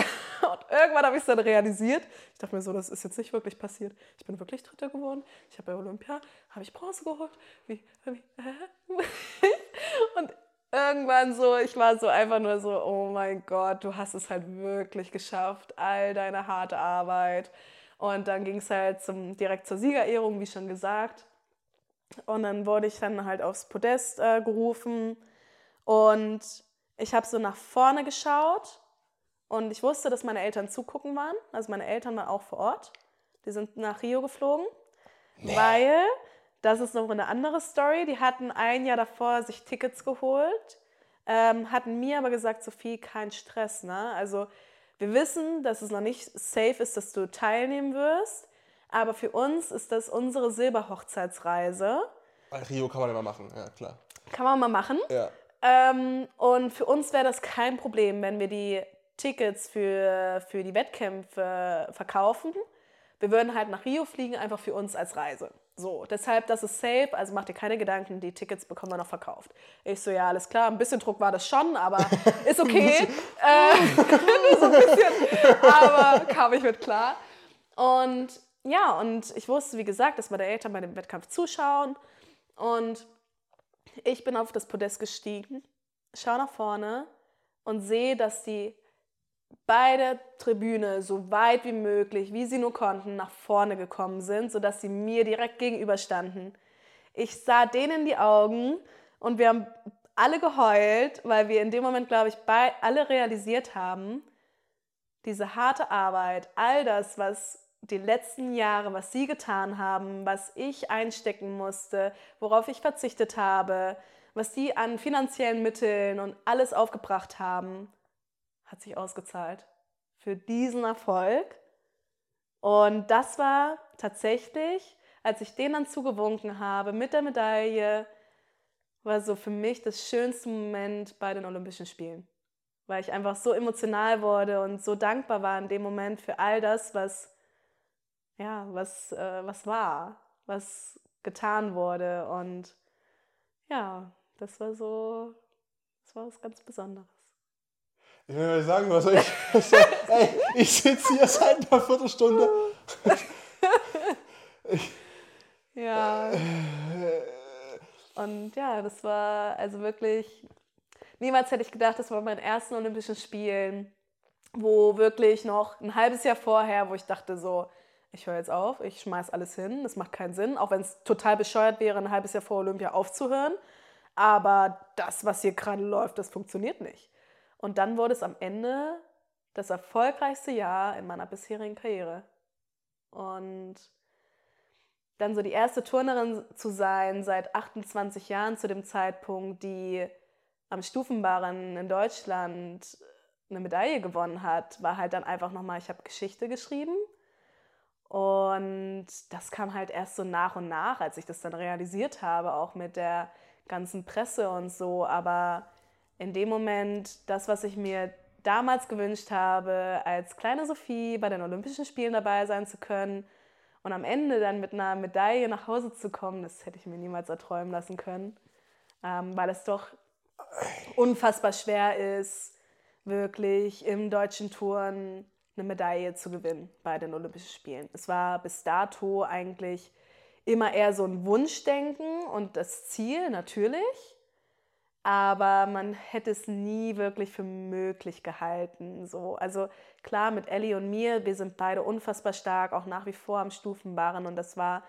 Und irgendwann habe ich es dann realisiert. Ich dachte mir so, das ist jetzt nicht wirklich passiert. Ich bin wirklich Dritter geworden. Ich habe bei Olympia, habe ich Bronze geholt. Wie, wie, äh? und irgendwann so, ich war so einfach nur so, oh mein Gott, du hast es halt wirklich geschafft, all deine harte Arbeit. Und dann ging es halt zum, direkt zur Siegerehrung, wie schon gesagt. Und dann wurde ich dann halt aufs Podest äh, gerufen und ich habe so nach vorne geschaut und ich wusste, dass meine Eltern zugucken waren. Also meine Eltern waren auch vor Ort. Die sind nach Rio geflogen, nee. weil das ist noch eine andere Story. Die hatten ein Jahr davor sich Tickets geholt, ähm, hatten mir aber gesagt, Sophie, kein Stress. Ne? Also wir wissen, dass es noch nicht safe ist, dass du teilnehmen wirst. Aber für uns ist das unsere Silberhochzeitsreise. Rio kann man immer machen, ja klar. Kann man mal machen. Ja. Ähm, und für uns wäre das kein Problem, wenn wir die Tickets für, für die Wettkämpfe verkaufen. Wir würden halt nach Rio fliegen, einfach für uns als Reise. So, deshalb, das ist safe, also mach dir keine Gedanken, die Tickets bekommen wir noch verkauft. Ich so, ja, alles klar, ein bisschen Druck war das schon, aber ist okay. äh, so ein bisschen, aber kam ich mit klar. Und ja, und ich wusste, wie gesagt, dass meine Eltern bei dem Wettkampf zuschauen. Und ich bin auf das Podest gestiegen, schaue nach vorne und sehe, dass die beide Tribüne so weit wie möglich, wie sie nur konnten, nach vorne gekommen sind, sodass sie mir direkt gegenüberstanden. Ich sah denen in die Augen und wir haben alle geheult, weil wir in dem Moment, glaube ich, alle realisiert haben, diese harte Arbeit, all das, was die letzten Jahre, was sie getan haben, was ich einstecken musste, worauf ich verzichtet habe, was sie an finanziellen Mitteln und alles aufgebracht haben, hat sich ausgezahlt für diesen Erfolg. Und das war tatsächlich, als ich den dann zugewunken habe mit der Medaille, war so für mich das schönste Moment bei den Olympischen Spielen. Weil ich einfach so emotional wurde und so dankbar war in dem Moment für all das, was, ja, was, äh, was war, was getan wurde. Und ja, das war so, das war was ganz Besonderes. Ich will mal sagen, was soll ich. ey, ich sitze hier seit einer Viertelstunde. ja. Und ja, das war also wirklich. Niemals hätte ich gedacht, das war mein ersten Olympischen Spielen, wo wirklich noch ein halbes Jahr vorher, wo ich dachte so, ich höre jetzt auf, ich schmeiß alles hin, das macht keinen Sinn, auch wenn es total bescheuert wäre, ein halbes Jahr vor Olympia aufzuhören. Aber das, was hier gerade läuft, das funktioniert nicht. Und dann wurde es am Ende das erfolgreichste Jahr in meiner bisherigen Karriere. Und dann so die erste Turnerin zu sein seit 28 Jahren zu dem Zeitpunkt, die am Stufenbarren in Deutschland eine Medaille gewonnen hat, war halt dann einfach nochmal, ich habe Geschichte geschrieben. Und das kam halt erst so nach und nach, als ich das dann realisiert habe, auch mit der ganzen Presse und so. Aber in dem Moment, das, was ich mir damals gewünscht habe, als kleine Sophie bei den Olympischen Spielen dabei sein zu können und am Ende dann mit einer Medaille nach Hause zu kommen, das hätte ich mir niemals erträumen lassen können, ähm, weil es doch unfassbar schwer ist, wirklich im deutschen Touren eine Medaille zu gewinnen bei den Olympischen Spielen. Es war bis dato eigentlich immer eher so ein Wunschdenken und das Ziel natürlich, aber man hätte es nie wirklich für möglich gehalten. So. Also klar, mit Ellie und mir, wir sind beide unfassbar stark, auch nach wie vor am Stufenbarren und das war,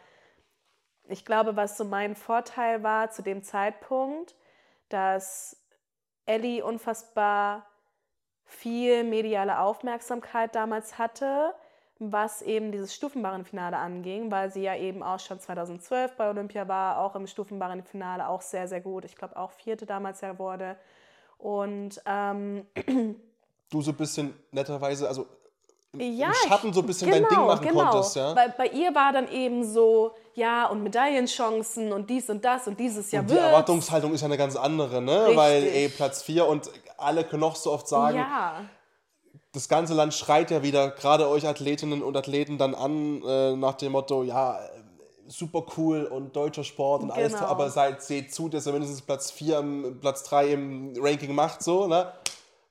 ich glaube, was so mein Vorteil war zu dem Zeitpunkt, dass Ellie unfassbar viel mediale Aufmerksamkeit damals hatte, was eben dieses Stufenbarrenfinale anging, weil sie ja eben auch schon 2012 bei Olympia war, auch im Stufenbarrenfinale auch sehr, sehr gut. Ich glaube auch vierte damals ja wurde. Und ähm, du so ein bisschen netterweise, also ja, im Schatten so ein bisschen genau, dein Ding machen genau. konntest, ja? Weil bei ihr war dann eben so, ja, und Medaillenchancen und dies und das und dieses Jahr Und die wird's. Erwartungshaltung ist ja eine ganz andere, ne? Richtig. Weil, ey, Platz 4 und alle können noch so oft sagen, Ja, das ganze Land schreit ja wieder gerade euch Athletinnen und Athleten dann an, äh, nach dem Motto, ja, äh, super cool und deutscher Sport und alles, Genau. aber seid, seht zu, dass ihr mindestens Platz 4, im- Platz 3 im Ranking macht, so, ne?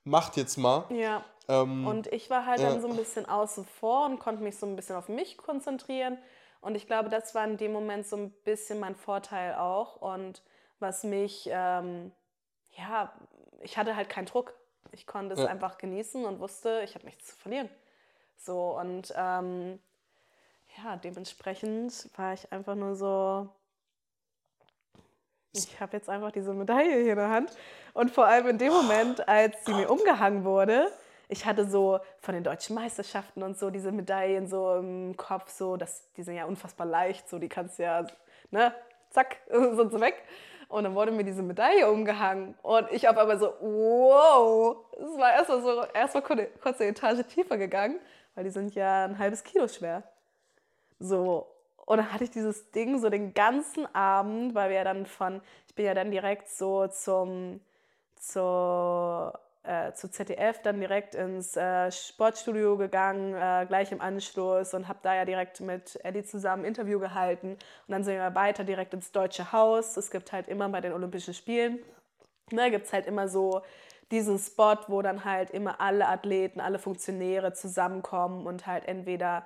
Macht jetzt mal. ja. Ähm, Und ich war halt ja. dann so ein bisschen außen vor und konnte mich so ein bisschen auf mich konzentrieren. Und ich glaube, das war in dem Moment so ein bisschen mein Vorteil auch. Und was mich, ähm, ja, ich hatte halt keinen Druck. Ich konnte es Ja. einfach genießen und wusste, ich habe nichts zu verlieren. So, und ähm, ja, dementsprechend war ich einfach nur so, ich habe jetzt einfach diese Medaille hier in der Hand. Und vor allem in dem Moment, als sie mir umgehangen wurde, ich hatte so von den deutschen Meisterschaften und so diese Medaillen so im Kopf, so, das, die sind ja unfassbar leicht, so die kannst du ja, ne, zack, sind sie weg. Und dann wurde mir diese Medaille umgehangen. Und ich habe aber so, wow, es war erstmal so, erstmal kurz eine Etage tiefer gegangen, weil die sind ja ein halbes Kilo schwer. So. Und dann hatte ich dieses Ding so den ganzen Abend, weil wir ja dann von, ich bin ja dann direkt so zum, zur, äh, zu ZDF, dann direkt ins äh, Sportstudio gegangen, äh, gleich im Anschluss und habe da ja direkt mit Eddie zusammen ein Interview gehalten. Und dann sind wir weiter direkt ins Deutsche Haus. Es gibt halt immer bei den Olympischen Spielen, ne, gibt es halt immer so diesen Spot, wo dann halt immer alle Athleten, alle Funktionäre zusammenkommen und halt entweder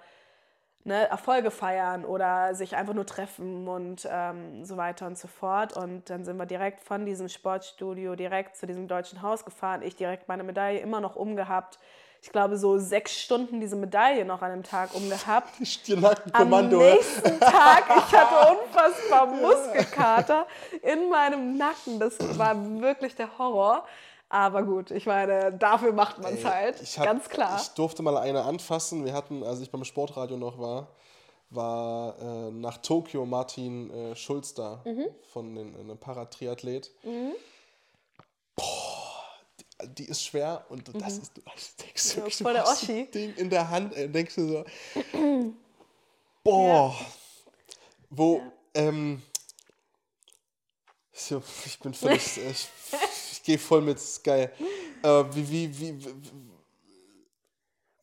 ne, Erfolge feiern oder sich einfach nur treffen und ähm, so weiter und so fort. Und dann sind wir direkt von diesem Sportstudio direkt zu diesem deutschen Haus gefahren. Ich direkt meine Medaille immer noch umgehabt. Ich glaube, so sechs Stunden diese Medaille noch an dem Tag umgehabt. Am Stirnackenkommando. ja. nächsten Tag, ich hatte unfassbar Muskelkater in meinem Nacken. Das war wirklich der Horror. Aber gut, ich meine, dafür macht man es halt, hab- ganz klar. Ich durfte mal eine anfassen. Wir hatten, als ich beim Sportradio noch war, war äh, nach Tokio Martin äh, Schulz da Mhm. von den einem Paratriathlet. Boah, die, die ist schwer und das ist, du denkst du, Mhm. Ja, wirklich, voll der Oschi. Ding in der Hand, äh, denkst du so, boah, wo, ähm, so, ich bin völlig, äh, ich gehe voll mit, ist geil. Äh, wie, wie, wie, wie,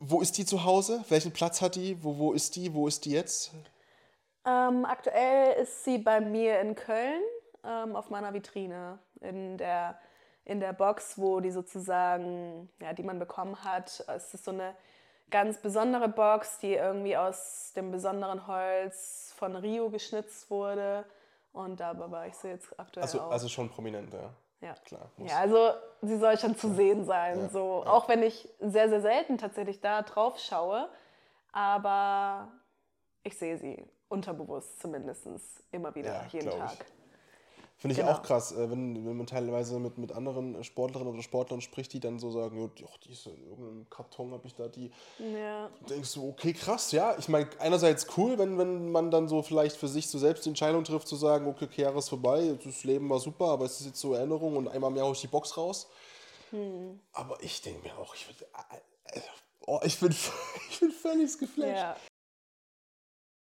wo ist die zu Hause? Welchen Platz hat die? Wo, wo ist die? Wo ist die jetzt? Ähm, aktuell ist sie bei mir in Köln ähm, auf meiner Vitrine in der, in der Box, wo die sozusagen, ja, die man bekommen hat. Es ist so eine ganz besondere Box, die irgendwie aus dem besonderen Holz von Rio geschnitzt wurde. Und da war ich sie jetzt aktuell Also, auch. also schon prominent, ja. Ja. Klar. Ja, also sie soll schon zu sehen sein. Ja, So. ja. Auch wenn ich sehr, sehr selten tatsächlich da drauf schaue. Aber ich sehe sie unterbewusst zumindest immer wieder, Ja, jeden glaub ich. Finde ich Genau. auch krass, äh, wenn, wenn man teilweise mit, mit anderen Sportlerinnen oder Sportlern spricht, die dann so sagen, jo, die, ist in irgendeinem Karton, habe ich da die. Ja. Denkst du, okay, krass, ja. Ich meine, einerseits cool, wenn, wenn man dann so vielleicht für sich so selbst die Entscheidung trifft, zu sagen, okay, okay, Jahre ist vorbei, das Leben war super, aber es ist jetzt so Erinnerung und einmal mehr hau ich die Box raus. Aber ich denke mir auch, ich, würd, äh, äh, oh, ich, bin, ich bin völlig geflasht. Ja.